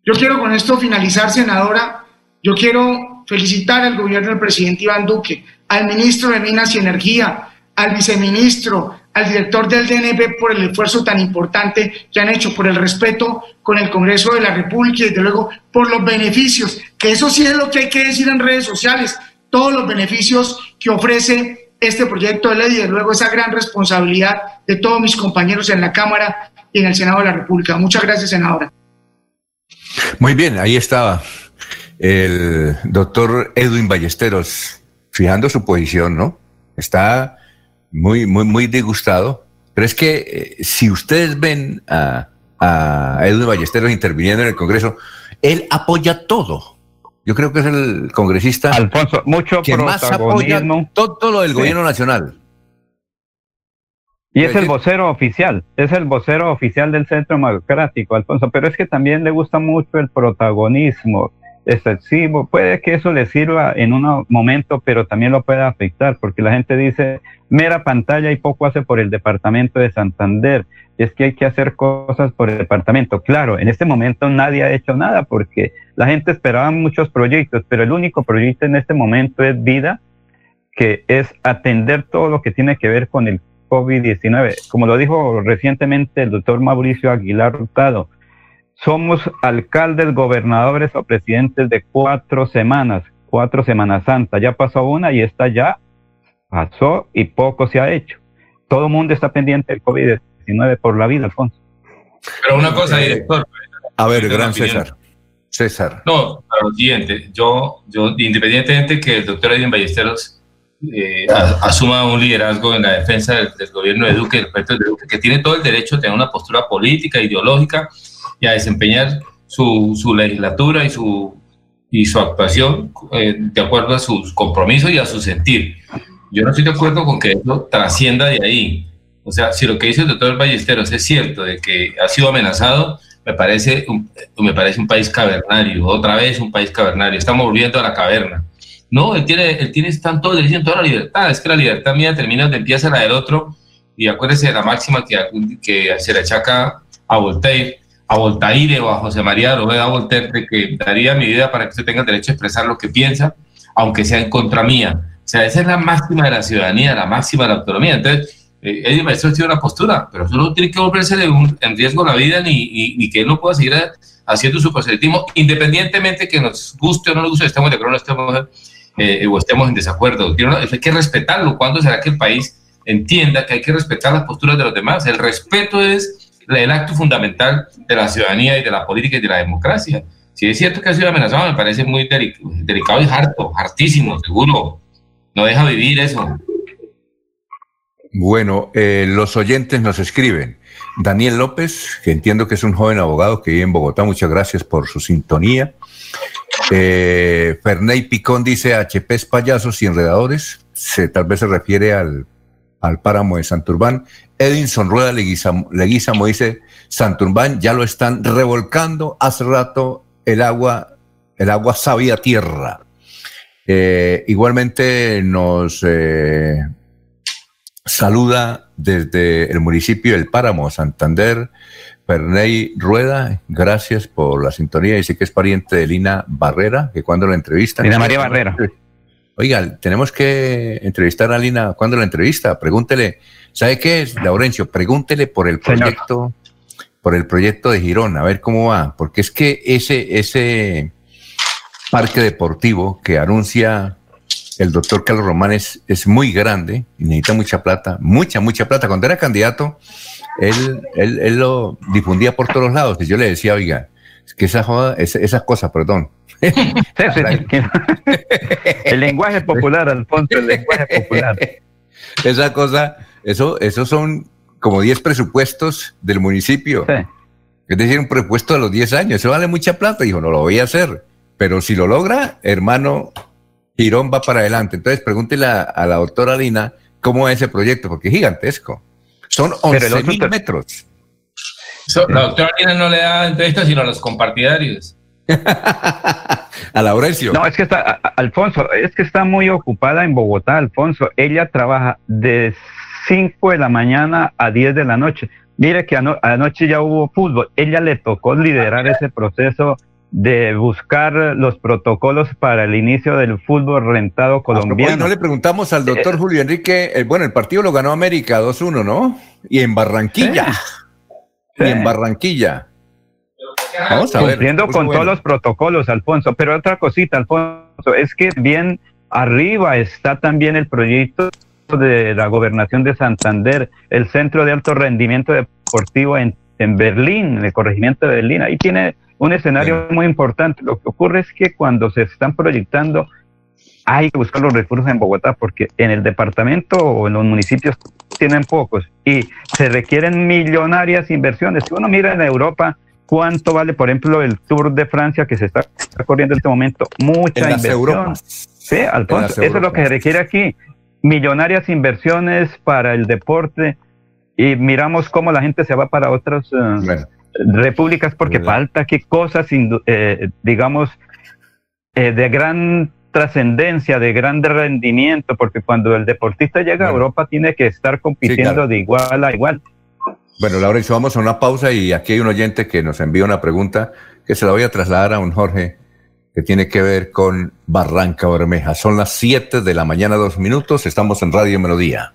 Yo quiero con esto finalizar, senadora. Yo quiero felicitar al gobierno del presidente Iván Duque, al ministro de Minas y Energía, al viceministro, al director del DNP por el esfuerzo tan importante que han hecho, por el respeto con el Congreso de la República y desde luego por los beneficios, que eso sí es lo que hay que decir en redes sociales, todos los beneficios que ofrece este proyecto de ley y de luego esa gran responsabilidad de todos mis compañeros en la Cámara y en el Senado de la República. Muchas gracias, senadora. Muy bien, ahí estaba el doctor Edwin Ballesteros fijando su posición, ¿no? Está muy, muy, muy disgustado. Pero es que eh, si ustedes ven a, a Edwin Ballesteros interviniendo en el Congreso, él apoya todo yo creo que es el congresista Alfonso, mucho que más apoya todo lo del gobierno nacional. Y es el vocero oficial, es el vocero oficial del Centro Democrático, Alfonso, pero es que también le gusta mucho el protagonismo excesivo. Puede que eso le sirva en un momento, pero también lo puede afectar, porque la gente dice, mera pantalla y poco hace por el departamento de Santander es que hay que hacer cosas por el departamento. Claro, en este momento nadie ha hecho nada porque la gente esperaba muchos proyectos, pero el único proyecto en este momento es vida, que es atender todo lo que tiene que ver con el COVID-19. Como lo dijo recientemente el doctor Mauricio Aguilar Hurtado, somos alcaldes, gobernadores o presidentes de cuatro semanas, cuatro Semanas Santa. Ya pasó una y esta ya pasó y poco se ha hecho. Todo el mundo está pendiente del COVID-19 por la vida, Alfonso. Pero una cosa, director. A ver, gran César. César. No, para lo siguiente, yo, yo independientemente que el doctor Edwin Ballesteros eh, asuma un liderazgo en la defensa del, gobierno de Duque, del de Duque, que tiene todo el derecho a tener una postura política, ideológica y a desempeñar su, su legislatura y su, y su actuación eh, de acuerdo a sus compromisos y a su sentir. Yo no estoy de acuerdo con que eso trascienda de ahí. O sea, si lo que dice el doctor Ballesteros es cierto de que ha sido amenazado, me parece un, me parece un país cavernario, otra vez un país cavernario. Estamos volviendo a la caverna. No, él tiene, él tiene tanto derecho en toda la libertad. Es que la libertad mía termina donde empieza la del otro. Y acuérdese de la máxima que, que se le achaca a Voltaire, a Voltaire o a José María Roveda Voltaire, de que daría mi vida para que usted tenga derecho a expresar lo que piensa, aunque sea en contra mía. O sea, esa es la máxima de la ciudadanía, la máxima de la autonomía. Entonces, eh, tiene una postura, pero eso no tiene que volverse de un, en riesgo la vida ni, ni, que él no pueda seguir haciendo su proselitismo, independientemente que nos guste o no nos guste, estemos de acuerdo o estemos, eh, o estemos en desacuerdo. Hay que respetarlo. ¿Cuándo será que el país entienda que hay que respetar las posturas de los demás? El respeto es el acto fundamental de la ciudadanía y de la política y de la democracia. Si es cierto que ha sido amenazado, me parece muy delicado y harto, hartísimo, seguro. No deja vivir eso. Bueno, eh, los oyentes nos escriben. Daniel López, que entiendo que es un joven abogado que vive en Bogotá, muchas gracias por su sintonía. Eh, Ferney Picón dice HP es payasos y enredadores. Se, tal vez se refiere al, páramo de Santurbán. Edinson Rueda Leguizamo, dice, Santurbán ya lo están revolcando. Hace rato el agua, el agua sabía tierra. Eh, igualmente nos eh, Saluda desde el municipio del Páramo, Santander, Perney Rueda. Gracias por la sintonía. Dice que es pariente de Lina Barrera, que cuando la entrevista. Lina María Barrera. Oiga, tenemos que entrevistar a Lina. ¿Cuándo la entrevista? Pregúntele. ¿Sabe qué es, Laurencio? Pregúntele por el proyecto, por el proyecto de Girón, a ver cómo va. Porque es que ese, ese parque deportivo que anuncia el doctor Carlos Román es, es muy grande y necesita mucha plata, mucha, mucha plata. Cuando era candidato, él, él, lo difundía por todos lados. Y yo le decía, oiga, es que esa joda, esas cosas, perdón. el lenguaje popular, Alfonso, el lenguaje popular. Esa cosa, eso, eso son como 10 presupuestos del municipio. Es decir, un presupuesto de los 10 años. Eso vale mucha plata. Dijo, no lo voy a hacer. Pero si lo logra, hermano, Girón va para adelante. Entonces, pregúntele a, la doctora Lina cómo es ese proyecto, porque es gigantesco. Son 11 mil metros. la doctora Lina no le da entrevistas, sino a los compartidarios. a Laurencio. No, es que está, Alfonso, es que está muy ocupada en Bogotá, Alfonso. Ella trabaja de 5 de la mañana a 10 de la noche. Mire que anoche ya hubo fútbol. Ella le tocó liderar ese proceso de buscar los protocolos para el inicio del fútbol rentado colombiano. no le preguntamos al doctor eh, Julio Enrique, eh, bueno, el partido lo ganó América 2-1, ¿no? Y en Barranquilla. Y en Barranquilla. Vamos a Cumpliendo con todos los protocolos, Alfonso. Pero otra cosita, Alfonso, es que bien arriba está también el proyecto de la gobernación de Santander, el Centro de Alto Rendimiento Deportivo en, en Berlín, el corregimiento de Berlín. Ahí tiene un escenario muy importante. Lo que ocurre es que cuando se están proyectando, hay que buscar los recursos en Bogotá, porque en el departamento o en los municipios tienen pocos y se requieren millonarias inversiones. Si uno mira en Europa, ¿cuánto vale, por ejemplo, el Tour de Francia que se está, corriendo en este momento? Mucha inversión. Sí, Alfonso, eso es lo que se requiere aquí. Millonarias inversiones para el deporte y miramos cómo la gente se va para otros eh, repúblicas porque falta qué cosas, eh, digamos, eh, de gran trascendencia, de gran rendimiento, porque cuando el deportista llega a Europa tiene que estar compitiendo de igual a igual. Bueno, Laurencio, vamos a una pausa y aquí hay un oyente que nos envía una pregunta que se la voy a trasladar a un Jorge que tiene que ver con Barranca Bermeja. Son las 7 de la mañana, dos minutos, estamos en Radio Melodía.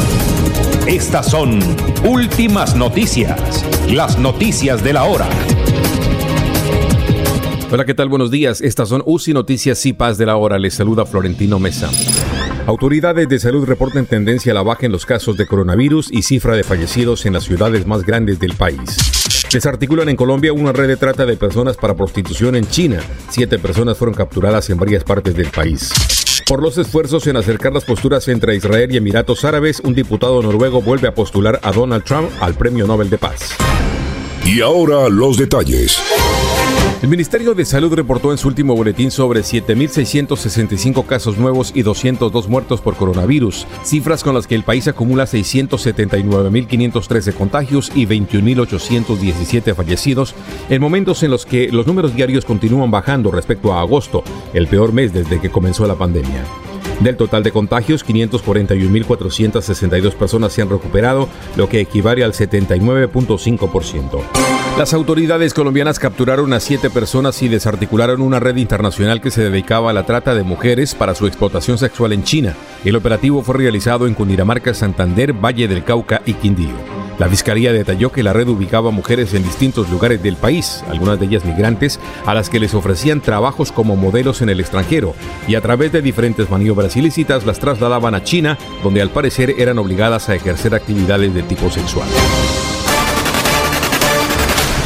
Estas son últimas noticias, las noticias de la hora. Hola, ¿qué tal? Buenos días. Estas son UCI Noticias y Paz de la hora. Les saluda Florentino Mesa. Autoridades de salud reportan tendencia a la baja en los casos de coronavirus y cifra de fallecidos en las ciudades más grandes del país. Desarticulan en Colombia una red de trata de personas para prostitución en China. Siete personas fueron capturadas en varias partes del país. Por los esfuerzos en acercar las posturas entre Israel y Emiratos Árabes, un diputado noruego vuelve a postular a Donald Trump al Premio Nobel de Paz. Y ahora los detalles. El Ministerio de Salud reportó en su último boletín sobre 7.665 casos nuevos y 202 muertos por coronavirus, cifras con las que el país acumula 679.513 contagios y 21.817 fallecidos, en momentos en los que los números diarios continúan bajando respecto a agosto, el peor mes desde que comenzó la pandemia. Del total de contagios, 541.462 personas se han recuperado, lo que equivale al 79.5%. Las autoridades colombianas capturaron a siete personas y desarticularon una red internacional que se dedicaba a la trata de mujeres para su explotación sexual en China. El operativo fue realizado en Cundinamarca, Santander, Valle del Cauca y Quindío. La fiscalía detalló que la red ubicaba mujeres en distintos lugares del país, algunas de ellas migrantes, a las que les ofrecían trabajos como modelos en el extranjero y a través de diferentes maniobras ilícitas las trasladaban a China, donde al parecer eran obligadas a ejercer actividades de tipo sexual.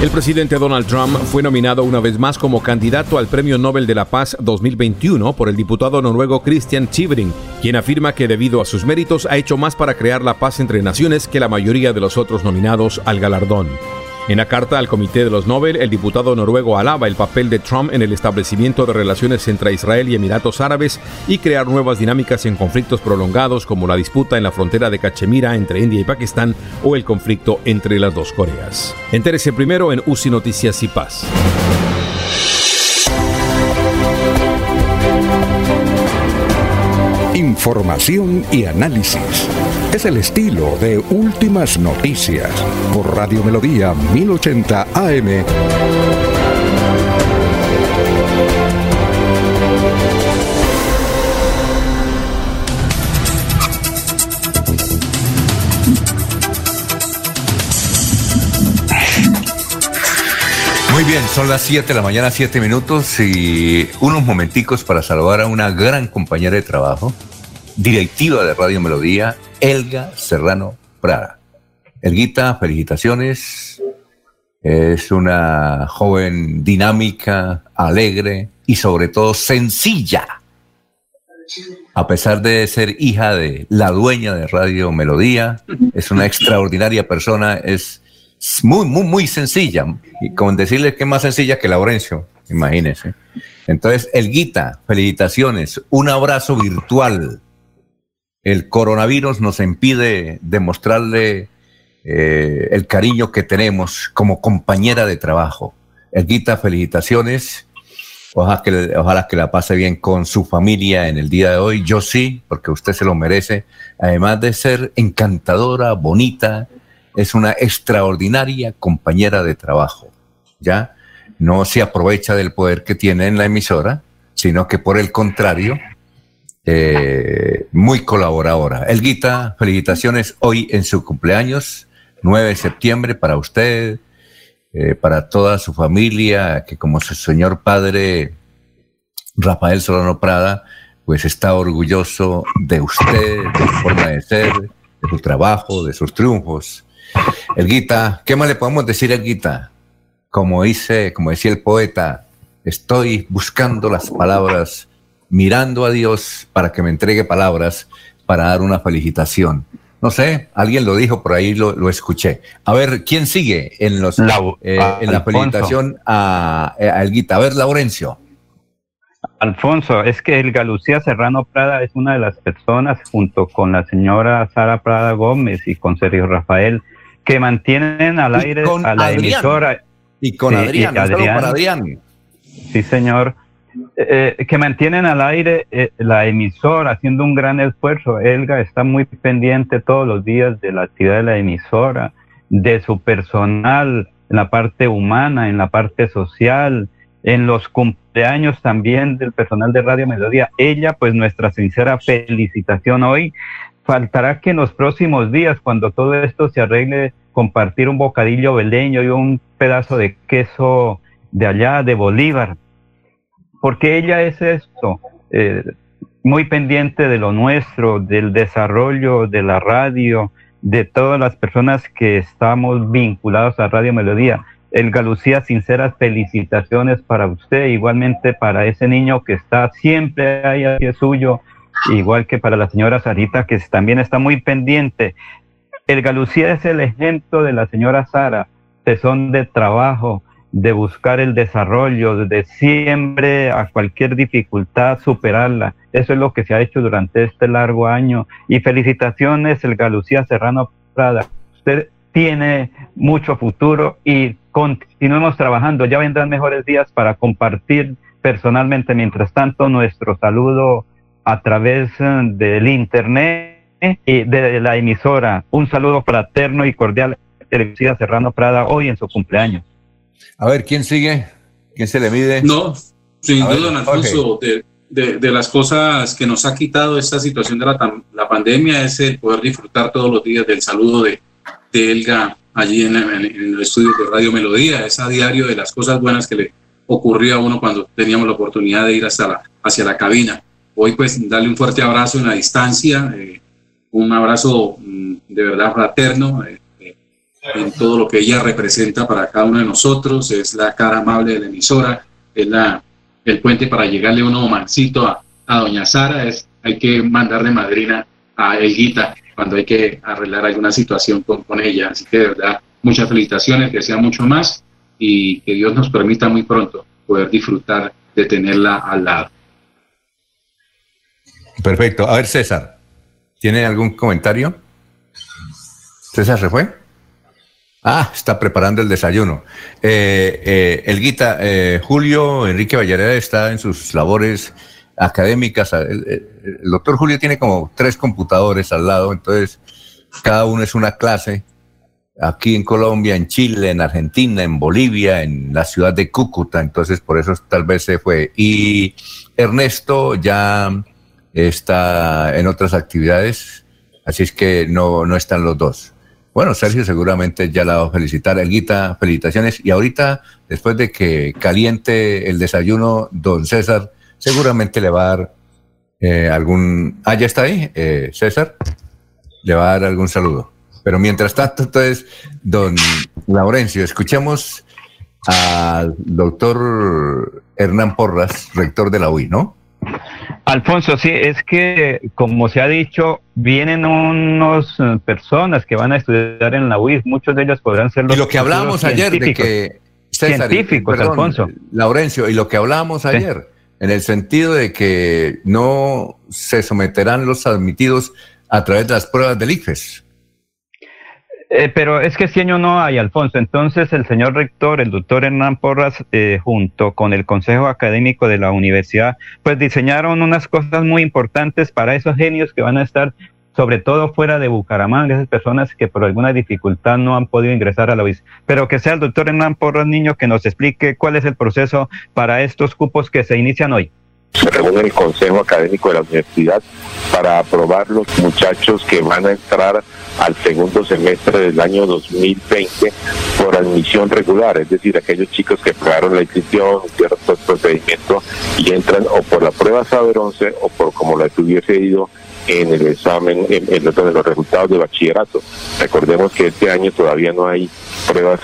El presidente Donald Trump fue nominado una vez más como candidato al Premio Nobel de la Paz 2021 por el diputado noruego Christian Tybring, quien afirma que debido a sus méritos ha hecho más para crear la paz entre naciones que la mayoría de los otros nominados al galardón. En la carta al Comité de los Nobel, el diputado noruego alaba el papel de Trump en el establecimiento de relaciones entre Israel y Emiratos Árabes y crear nuevas dinámicas en conflictos prolongados como la disputa en la frontera de Cachemira entre India y Pakistán o el conflicto entre las dos Coreas. Entérese primero en UCI Noticias y Paz. Información y análisis. Es el estilo de Últimas Noticias por Radio Melodía 1080 AM. Muy bien, son las 7 de la mañana, 7 minutos y unos momenticos para saludar a una gran compañera de trabajo, directiva de Radio Melodía, Elga Serrano Prada. Elguita, felicitaciones. Es una joven dinámica, alegre y sobre todo sencilla. A pesar de ser hija de la dueña de Radio Melodía, es una extraordinaria persona, es muy, muy, muy sencilla. Y con decirle que es más sencilla que Laurencio, imagínense. Entonces, Elguita, felicitaciones. Un abrazo virtual. El coronavirus nos impide demostrarle eh, el cariño que tenemos como compañera de trabajo. Elguita, felicitaciones. Ojalá que, ojalá que la pase bien con su familia en el día de hoy. Yo sí, porque usted se lo merece. Además de ser encantadora, bonita, es una extraordinaria compañera de trabajo, ¿ya? No se aprovecha del poder que tiene en la emisora, sino que por el contrario, eh, muy colaboradora. Elguita, felicitaciones hoy en su cumpleaños, 9 de septiembre, para usted, eh, para toda su familia, que como su señor padre Rafael Solano Prada, pues está orgulloso de usted, de su forma de ser, de su trabajo, de sus triunfos. Elguita, ¿qué más le podemos decir a Elguita? Como dice, como decía el poeta, estoy buscando las palabras, mirando a Dios para que me entregue palabras para dar una felicitación. No sé, alguien lo dijo por ahí, lo, escuché. A ver, ¿quién sigue en los eh, en la felicitación a, a Elguita? A ver, Laurencio. Alfonso, es que el Galucía Serrano Prada es una de las personas, junto con la señora Sara Prada Gómez y con Sergio Rafael, que mantienen al aire a la emisora. Y con Adrián, Adrián. Sí, señor. Eh, que mantienen al aire eh, la emisora haciendo un gran esfuerzo. Elga está muy pendiente todos los días de la actividad de la emisora, de su personal, en la parte humana, en la parte social, en los cumpleaños también del personal de Radio Melodía. Ella, pues nuestra sincera felicitación hoy faltará que en los próximos días, cuando todo esto se arregle, compartir un bocadillo veleño y un pedazo de queso de allá, de Bolívar, porque ella es esto, eh, muy pendiente de lo nuestro, del desarrollo de la radio, de todas las personas que estamos vinculados a Radio Melodía. El Galucía, sinceras felicitaciones para usted, igualmente para ese niño que está siempre ahí hacia suyo, igual que para la señora Sarita, que también está muy pendiente. El Galucía es el ejemplo de la señora Sara, son de trabajo, de buscar el desarrollo, de siempre a cualquier dificultad superarla. Eso es lo que se ha hecho durante este largo año. Y felicitaciones, el Galucía Serrano Prada. Usted tiene mucho futuro y continuemos trabajando. Ya vendrán mejores días para compartir personalmente. Mientras tanto, nuestro saludo a través eh, del Internet y de la emisora. Un saludo fraterno y cordial, Televisiva Serrano Prada, hoy en su cumpleaños. A ver, ¿quién sigue? ¿Quién se le mide? No, sin duda, don Alfonso, de, de, las cosas que nos ha quitado esta situación de la, la, pandemia es el poder disfrutar todos los días del saludo de, de Elga allí en, en, el estudio de Radio Melodía, es a diario de las cosas buenas que le ocurrió a uno cuando teníamos la oportunidad de ir hasta la, hacia la cabina. Hoy pues darle un fuerte abrazo en la distancia, eh, un abrazo mm, de verdad fraterno eh, en todo lo que ella representa para cada uno de nosotros, es la cara amable de la emisora, es la, el puente para llegarle un mancito a, a doña Sara, es, hay que mandarle madrina a Elguita cuando hay que arreglar alguna situación con, con ella. Así que de verdad, muchas felicitaciones, que sea mucho más y que Dios nos permita muy pronto poder disfrutar de tenerla al lado. Perfecto. A ver, César, ¿tiene algún comentario? ¿César se fue? Ah, está preparando el desayuno. Eh, eh, el Guita, eh, Julio Enrique Vallareda está en sus labores académicas. El, doctor Julio tiene como tres computadores al lado, entonces cada uno es una clase. Aquí en Colombia, en Chile, en Argentina, en Bolivia, en la ciudad de Cúcuta, entonces por eso tal vez se fue. Y Ernesto ya está en otras actividades, así es que no, no están los dos. Bueno, Sergio seguramente ya la va a felicitar. Elguita, felicitaciones. Y ahorita, después de que caliente el desayuno, don César, seguramente le va a dar eh, algún... Ah, ya está ahí, eh, César. Le va a dar algún saludo. Pero mientras tanto, entonces, don Laurencio, escuchemos al doctor Hernán Porras, rector de la UI, ¿no? Alfonso, sí, es que como se ha dicho, vienen unas eh, personas que van a estudiar en la UIS, muchos de ellos podrán ser los... Y lo que hablábamos ayer de que... científicos, Alfonso. Laurencio, y lo que hablábamos ayer, en el sentido de que no se someterán los admitidos a través de las pruebas del IFES. Eh, pero es que este año no hay, Alfonso. Entonces el señor rector, el doctor Hernán Porras, eh, junto con el Consejo Académico de la Universidad, pues diseñaron unas cosas muy importantes para esos genios que van a estar sobre todo fuera de Bucaramanga, esas personas que por alguna dificultad no han podido ingresar a la UIS. Pero que sea el doctor Hernán Porras Niño que nos explique cuál es el proceso para estos cupos que se inician hoy se reúne el Consejo Académico de la Universidad para aprobar los muchachos que van a entrar al segundo semestre del año 2020 por admisión regular, es decir, aquellos chicos que pagaron la inscripción, hicieron todo el procedimiento y entran o por la prueba Saber 11 o por como la tuviese ido en el examen, en, en, de los resultados de bachillerato. Recordemos que este año todavía no hay pruebas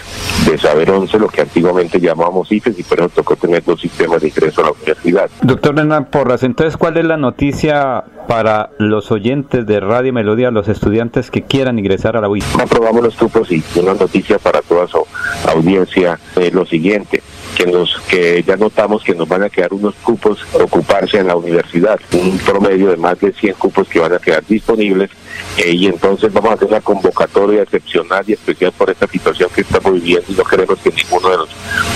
de saber 11, lo que antiguamente llamábamos IFES, y por eso tocó tener dos sistemas de ingreso a la universidad. Doctor Hernán Porras, entonces, ¿cuál es la noticia para los oyentes de Radio Melodía, los estudiantes que quieran ingresar a la UIS? Aprobamos los grupos y una noticia para toda su audiencia es lo siguiente que nos que ya notamos que nos van a quedar unos cupos ocuparse en la universidad, un promedio de más de 100 cupos que van a quedar disponibles eh, y entonces vamos a hacer una convocatoria excepcional y especial por esta situación que estamos viviendo y no queremos que ninguno de los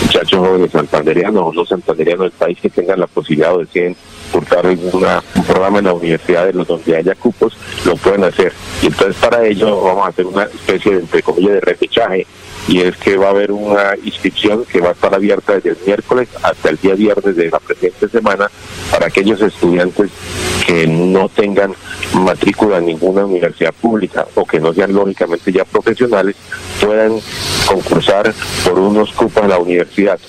muchachos jóvenes santanderianos o no santanderianos del país que tengan la posibilidad o deseen cursar una, un programa en la universidad de los donde haya cupos, lo pueden hacer. Y entonces para ello vamos a hacer una especie de, entre comillas, de repechaje y es que va a haber una inscripción que va a estar abierta desde el miércoles hasta el día viernes de la presente semana para aquellos estudiantes que no tengan matrícula en ninguna universidad pública o que no sean lógicamente ya profesionales puedan concursar por unos cupos en la universidad.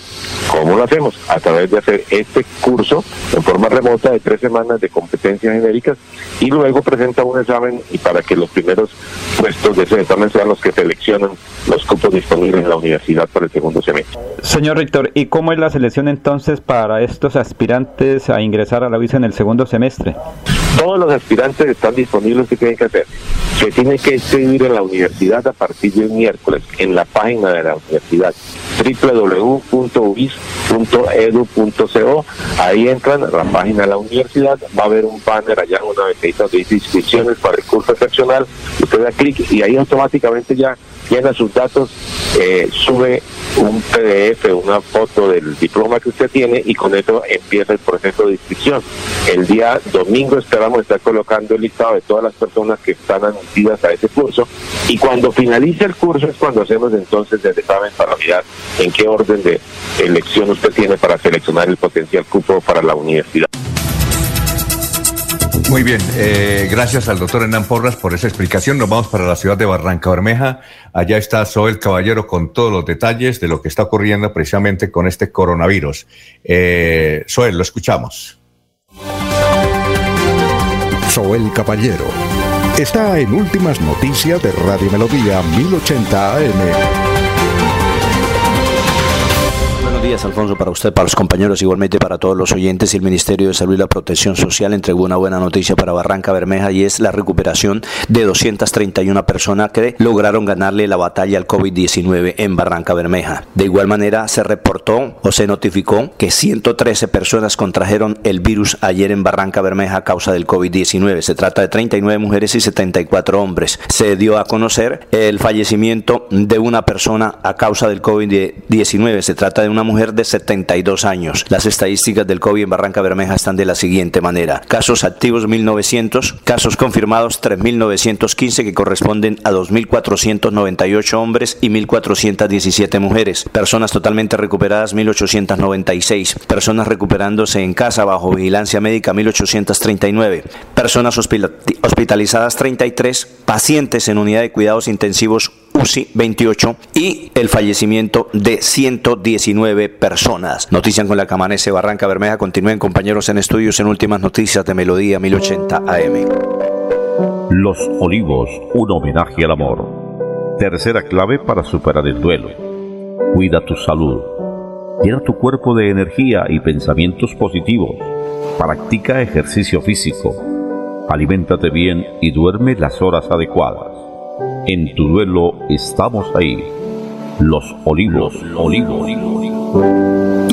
¿Cómo lo hacemos? A través de hacer este curso en forma remota de tres semanas de competencias genéricas y luego presenta un examen y para que los primeros puestos de ese examen sean los que seleccionan los cupos disponibles en la universidad para el segundo semestre. Señor Rector, ¿y cómo es la selección entonces para estos aspirantes a ingresar a la visa en el segundo semestre? Todos los aspirantes están disponibles. ¿Qué tienen que hacer? Se tienen que inscribir en la universidad a partir del miércoles en la página de la universidad www.uis.edu.co. Ahí entran a la página de la universidad, va a haber un banner allá, una ventita de inscripciones para el curso excepcional. Usted da clic y ahí automáticamente ya llena sus datos, eh, sube un PDF, una foto del diploma que usted tiene y con eso empieza el proceso de inscripción. El día domingo esperamos estar colocando el listado de todas las personas que están admitidas a ese curso y cuando finalice el curso es cuando hacemos entonces el examen para mirar en qué orden de elección usted tiene para seleccionar el potencial cupo para la universidad. Muy bien, eh, gracias al doctor Hernán Porras por esa explicación. Nos vamos para la ciudad de Barranca Bermeja. Allá está Soel Caballero con todos los detalles de lo que está ocurriendo precisamente con este coronavirus. Eh, Soel, lo escuchamos. Soel Caballero está en Últimas Noticias de Radio Melodía 1080 AM días, Alfonso, para usted, para los compañeros, igualmente para todos los oyentes. El Ministerio de Salud y la Protección Social entregó una buena noticia para Barranca Bermeja y es la recuperación de 231 personas que lograron ganarle la batalla al COVID-19 en Barranca Bermeja. De igual manera, se reportó o se notificó que 113 personas contrajeron el virus ayer en Barranca Bermeja a causa del COVID-19. Se trata de 39 mujeres y 74 hombres. Se dio a conocer el fallecimiento de una persona a causa del COVID-19. Se trata de una mujer mujer de 72 años. Las estadísticas del COVID en Barranca Bermeja están de la siguiente manera. Casos activos 1900, casos confirmados 3915 que corresponden a 2498 hombres y 1417 mujeres. Personas totalmente recuperadas 1896. Personas recuperándose en casa bajo vigilancia médica 1839. Personas hospitalizadas 33. Pacientes en unidad de cuidados intensivos UCI 28 y el fallecimiento de 119 personas. Notician con la que Barranca Bermeja. Continúen compañeros en estudios en últimas noticias de Melodía 1080 AM. Los Olivos, un homenaje al amor. Tercera clave para superar el duelo. Cuida tu salud. Llena tu cuerpo de energía y pensamientos positivos. Practica ejercicio físico. Aliméntate bien y duerme las horas adecuadas. En tu duelo estamos ahí. Los olivos, olivos.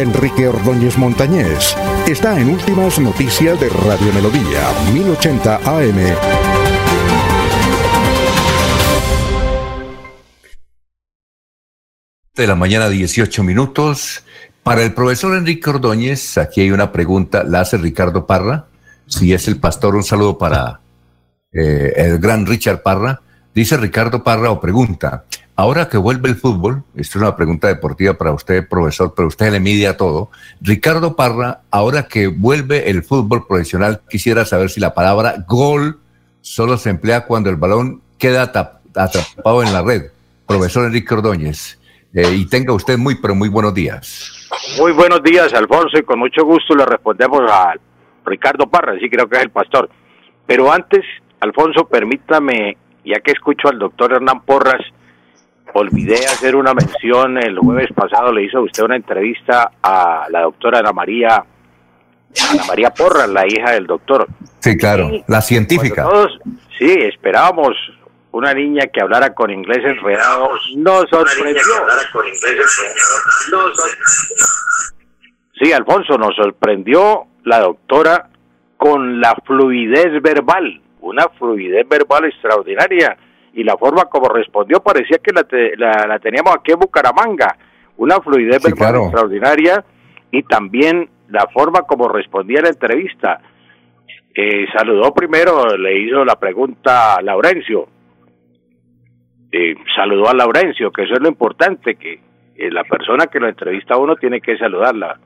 Enrique Ordóñez Montañés está en Últimas Noticias de Radio Melodía, 1080 AM. De la mañana, 18 minutos. Para el profesor Enrique Ordóñez, aquí hay una pregunta, la hace Ricardo Parra. Si es el pastor, un saludo para eh, el gran Richard Parra. Dice Ricardo Parra o pregunta, ahora que vuelve el fútbol, esto es una pregunta deportiva para usted, profesor, pero usted le mide a todo. Ricardo Parra, ahora que vuelve el fútbol profesional, quisiera saber si la palabra gol solo se emplea cuando el balón queda atrapado en la red. Profesor Enrique Ordóñez, eh, y tenga usted muy, pero muy buenos días. Muy buenos días, Alfonso, y con mucho gusto le respondemos a Ricardo Parra, sí creo que es el pastor. Pero antes, Alfonso, permítame ya que escucho al doctor Hernán Porras, olvidé hacer una mención, el jueves pasado le hizo usted una entrevista a la doctora Ana María, Ana María Porras, la hija del doctor. Sí, claro, la científica. Todos, sí, esperábamos una niña que hablara con inglés enredado, nos sorprendió. Sí, Alfonso, nos sorprendió la doctora con la fluidez verbal una fluidez verbal extraordinaria y la forma como respondió parecía que la, la, teníamos aquí en Bucaramanga, una fluidez verbal extraordinaria y también la forma como respondía la entrevista. Eh, saludó primero, le hizo la pregunta a Laurencio, eh, saludó a Laurencio, que eso es lo importante, que eh, la persona que lo entrevista a uno tiene que saludarla.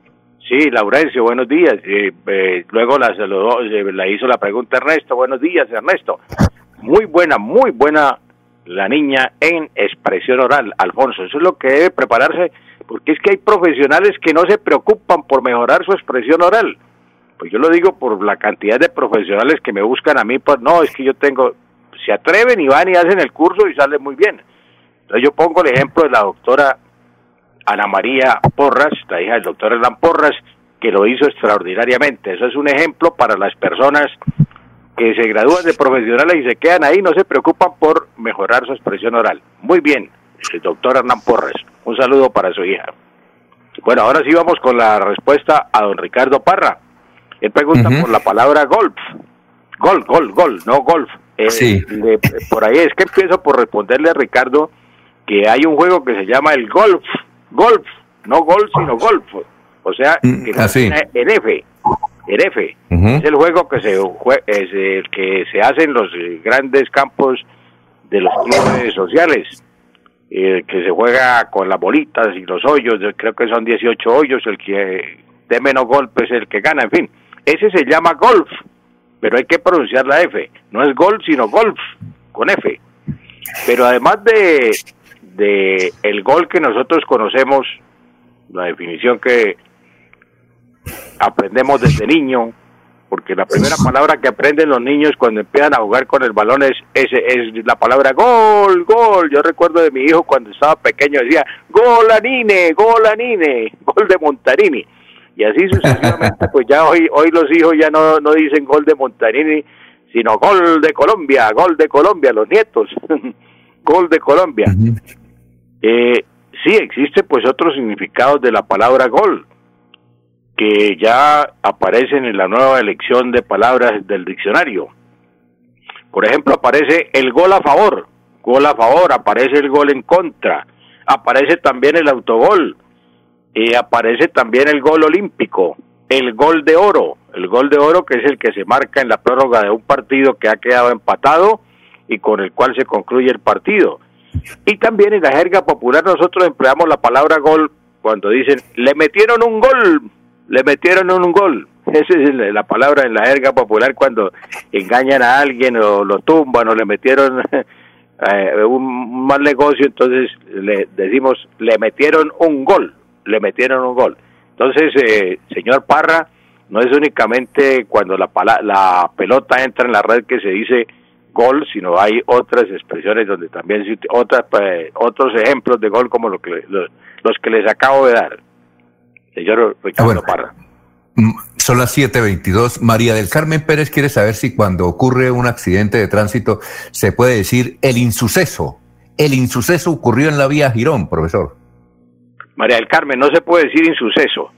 Sí, Laurencio, buenos días. Eh, luego la saludó, le hizo la pregunta Ernesto, buenos días, Ernesto. Muy buena, muy buena la niña en expresión oral, Alfonso. Eso es lo que debe prepararse, porque es que hay profesionales que no se preocupan por mejorar su expresión oral. Pues yo lo digo por la cantidad de profesionales que me buscan a mí, pues no, es que yo tengo, se atreven y van y hacen el curso y sale muy bien. Entonces yo pongo el ejemplo de la doctora Ana María Porras, la hija del doctor Hernán Porras, que lo hizo extraordinariamente. Eso es un ejemplo para las personas que se gradúan de profesionales y se quedan ahí, no se preocupan por mejorar su expresión oral. Muy bien, el doctor Hernán Porras. Un saludo para su hija. Bueno, ahora sí vamos con la respuesta a don Ricardo Parra. Él pregunta por la palabra golf. Golf, golf, golf, no golf. Eh, sí. por ahí es que empiezo por responderle a Ricardo que hay un juego que se llama el golf golf, no golf, sino golf. O sea, mm, que en F. En F. Es el juego que se, es el que se hace en los grandes campos de los clubes sociales. Eh, que se juega con las bolitas y los hoyos, creo que son 18 hoyos, el que de menos golpes es el que gana, en fin. Ese se llama golf, pero hay que pronunciar la F. No es golf, sino golf, con F. Pero además de, de el gol que nosotros conocemos, la definición que aprendemos desde niño, porque la primera palabra que aprenden los niños cuando empiezan a jugar con el balón es, es, es la palabra gol, gol. Yo recuerdo de mi hijo cuando estaba pequeño decía gol Anine, gol Anine, gol de Montarini. Y así sucesivamente, pues ya hoy, hoy los hijos ya no, no dicen gol de Montarini, sino gol de Colombia, gol de Colombia, los nietos, gol de Colombia. eh, sí, existe pues otros significados de la palabra gol que ya aparecen en la nueva elección de palabras del diccionario. Por ejemplo, aparece el gol a favor, gol a favor, aparece el gol en contra, aparece también el autogol, y aparece también el gol olímpico, el gol de oro, el gol de oro que es el que se marca en la prórroga de un partido que ha quedado empatado y con el cual se concluye el partido. Y también en la jerga popular nosotros empleamos la palabra gol cuando dicen, le metieron un gol, le metieron un gol. Esa es la palabra en la jerga popular cuando engañan a alguien o lo tumban o le metieron eh, un mal negocio, entonces le decimos, le metieron un gol, le metieron un gol. Entonces, eh, señor Parra, no es únicamente cuando la, la pelota entra en la red que se dice gol, sino hay otras expresiones donde también otras, eh, otros ejemplos de gol como lo que, los, los que les acabo de dar. Señor Ricardo Parra. Mm, son las 7:22. María del Carmen Pérez quiere saber si cuando ocurre un accidente de tránsito se puede decir el insuceso. El insuceso ocurrió en la vía Girón, profesor. María del Carmen, no se puede decir insuceso.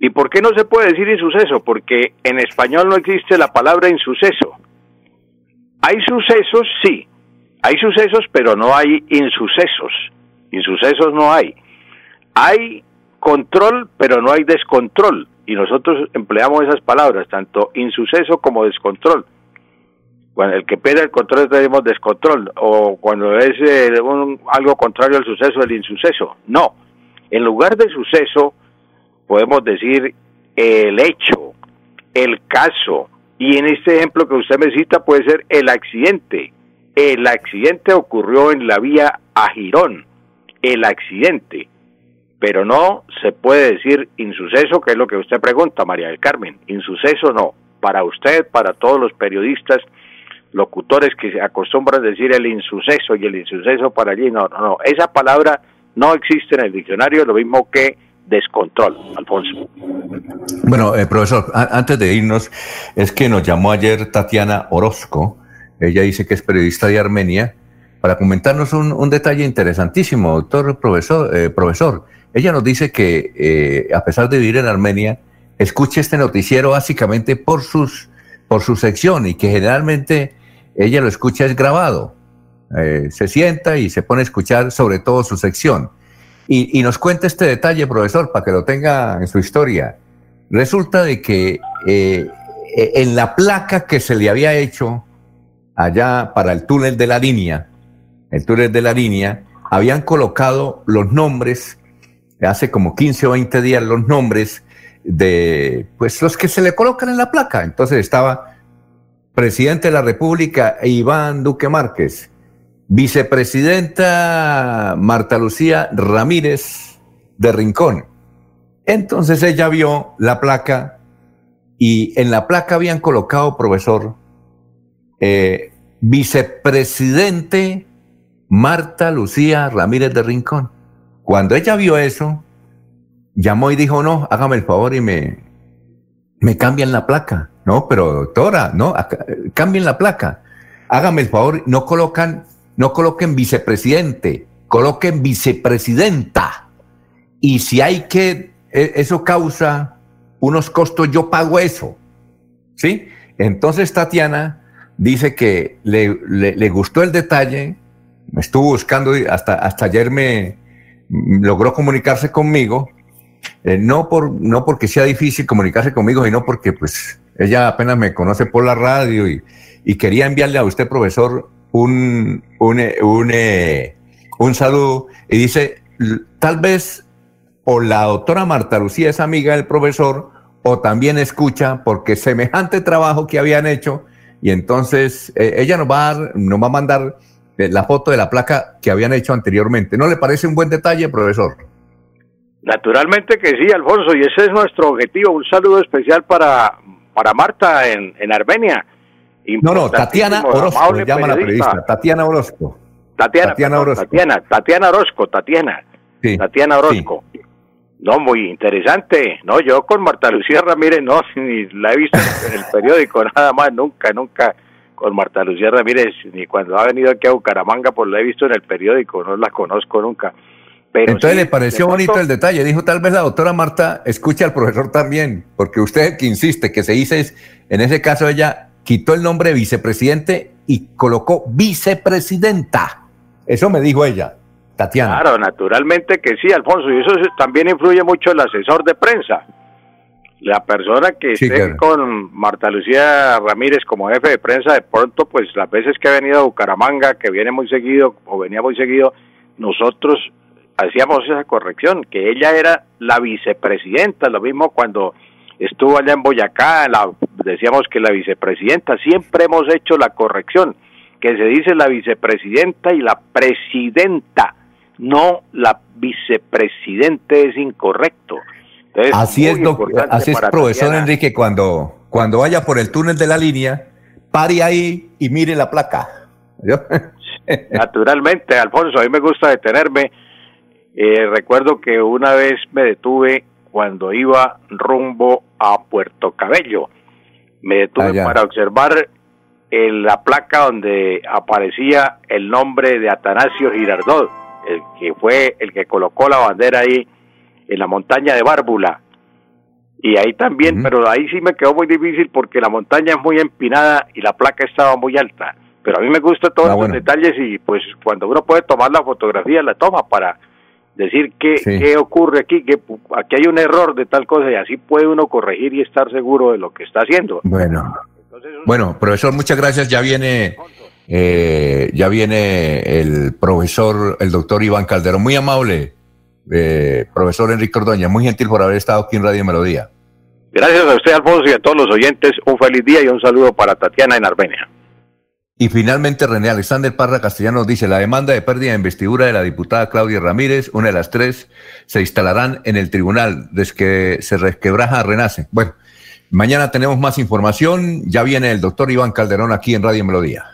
¿Y por qué no se puede decir insuceso? Porque en español no existe la palabra insuceso. Hay sucesos, sí. Hay sucesos, pero no hay insucesos. Insucesos no hay. Hay control, pero no hay descontrol. Y nosotros empleamos esas palabras, tanto insuceso como descontrol. Cuando el que pierde el control tenemos descontrol, o cuando es eh, algo contrario al suceso, el insuceso. No. En lugar de suceso, podemos decir el hecho, el caso, y en este ejemplo que usted me cita puede ser el accidente. El accidente ocurrió en la vía a Girón. El accidente. Pero no se puede decir insuceso, que es lo que usted pregunta, María del Carmen. Insuceso no. Para usted, para todos los periodistas, locutores que se acostumbran a decir el insuceso y el insuceso para allí, no, no, no. Esa palabra no existe en el diccionario, lo mismo que descontrol, Alfonso. Bueno, eh, profesor, antes de irnos, es que nos llamó ayer Tatiana Orozco, ella dice que es periodista de Armenia, para comentarnos un, detalle interesantísimo, doctor profesor, eh, profesor. Ella nos dice que eh, a pesar de vivir en Armenia, escucha este noticiero básicamente por, sus, por su sección y que generalmente ella lo escucha es grabado. se sienta y se pone a escuchar sobre todo su sección. Y, nos cuenta este detalle, profesor, para que lo tenga en su historia. Resulta de que eh, en la placa que se le había hecho allá para el túnel de la línea, el túnel de la línea, habían colocado los nombres, hace como 15 o 20 días, los nombres de, pues los que se le colocan en la placa. Entonces estaba presidente de la República, Iván Duque Márquez, vicepresidenta Marta Lucía Ramírez de Rincón. Entonces ella vio la placa y en la placa habían colocado, profesor, eh, vicepresidente Marta Lucía Ramírez de Rincón. Cuando ella vio eso, llamó y dijo, no, hágame el favor y me, me cambian la placa. No, pero doctora, no, cambien la placa. Hágame el favor, no colocan no coloquen vicepresidente, coloquen vicepresidenta. Y si hay que, e, eso causa unos costos, yo pago eso. ¿Sí? Entonces Tatiana dice que le, gustó el detalle, me estuvo buscando, hasta, hasta ayer me logró comunicarse conmigo, eh, no, por, no porque sea difícil comunicarse conmigo, sino porque pues ella apenas me conoce por la radio y, quería enviarle a usted, profesor, un, un, un, eh, un saludo. Y dice, tal vez o la doctora Marta Lucía es amiga del profesor o también escucha porque semejante trabajo que habían hecho y entonces eh, ella nos va, a nos va a mandar eh, la foto de la placa que habían hecho anteriormente. ¿No le parece un buen detalle, profesor? Naturalmente que sí, Alfonso, y ese es nuestro objetivo. Un saludo especial para para Marta en, en Armenia. No, no, Tatiana Orozco, se llama la periodista. Tatiana Orozco. Tatiana, Tatiana Orozco. Tatiana, Tatiana Orozco, Tatiana. Tatiana Orozco. No, muy interesante. No, yo con Marta Lucía Ramírez no, ni la he visto en el periódico, nada más, nunca, nunca con Marta Lucía Ramírez, ni cuando ha venido aquí a Bucaramanga, pues la he visto en el periódico, no la conozco nunca. Pero Entonces le pareció bonito el detalle. Dijo, tal vez la doctora Marta escuche al profesor también, porque usted que insiste que se dice, en ese caso ella quitó el nombre de vicepresidente y colocó vicepresidenta. Eso me dijo ella, Tatiana. Claro, naturalmente que sí, Alfonso, y eso también influye mucho el asesor de prensa. La persona que esté con Marta Lucía Ramírez como jefe de prensa, de pronto, pues las veces que ha venido a Bucaramanga, que viene muy seguido o venía muy seguido, nosotros hacíamos esa corrección, que ella era la vicepresidenta, lo mismo cuando estuvo allá en Boyacá, la, decíamos que la vicepresidenta, siempre hemos hecho la corrección, que se dice la vicepresidenta y la presidenta, no la vicepresidente es incorrecto. Así es, así es profesor Enrique, cuando, cuando vaya por el túnel de la línea, pare ahí y mire la placa. Naturalmente, Alfonso, a mí me gusta detenerme. Eh, recuerdo que una vez me detuve cuando iba rumbo a Puerto Cabello. Me detuve para observar en la placa donde aparecía el nombre de Atanasio Girardot, el que fue el que colocó la bandera ahí en la montaña de Bárbula. Y ahí también, pero ahí sí me quedó muy difícil porque la montaña es muy empinada y la placa estaba muy alta. Pero a mí me gustan todos ah, los detalles y pues cuando uno puede tomar la fotografía la toma para decir qué, qué ocurre aquí, que aquí hay un error de tal cosa y así puede uno corregir y estar seguro de lo que está haciendo. Bueno, bueno profesor, muchas gracias. Ya viene, eh, ya viene el profesor, el doctor Iván Calderón, muy amable, eh, profesor Enrique Ordoña, muy gentil por haber estado aquí en Radio Melodía. Gracias a usted, Alfonso, y a todos los oyentes. Un feliz día y un saludo para Tatiana en Armenia. Y finalmente René Alexander Parra Castellanos dice, la demanda de pérdida de investidura de la diputada Claudia Ramírez, una de las tres, se instalarán en el tribunal desde que se resquebraja Renace. Bueno, mañana tenemos más información, ya viene el doctor Iván Calderón aquí en Radio Melodía.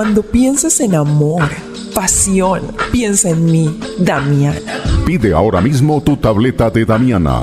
Cuando piensas en amor, pasión. Piensa en mí, Damiana. Pide ahora mismo tu tableta de Damiana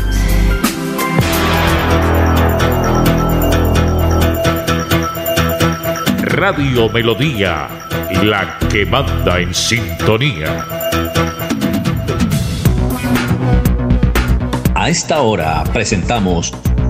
Radio Melodía, la que manda en sintonía. A esta hora presentamos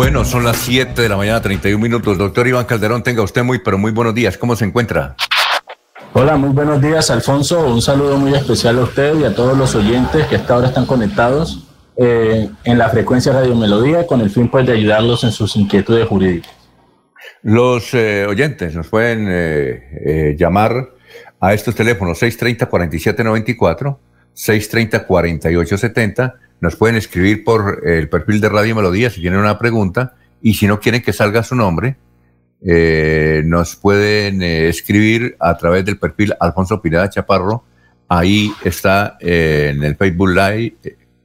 Bueno, son las 7 de la mañana, 31 minutos. Doctor Iván Calderón, tenga usted muy, pero muy buenos días. ¿Cómo se encuentra? Hola, muy buenos días, Alfonso. Un saludo muy especial a usted y a todos los oyentes que hasta ahora están conectados eh, en la frecuencia Radio Melodía con el fin pues, de ayudarlos en sus inquietudes jurídicas. Los eh, oyentes nos pueden eh, llamar a estos teléfonos 630-4794, 630-4870 nos pueden escribir por el perfil de Radio Melodía si tienen una pregunta y si no quieren que salga su nombre, eh, nos pueden eh, escribir a través del perfil Alfonso Pirada Chaparro. Ahí está eh, en el Facebook Live,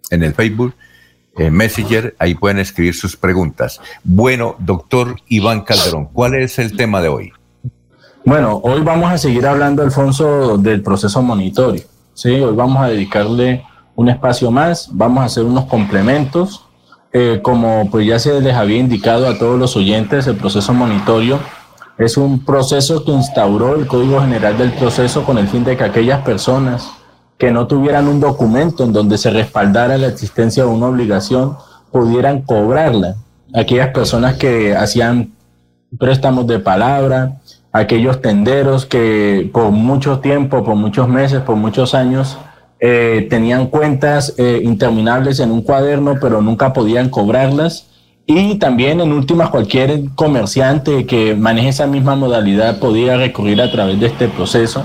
en el Facebook Messenger, ahí pueden escribir sus preguntas. Bueno, doctor Iván Calderón, ¿cuál es el tema de hoy? Bueno, hoy vamos a seguir hablando, Alfonso, del proceso monitorio. Sí, hoy vamos a dedicarle un espacio más, vamos a hacer unos complementos. Eh, como pues ya se les había indicado a todos los oyentes, el proceso monitorio es un proceso que instauró el Código General del Proceso con el fin de que aquellas personas que no tuvieran un documento en donde se respaldara la existencia de una obligación pudieran cobrarla. Aquellas personas que hacían préstamos de palabra, aquellos tenderos que por mucho tiempo, por muchos meses, por muchos años eh, tenían cuentas eh, interminables en un cuaderno, pero nunca podían cobrarlas. Y también, en últimas, cualquier comerciante que maneje esa misma modalidad podía recurrir a través de este proceso,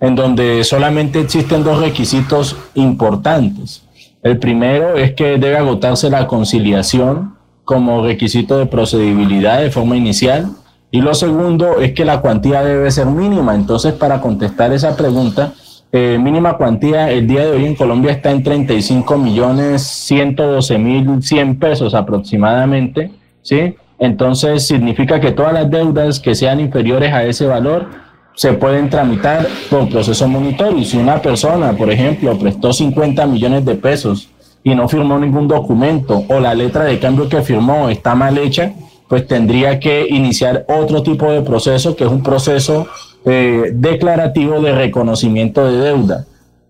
en donde solamente existen dos requisitos importantes. El primero es que debe agotarse la conciliación como requisito de procedibilidad de forma inicial. Y lo segundo es que la cuantía debe ser mínima. Entonces, para contestar esa pregunta, eh, mínima cuantía el día de hoy en Colombia está en 35 millones 112 mil 100 pesos aproximadamente, ¿sí? Entonces significa que todas las deudas que sean inferiores a ese valor se pueden tramitar por proceso monitorio. Si una persona, por ejemplo, prestó 50 millones de pesos y no firmó ningún documento o la letra de cambio que firmó está mal hecha, pues tendría que iniciar otro tipo de proceso, que es un proceso eh, declarativo de reconocimiento de deuda,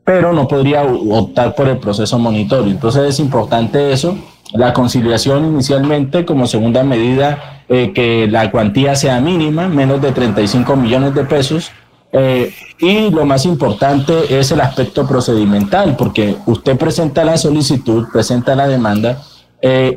pero no podría optar por el proceso monitorio. Entonces es importante eso, la conciliación inicialmente como segunda medida, eh, que la cuantía sea mínima, menos de 35 millones de pesos. Eh, y lo más importante es el aspecto procedimental, porque usted presenta la solicitud, presenta la demanda,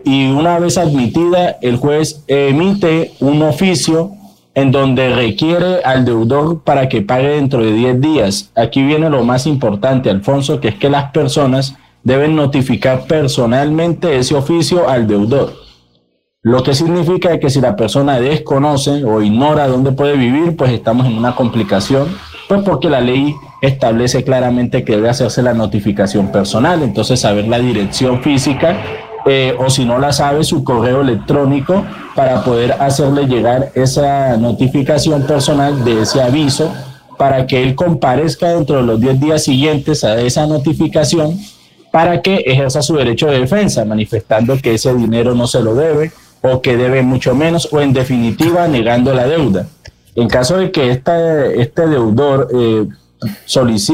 y una vez admitida, el juez emite un oficio en donde requiere al deudor para que pague dentro de 10 días. Aquí viene lo más importante, Alfonso, que es que las personas deben notificar personalmente ese oficio al deudor. Lo que significa que si la persona desconoce o ignora dónde puede vivir, pues estamos en una complicación, pues porque la ley establece claramente que debe hacerse la notificación personal, entonces saber la dirección física eh, o si no la sabe, su correo electrónico para poder hacerle llegar esa notificación personal de ese aviso para que él comparezca dentro de los 10 días siguientes a esa notificación para que ejerza su derecho de defensa, manifestando que ese dinero no se lo debe o que debe mucho menos o en definitiva negando la deuda. En caso de que este, este deudor eh,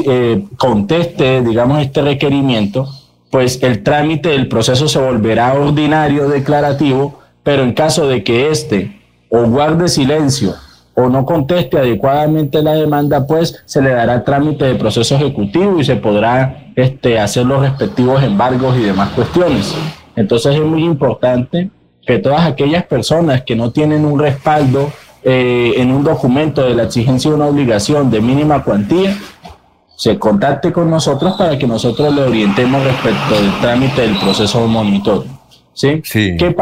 eh, conteste, digamos, este requerimiento, pues el trámite del proceso se volverá ordinario declarativo, pero en caso de que éste o guarde silencio o no conteste adecuadamente la demanda, pues se le dará trámite de proceso ejecutivo y se podrá este, hacer los respectivos embargos y demás cuestiones. Entonces es muy importante que todas aquellas personas que no tienen un respaldo eh, en un documento de la exigencia de una obligación de mínima cuantía, se contacte con nosotros para que nosotros le orientemos respecto del trámite del proceso monitor. ¿Sí? Sí. ¿Qué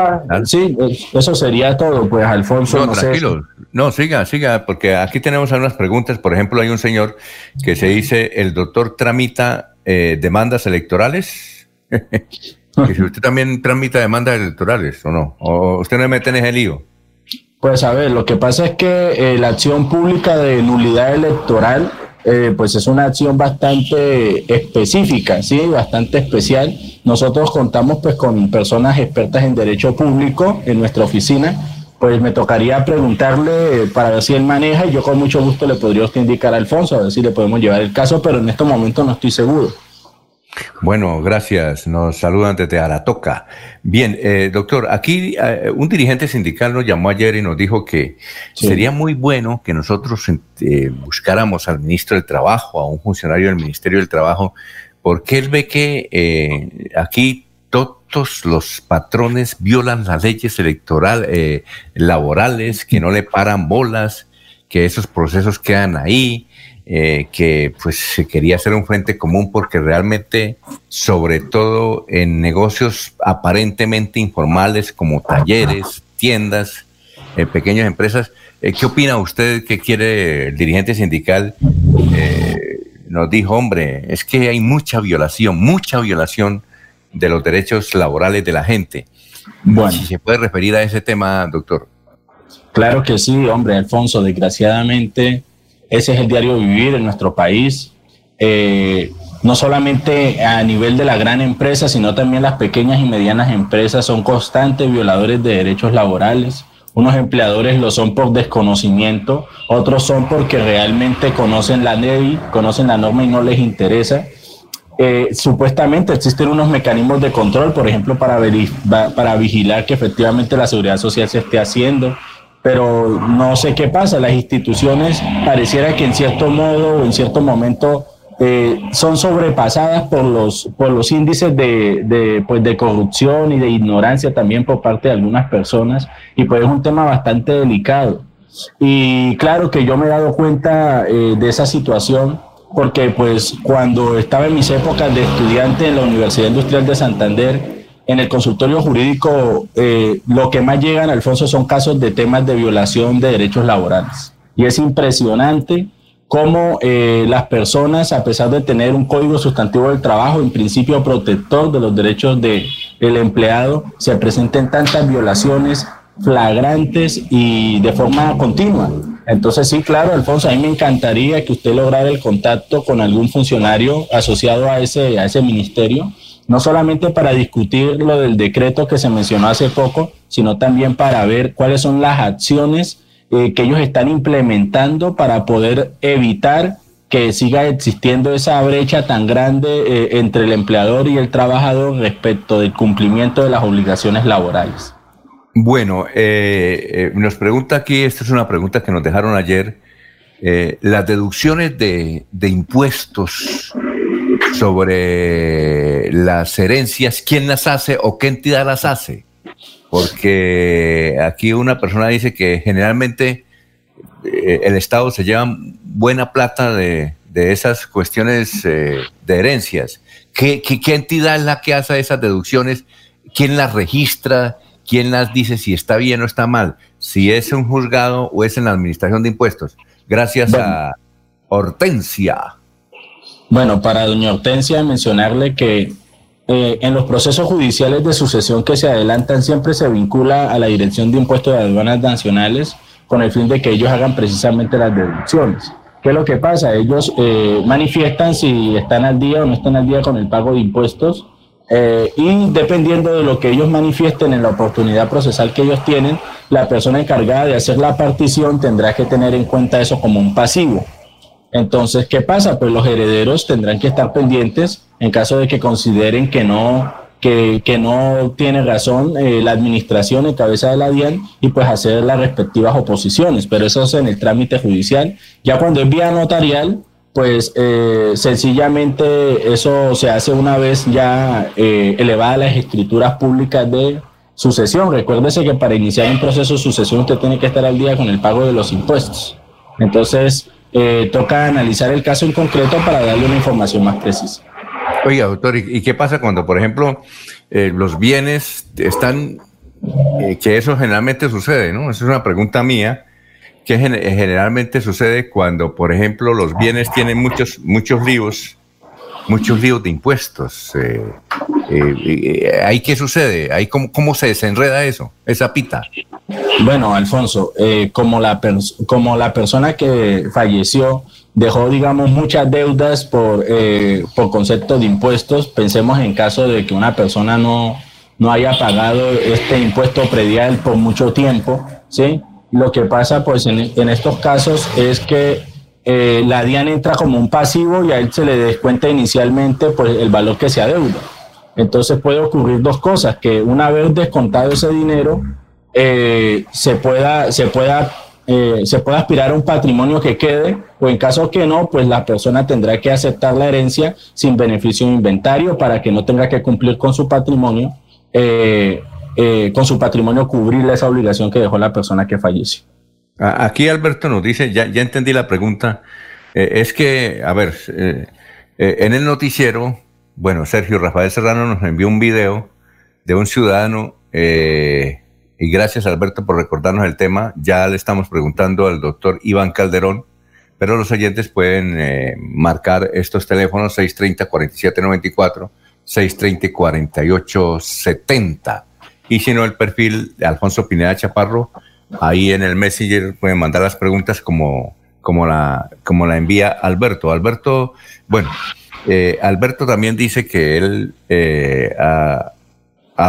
sí, eso sería todo, pues Alfonso. No, tranquilo. No, siga, siga, porque aquí tenemos algunas preguntas. Por ejemplo, hay un señor que se dice, ¿el doctor tramita eh, demandas electorales? que si usted también tramita demandas electorales o no, o usted no mete en ese lío. Pues a ver, lo que pasa es que eh, la acción pública de nulidad electoral, eh, pues es una acción bastante específica, sí, bastante especial. Nosotros contamos pues con personas expertas en derecho público en nuestra oficina. Pues me tocaría preguntarle para ver si él maneja y yo con mucho gusto le podría usted indicar a Alfonso a ver si le podemos llevar el caso, pero en este momento no estoy seguro. Bueno, gracias. Nos saludan desde Aratoca. Bien, eh, doctor, aquí eh, un dirigente sindical nos llamó ayer y nos dijo que sería muy bueno que nosotros eh, buscáramos al ministro del Trabajo, a un funcionario del Ministerio del Trabajo, porque él ve que aquí todos los patrones violan las leyes electorales, laborales, que no le paran bolas, que esos procesos quedan ahí eh, que pues se quería hacer un frente común porque realmente, sobre todo en negocios aparentemente informales como talleres, tiendas, eh, pequeñas empresas, eh, ¿qué opina usted que quiere el dirigente sindical? nos dijo, hombre, es que hay mucha violación, mucha violación de los derechos laborales de la gente. Bueno. Si se puede referir a ese tema, doctor. Claro que sí, hombre, Alfonso, desgraciadamente ese es el diario vivir en nuestro país. Eh, no solamente a nivel de la gran empresa, sino también las pequeñas y medianas empresas son constantes violadores de derechos laborales. Unos empleadores lo son por desconocimiento, otros son porque realmente conocen la ley, conocen la norma y no les interesa. Eh, supuestamente existen unos mecanismos de control, por ejemplo, para, para vigilar que efectivamente la seguridad social se esté haciendo, pero no sé qué pasa. Las instituciones pareciera que en cierto modo o en cierto momento eh, son sobrepasadas por los, por los índices de, de, pues de corrupción y de ignorancia también por parte de algunas personas y pues es un tema bastante delicado. Y claro que yo me he dado cuenta eh, de esa situación porque pues cuando estaba en mis épocas de estudiante en la Universidad Industrial de Santander, en el consultorio jurídico eh, lo que más llegan, Alfonso, son casos de temas de violación de derechos laborales. Y es impresionante cómo eh, las personas, a pesar de tener un código sustantivo del trabajo, en principio protector de los derechos del empleado, se presenten tantas violaciones flagrantes y de forma continua. Entonces sí, claro, Alfonso, a mí me encantaría que usted lograra el contacto con algún funcionario asociado a ese, a ese ministerio no solamente para discutir lo del decreto que se mencionó hace poco, sino también para ver cuáles son las acciones eh, que ellos están implementando para poder evitar que siga existiendo esa brecha tan grande eh, entre el empleador y el trabajador respecto del cumplimiento de las obligaciones laborales. Bueno, eh, nos pregunta aquí, esta es una pregunta que nos dejaron ayer, las deducciones de, de impuestos sobre las herencias, quién las hace o qué entidad las hace. Porque aquí una persona dice que generalmente eh, el Estado se lleva buena plata de, esas cuestiones eh, de herencias. ¿Qué, ¿Qué, entidad es la que hace esas deducciones? ¿Quién las registra? ¿Quién las dice si está bien o está mal? Si es un juzgado o es en la administración de impuestos. Gracias a Hortensia. Bueno, para doña Hortensia mencionarle que eh, en los procesos judiciales de sucesión que se adelantan siempre se vincula a la Dirección de Impuestos de Aduanas Nacionales con el fin de que ellos hagan precisamente las deducciones. ¿Qué es lo que pasa? Ellos eh, manifiestan si están al día o no están al día con el pago de impuestos eh, y dependiendo de lo que ellos manifiesten en la oportunidad procesal que ellos tienen, la persona encargada de hacer la partición tendrá que tener en cuenta eso como un pasivo. Entonces, ¿qué pasa? Pues los herederos tendrán que estar pendientes en caso de que consideren que no, que, que no tiene razón eh, la administración en cabeza de la DIAN y pues hacer las respectivas oposiciones. Pero eso es en el trámite judicial. Ya cuando es vía notarial, pues eh, sencillamente eso se hace una vez ya eh, elevada las escrituras públicas de sucesión. Recuérdese que para iniciar un proceso de sucesión usted tiene que estar al día con el pago de los impuestos. Entonces, eh, toca analizar el caso en concreto para darle una información más precisa. Oiga, doctor, ¿y qué pasa cuando, por ejemplo, eh, los bienes están, eh, que eso generalmente sucede, ¿no? Esa es una pregunta mía, que generalmente sucede cuando, por ejemplo, los bienes tienen muchos, muchos líos muchos líos de impuestos. Eh, eh, ¿Ahí qué sucede? ¿Ahí cómo, cómo, se desenreda eso, esa pita? Bueno, Alfonso, como, la como la persona que falleció dejó, digamos, muchas deudas por, por concepto de impuestos, pensemos en caso de que una persona no, no haya pagado este impuesto predial por mucho tiempo, ¿sí? Lo que pasa, pues, en estos casos es que eh, la DIAN entra como un pasivo y a él se le descuenta inicialmente pues, el valor que se adeuda. Entonces puede ocurrir dos cosas, que una vez descontado ese dinero, eh, se, pueda, se, pueda, eh, se pueda aspirar a un patrimonio que quede, o en caso que no, pues la persona tendrá que aceptar la herencia sin beneficio de inventario para que no tenga que cumplir con su patrimonio, con su patrimonio cubrirle esa obligación que dejó la persona que falleció. Aquí Alberto nos dice, ya, entendí la pregunta, eh, es que, a ver, eh, eh, en el noticiero, bueno, Sergio Rafael Serrano nos envió un video de un ciudadano, y gracias Alberto por recordarnos el tema, ya le estamos preguntando al doctor Iván Calderón, pero los oyentes pueden marcar estos teléfonos 630-4794, 630-4870, y si no, el perfil de Alfonso Pineda Chaparro, Ahí en el Messenger pueden mandar las preguntas como, como, la, como la envía Alberto. Alberto, bueno, eh, Alberto también dice que él eh, ha,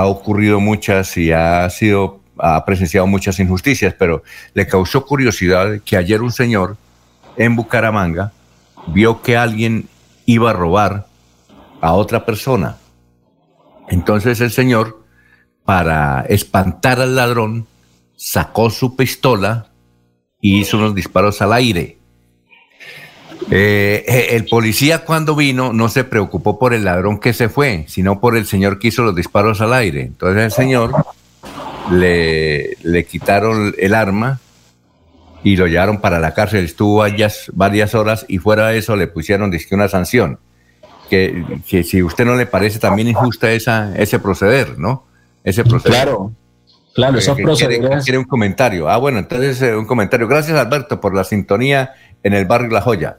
ocurrido muchas y ha sido, ha presenciado muchas injusticias, pero le causó curiosidad que ayer un señor en Bucaramanga vio que alguien iba a robar a otra persona. Entonces el señor, para espantar al ladrón, sacó su pistola y hizo unos disparos al aire. Eh, eh, el policía cuando vino no se preocupó por el ladrón que se fue, sino por el señor que hizo los disparos al aire. Entonces el señor le, le quitaron el arma y lo llevaron para la cárcel. Estuvo varias, varias horas y fuera de eso le pusieron una sanción. Que, que, si usted no le parece también injusta esa, ese proceder, ¿no? Ese proceder. Claro, Claro, esos procederes. Quiere, un comentario. Ah, bueno, entonces eh, un comentario. Gracias, Alberto, por la sintonía en el barrio La Joya.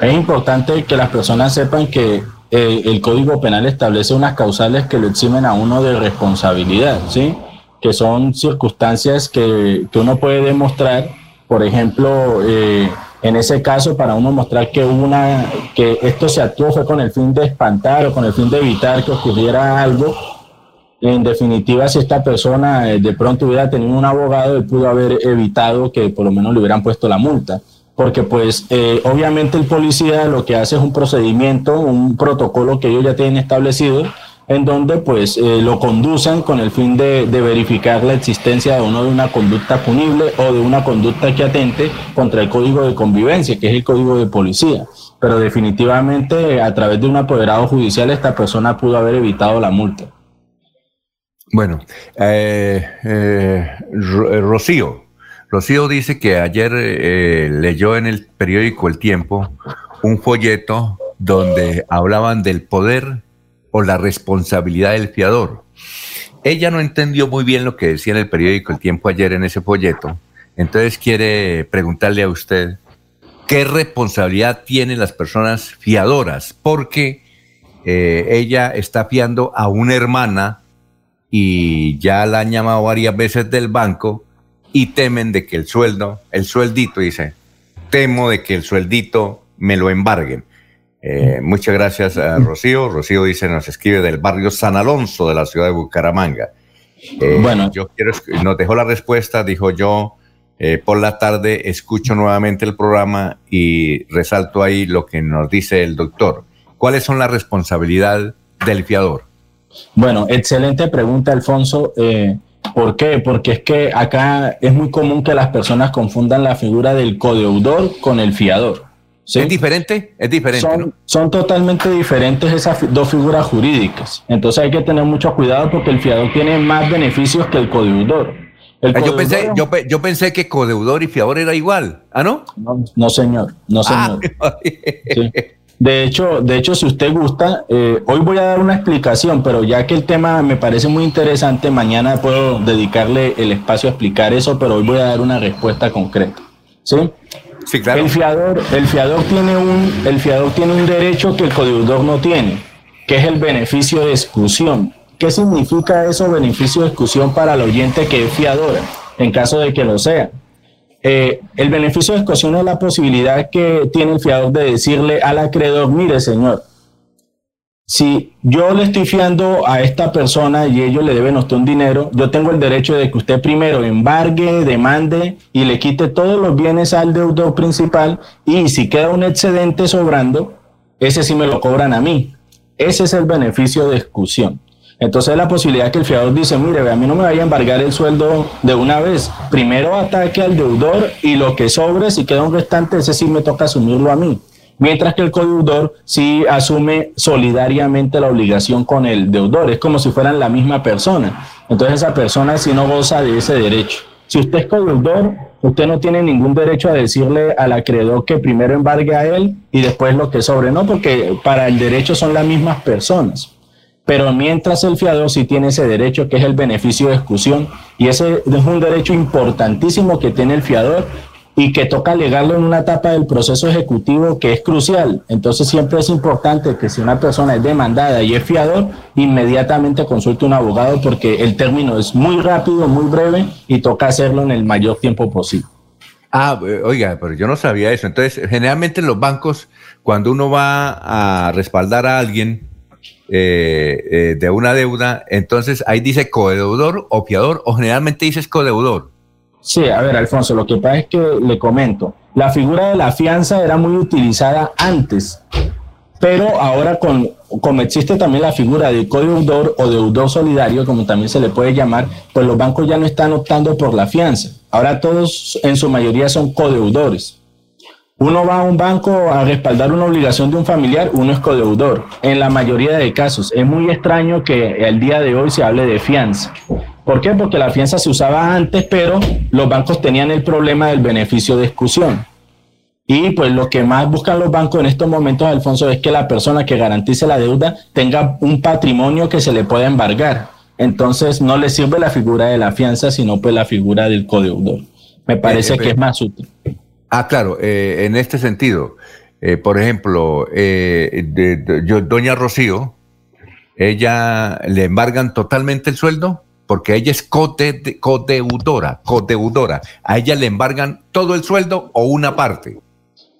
Es importante que las personas sepan que eh, el Código Penal establece unas causales que lo eximen a uno de responsabilidad, ¿sí? Que son circunstancias que, que uno puede demostrar, por ejemplo, eh, en ese caso, para uno mostrar que una, que esto se actuó fue con el fin de espantar o con el fin de evitar que ocurriera algo en definitiva, si esta persona eh, de pronto hubiera tenido un abogado, él pudo haber evitado que por lo menos le hubieran puesto la multa. Porque pues eh, obviamente el policía lo que hace es un procedimiento, un protocolo que ellos ya tienen establecido, en donde pues eh, lo conducen con el fin de, de, verificar la existencia de uno de una conducta punible o de una conducta que atente contra el código de convivencia, que es el código de policía. Pero definitivamente a través de un apoderado judicial esta persona pudo haber evitado la multa. Bueno, eh, eh, eh, Rocío. Rocío dice que ayer leyó en el periódico El Tiempo un folleto donde hablaban del poder o la responsabilidad del fiador. Ella no entendió muy bien lo que decía en el periódico El Tiempo ayer en ese folleto, entonces quiere preguntarle a usted qué responsabilidad tienen las personas fiadoras, porque ella está fiando a una hermana y ya la han llamado varias veces del banco y temen de que el sueldo, el sueldito, dice, temo de que el sueldito me lo embarguen. Eh, muchas gracias a Rocío. Rocío dice, nos escribe del barrio San Alonso de la ciudad de Bucaramanga. Eh, bueno, yo quiero, nos dejó la respuesta, dijo yo, eh, por la tarde escucho nuevamente el programa y resalto ahí lo que nos dice el doctor. ¿Cuáles son las responsabilidades del fiador? Bueno, excelente pregunta, Alfonso. Eh, ¿Por qué? Porque es que acá es muy común que las personas confundan la figura del codeudor con el fiador. ¿Es diferente? Es diferente. Son, son, totalmente diferentes esas dos figuras jurídicas. Entonces hay que tener mucho cuidado porque el fiador tiene más beneficios que el codeudor. Ah, yo, pensé, yo, yo, pensé que codeudor y fiador era igual. ¿Ah, no? No, señor. No, señor. Ah, De hecho, de hecho, si usted gusta, eh, hoy voy a dar una explicación, pero ya que el tema me parece muy interesante, mañana puedo dedicarle el espacio a explicar eso, pero hoy voy a dar una respuesta concreta. ¿sí? Sí, claro. El fiador, el fiador tiene un, el fiador tiene un derecho que el codeudor no tiene, que es el beneficio de exclusión. ¿Qué significa eso, beneficio de exclusión para el oyente que es fiador, en caso de que lo sea? Eh, el beneficio de exclusión es la posibilidad que tiene el fiador de decirle al acreedor, mire señor, si yo le estoy fiando a esta persona y ellos le deben usted un dinero, yo tengo el derecho de que usted primero embargue, demande y le quite todos los bienes al deudor principal y si queda un excedente sobrando, ese sí me lo cobran a mí. Ese es el beneficio de exclusión. Entonces la posibilidad que el fiador dice, mire, a mí no me vaya a embargar el sueldo de una vez. Primero ataque al deudor y lo que sobre, si queda un restante, ese sí me toca asumirlo a mí mientras que el codeudor sí asume solidariamente la obligación con el deudor, es como si fueran la misma persona. Entonces esa persona sí no goza de ese derecho. Si usted es codeudor, usted no tiene ningún derecho a decirle al acreedor que primero embargue a él y después lo que sobre, no, porque para el derecho son las mismas personas. Pero mientras el fiador sí tiene ese derecho que es el beneficio de exclusión y ese es un derecho importantísimo que tiene el fiador y que toca alegarlo en una etapa del proceso ejecutivo que es crucial. Entonces siempre es importante que si una persona es demandada y es fiador, inmediatamente consulte un abogado porque el término es muy rápido, muy breve y toca hacerlo en el mayor tiempo posible. Ah, eh, oiga, pero yo no sabía eso. Entonces, generalmente los bancos, cuando uno va a respaldar a alguien eh, eh, de una deuda, entonces ahí dice codeudor o fiador, o generalmente dices codeudor. Sí, a ver, Alfonso, lo que pasa es que le comento, la figura de la fianza era muy utilizada antes, pero ahora con, como existe también la figura de codeudor o deudor solidario, como también se le puede llamar, pues los bancos ya no están optando por la fianza. Ahora todos en su mayoría son codeudores. Uno va a un banco a respaldar una obligación de un familiar, uno es codeudor. En la mayoría de casos es muy extraño que el día de hoy se hable de fianza. ¿Por qué? Porque la fianza se usaba antes, pero los bancos tenían el problema del beneficio de exclusión. Y pues lo que más buscan los bancos en estos momentos, Alfonso, es que la persona que garantice la deuda tenga un patrimonio que se le pueda embargar. Entonces no le sirve la figura de la fianza, sino pues la figura del codeudor. Me parece eh, que es más útil. Ah, claro, eh, en este sentido, eh, por ejemplo, doña Rocío, ella le embargan totalmente el sueldo porque ella es codeudora, codeudora. ¿A ella le embargan todo el sueldo o una parte?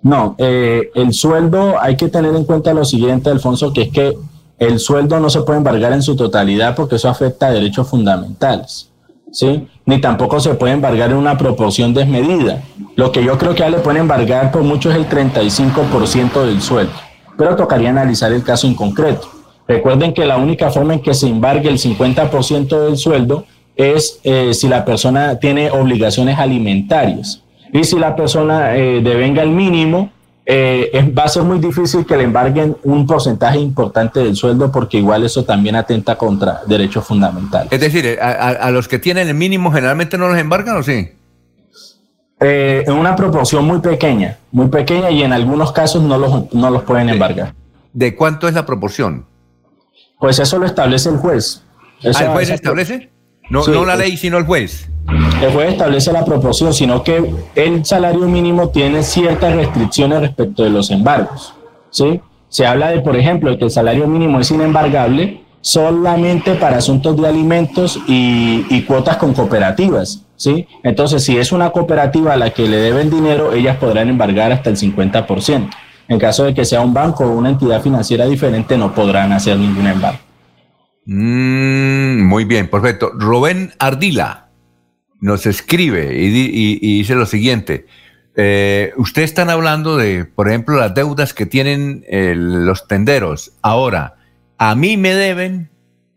No, eh, el sueldo hay que tener en cuenta lo siguiente, Alfonso, que es que el sueldo no se puede embargar en su totalidad porque eso afecta a derechos fundamentales. ¿Sí? Ni tampoco se puede embargar en una proporción desmedida. Lo que yo creo que ya le pueden embargar por mucho es el 35% del sueldo, pero tocaría analizar el caso en concreto. Recuerden que la única forma en que se embargue el 50% del sueldo es eh, si la persona tiene obligaciones alimentarias. Y si la persona eh, devenga el mínimo, eh, va a ser muy difícil que le embarguen un porcentaje importante del sueldo porque igual eso también atenta contra derechos fundamentales. Es decir, a, los que tienen el mínimo generalmente no los embargan o sí? en una proporción muy pequeña, muy pequeña y en algunos casos no los, no los pueden embargar. ¿De cuánto es la proporción? Pues eso lo establece el juez. ¿Ah, ¿El juez establece? No, no la ley, sino el juez. El juez establece la proporción, sino que el salario mínimo tiene ciertas restricciones respecto de los embargos. ¿sí? Se habla de, por ejemplo, de que el salario mínimo es inembargable solamente para asuntos de alimentos y, y, cuotas con cooperativas. ¿sí? Entonces, si es una cooperativa a la que le deben dinero, ellas podrán embargar hasta el 50%. En caso de que sea un banco o una entidad financiera diferente, no podrán hacer ningún embargo. Mm, muy bien, perfecto. Rubén Ardila nos escribe y, dice lo siguiente. Eh, ustedes están hablando de, por ejemplo, las deudas que tienen los tenderos. Ahora, a mí me deben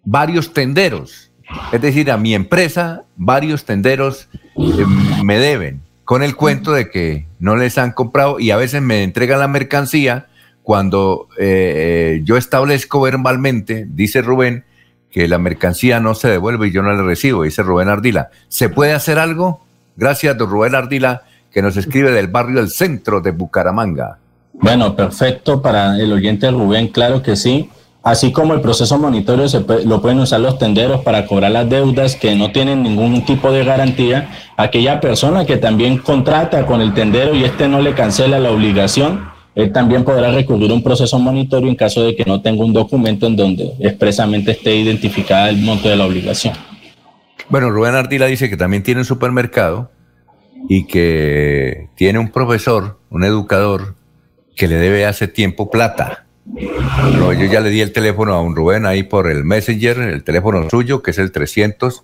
varios tenderos. Es decir, a mi empresa, varios tenderos eh, me deben con el cuento de que no les han comprado y a veces me entregan la mercancía cuando eh, eh, yo establezco verbalmente, dice Rubén, que la mercancía no se devuelve y yo no la recibo, dice Rubén Ardila. ¿Se puede hacer algo? Gracias, don Rubén Ardila, que nos escribe del barrio del centro de Bucaramanga. Bueno, perfecto para el oyente Rubén, claro que sí. Así como el proceso monitorio se lo pueden usar los tenderos para cobrar las deudas que no tienen ningún tipo de garantía, aquella persona que también contrata con el tendero y este no le cancela la obligación, él también podrá recurrir a un proceso monitorio en caso de que no tenga un documento en donde expresamente esté identificada el monto de la obligación. Bueno, Rubén Ardila dice que también tiene un supermercado y que tiene un profesor, un educador, que le debe hace tiempo plata. yo ya le di el teléfono a un Rubén ahí por el Messenger, el teléfono suyo, que es el 300,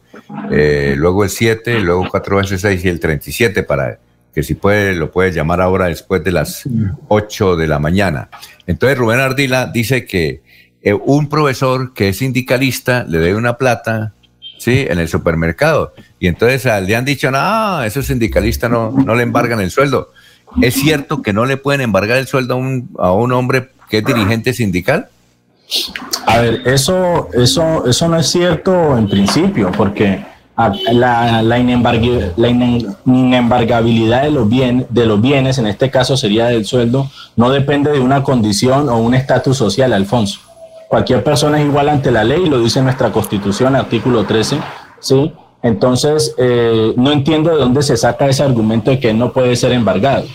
eh, luego el 7, luego 4 veces 6 y el 37 para que si puede, lo puede llamar ahora después de las 8 de la mañana. Entonces Rubén Ardila dice que eh, un profesor que es sindicalista le debe una plata, ¿sí? En el supermercado. Y entonces le han dicho, no, ese sindicalista no, no le embargan el sueldo. ¿Es cierto que no le pueden embargar el sueldo a un, a un hombre que es dirigente sindical? A ver, eso, eso, eso no es cierto en principio, porque la, la, inembargabilidad de los, bien, de los bienes, en este caso sería del sueldo, no depende de una condición o un estatus social, Alfonso. Cualquier persona es igual ante la ley, lo dice nuestra Constitución, artículo 13, ¿sí? Entonces, eh, no entiendo de dónde se saca ese argumento de que no puede ser embargado.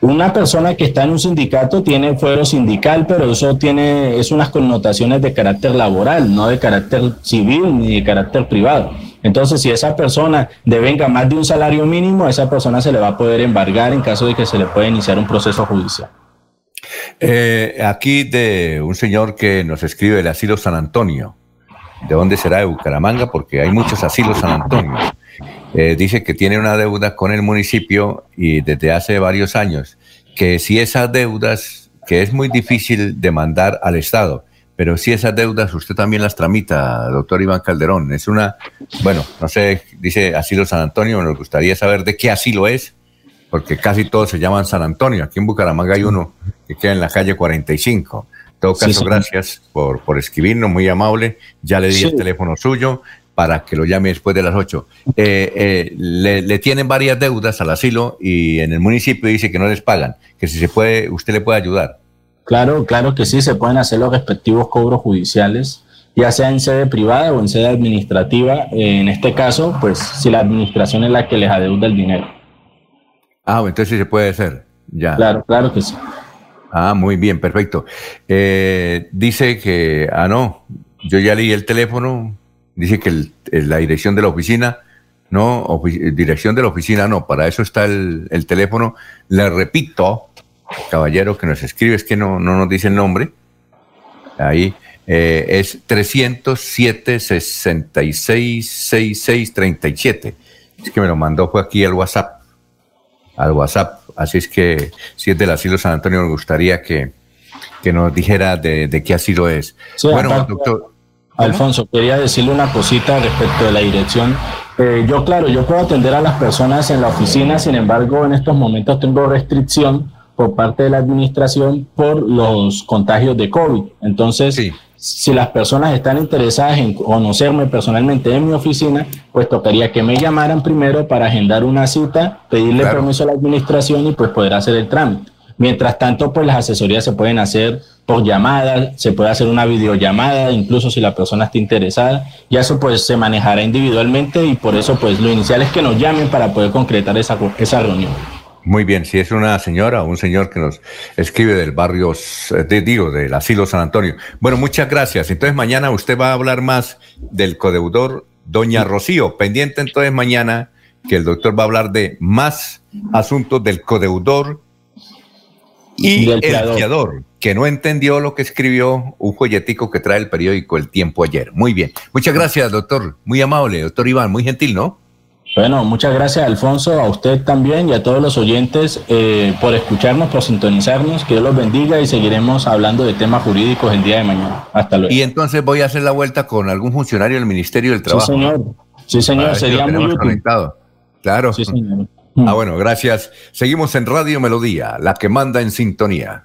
Una persona que está en un sindicato tiene fuero sindical, pero eso tiene es unas connotaciones de carácter laboral, no de carácter civil ni de carácter privado. Entonces, si esa persona devenga más de un salario mínimo, a esa persona se le va a poder embargar en caso de que se le pueda iniciar un proceso judicial. Eh, aquí de un señor que nos escribe el asilo San Antonio. ¿De dónde será? De Bucaramanga, porque hay muchos asilos San Antonio. Eh, dice que tiene una deuda con el municipio y desde hace varios años, que si esas deudas, que es muy difícil demandar al Estado, pero si esas deudas usted también las tramita, doctor Iván Calderón. Es una, bueno, no sé, dice asilo San Antonio, nos gustaría saber de qué asilo es, porque casi todos se llaman San Antonio. Aquí en Bucaramanga hay uno que queda en la calle 45. En todo caso, gracias por, por escribirnos, muy amable. Ya le di el teléfono suyo para que lo llame después de las 8. Eh, eh, le, le, tienen varias deudas al asilo y en el municipio dice que no les pagan, que si se puede, usted le puede ayudar. Claro, claro que sí, se pueden hacer los respectivos cobros judiciales, ya sea en sede privada o en sede administrativa. En este caso, pues si la administración es la que les adeuda el dinero. Ah, entonces sí se puede hacer, ya. Claro, claro que sí. Ah, muy bien, perfecto. Eh, dice que, ah, no, yo ya leí el teléfono, dice que la dirección de la oficina, no, dirección de la oficina no, para eso está el, el teléfono. Le repito, caballero que nos escribe, es que no, no nos dice el nombre, ahí eh, es 307 66 66 37. Es que me lo mandó, fue aquí al WhatsApp, al WhatsApp. Así es que si es del asilo San Antonio, me gustaría que, que nos dijera de, de, qué asilo es. bueno, doctor. Alfonso, quería decirle una cosita respecto de la dirección. Eh, yo, claro, yo puedo atender a las personas en la oficina, sin embargo, en estos momentos tengo restricción por parte de la administración por los contagios de COVID. Entonces, si las personas están interesadas en conocerme personalmente en mi oficina, pues tocaría que me llamaran primero para agendar una cita, pedirle permiso a la administración y pues poder hacer el trámite. Mientras tanto, pues las asesorías se pueden hacer por llamada, se puede hacer una videollamada, incluso si la persona está interesada, y eso pues se manejará individualmente y por eso pues lo inicial es que nos llamen para poder concretar esa, esa reunión. Muy bien, si es una señora o un señor que nos escribe del barrio, de, digo, del asilo San Antonio. Bueno, muchas gracias. Entonces mañana usted va a hablar más del codeudor Doña Rocío. Pendiente entonces mañana que el doctor va a hablar de más asuntos del codeudor y, el fiador, que no entendió lo que escribió un folletico que trae el periódico El Tiempo ayer. Muy bien. Muchas gracias, doctor. Muy amable, doctor Iván. Muy gentil, ¿no? Bueno, muchas gracias Alfonso, a usted también y a todos los oyentes eh, por escucharnos, por sintonizarnos. Que Dios los bendiga y seguiremos hablando de temas jurídicos el día de mañana. Hasta luego. Y entonces voy a hacer la vuelta con algún funcionario del Ministerio del Trabajo. Sí, señor. Sí, señor. Sería muy útil. Conectado. Claro. Sí, señor. Ah, bueno, gracias. Seguimos en Radio Melodía, la que manda en sintonía.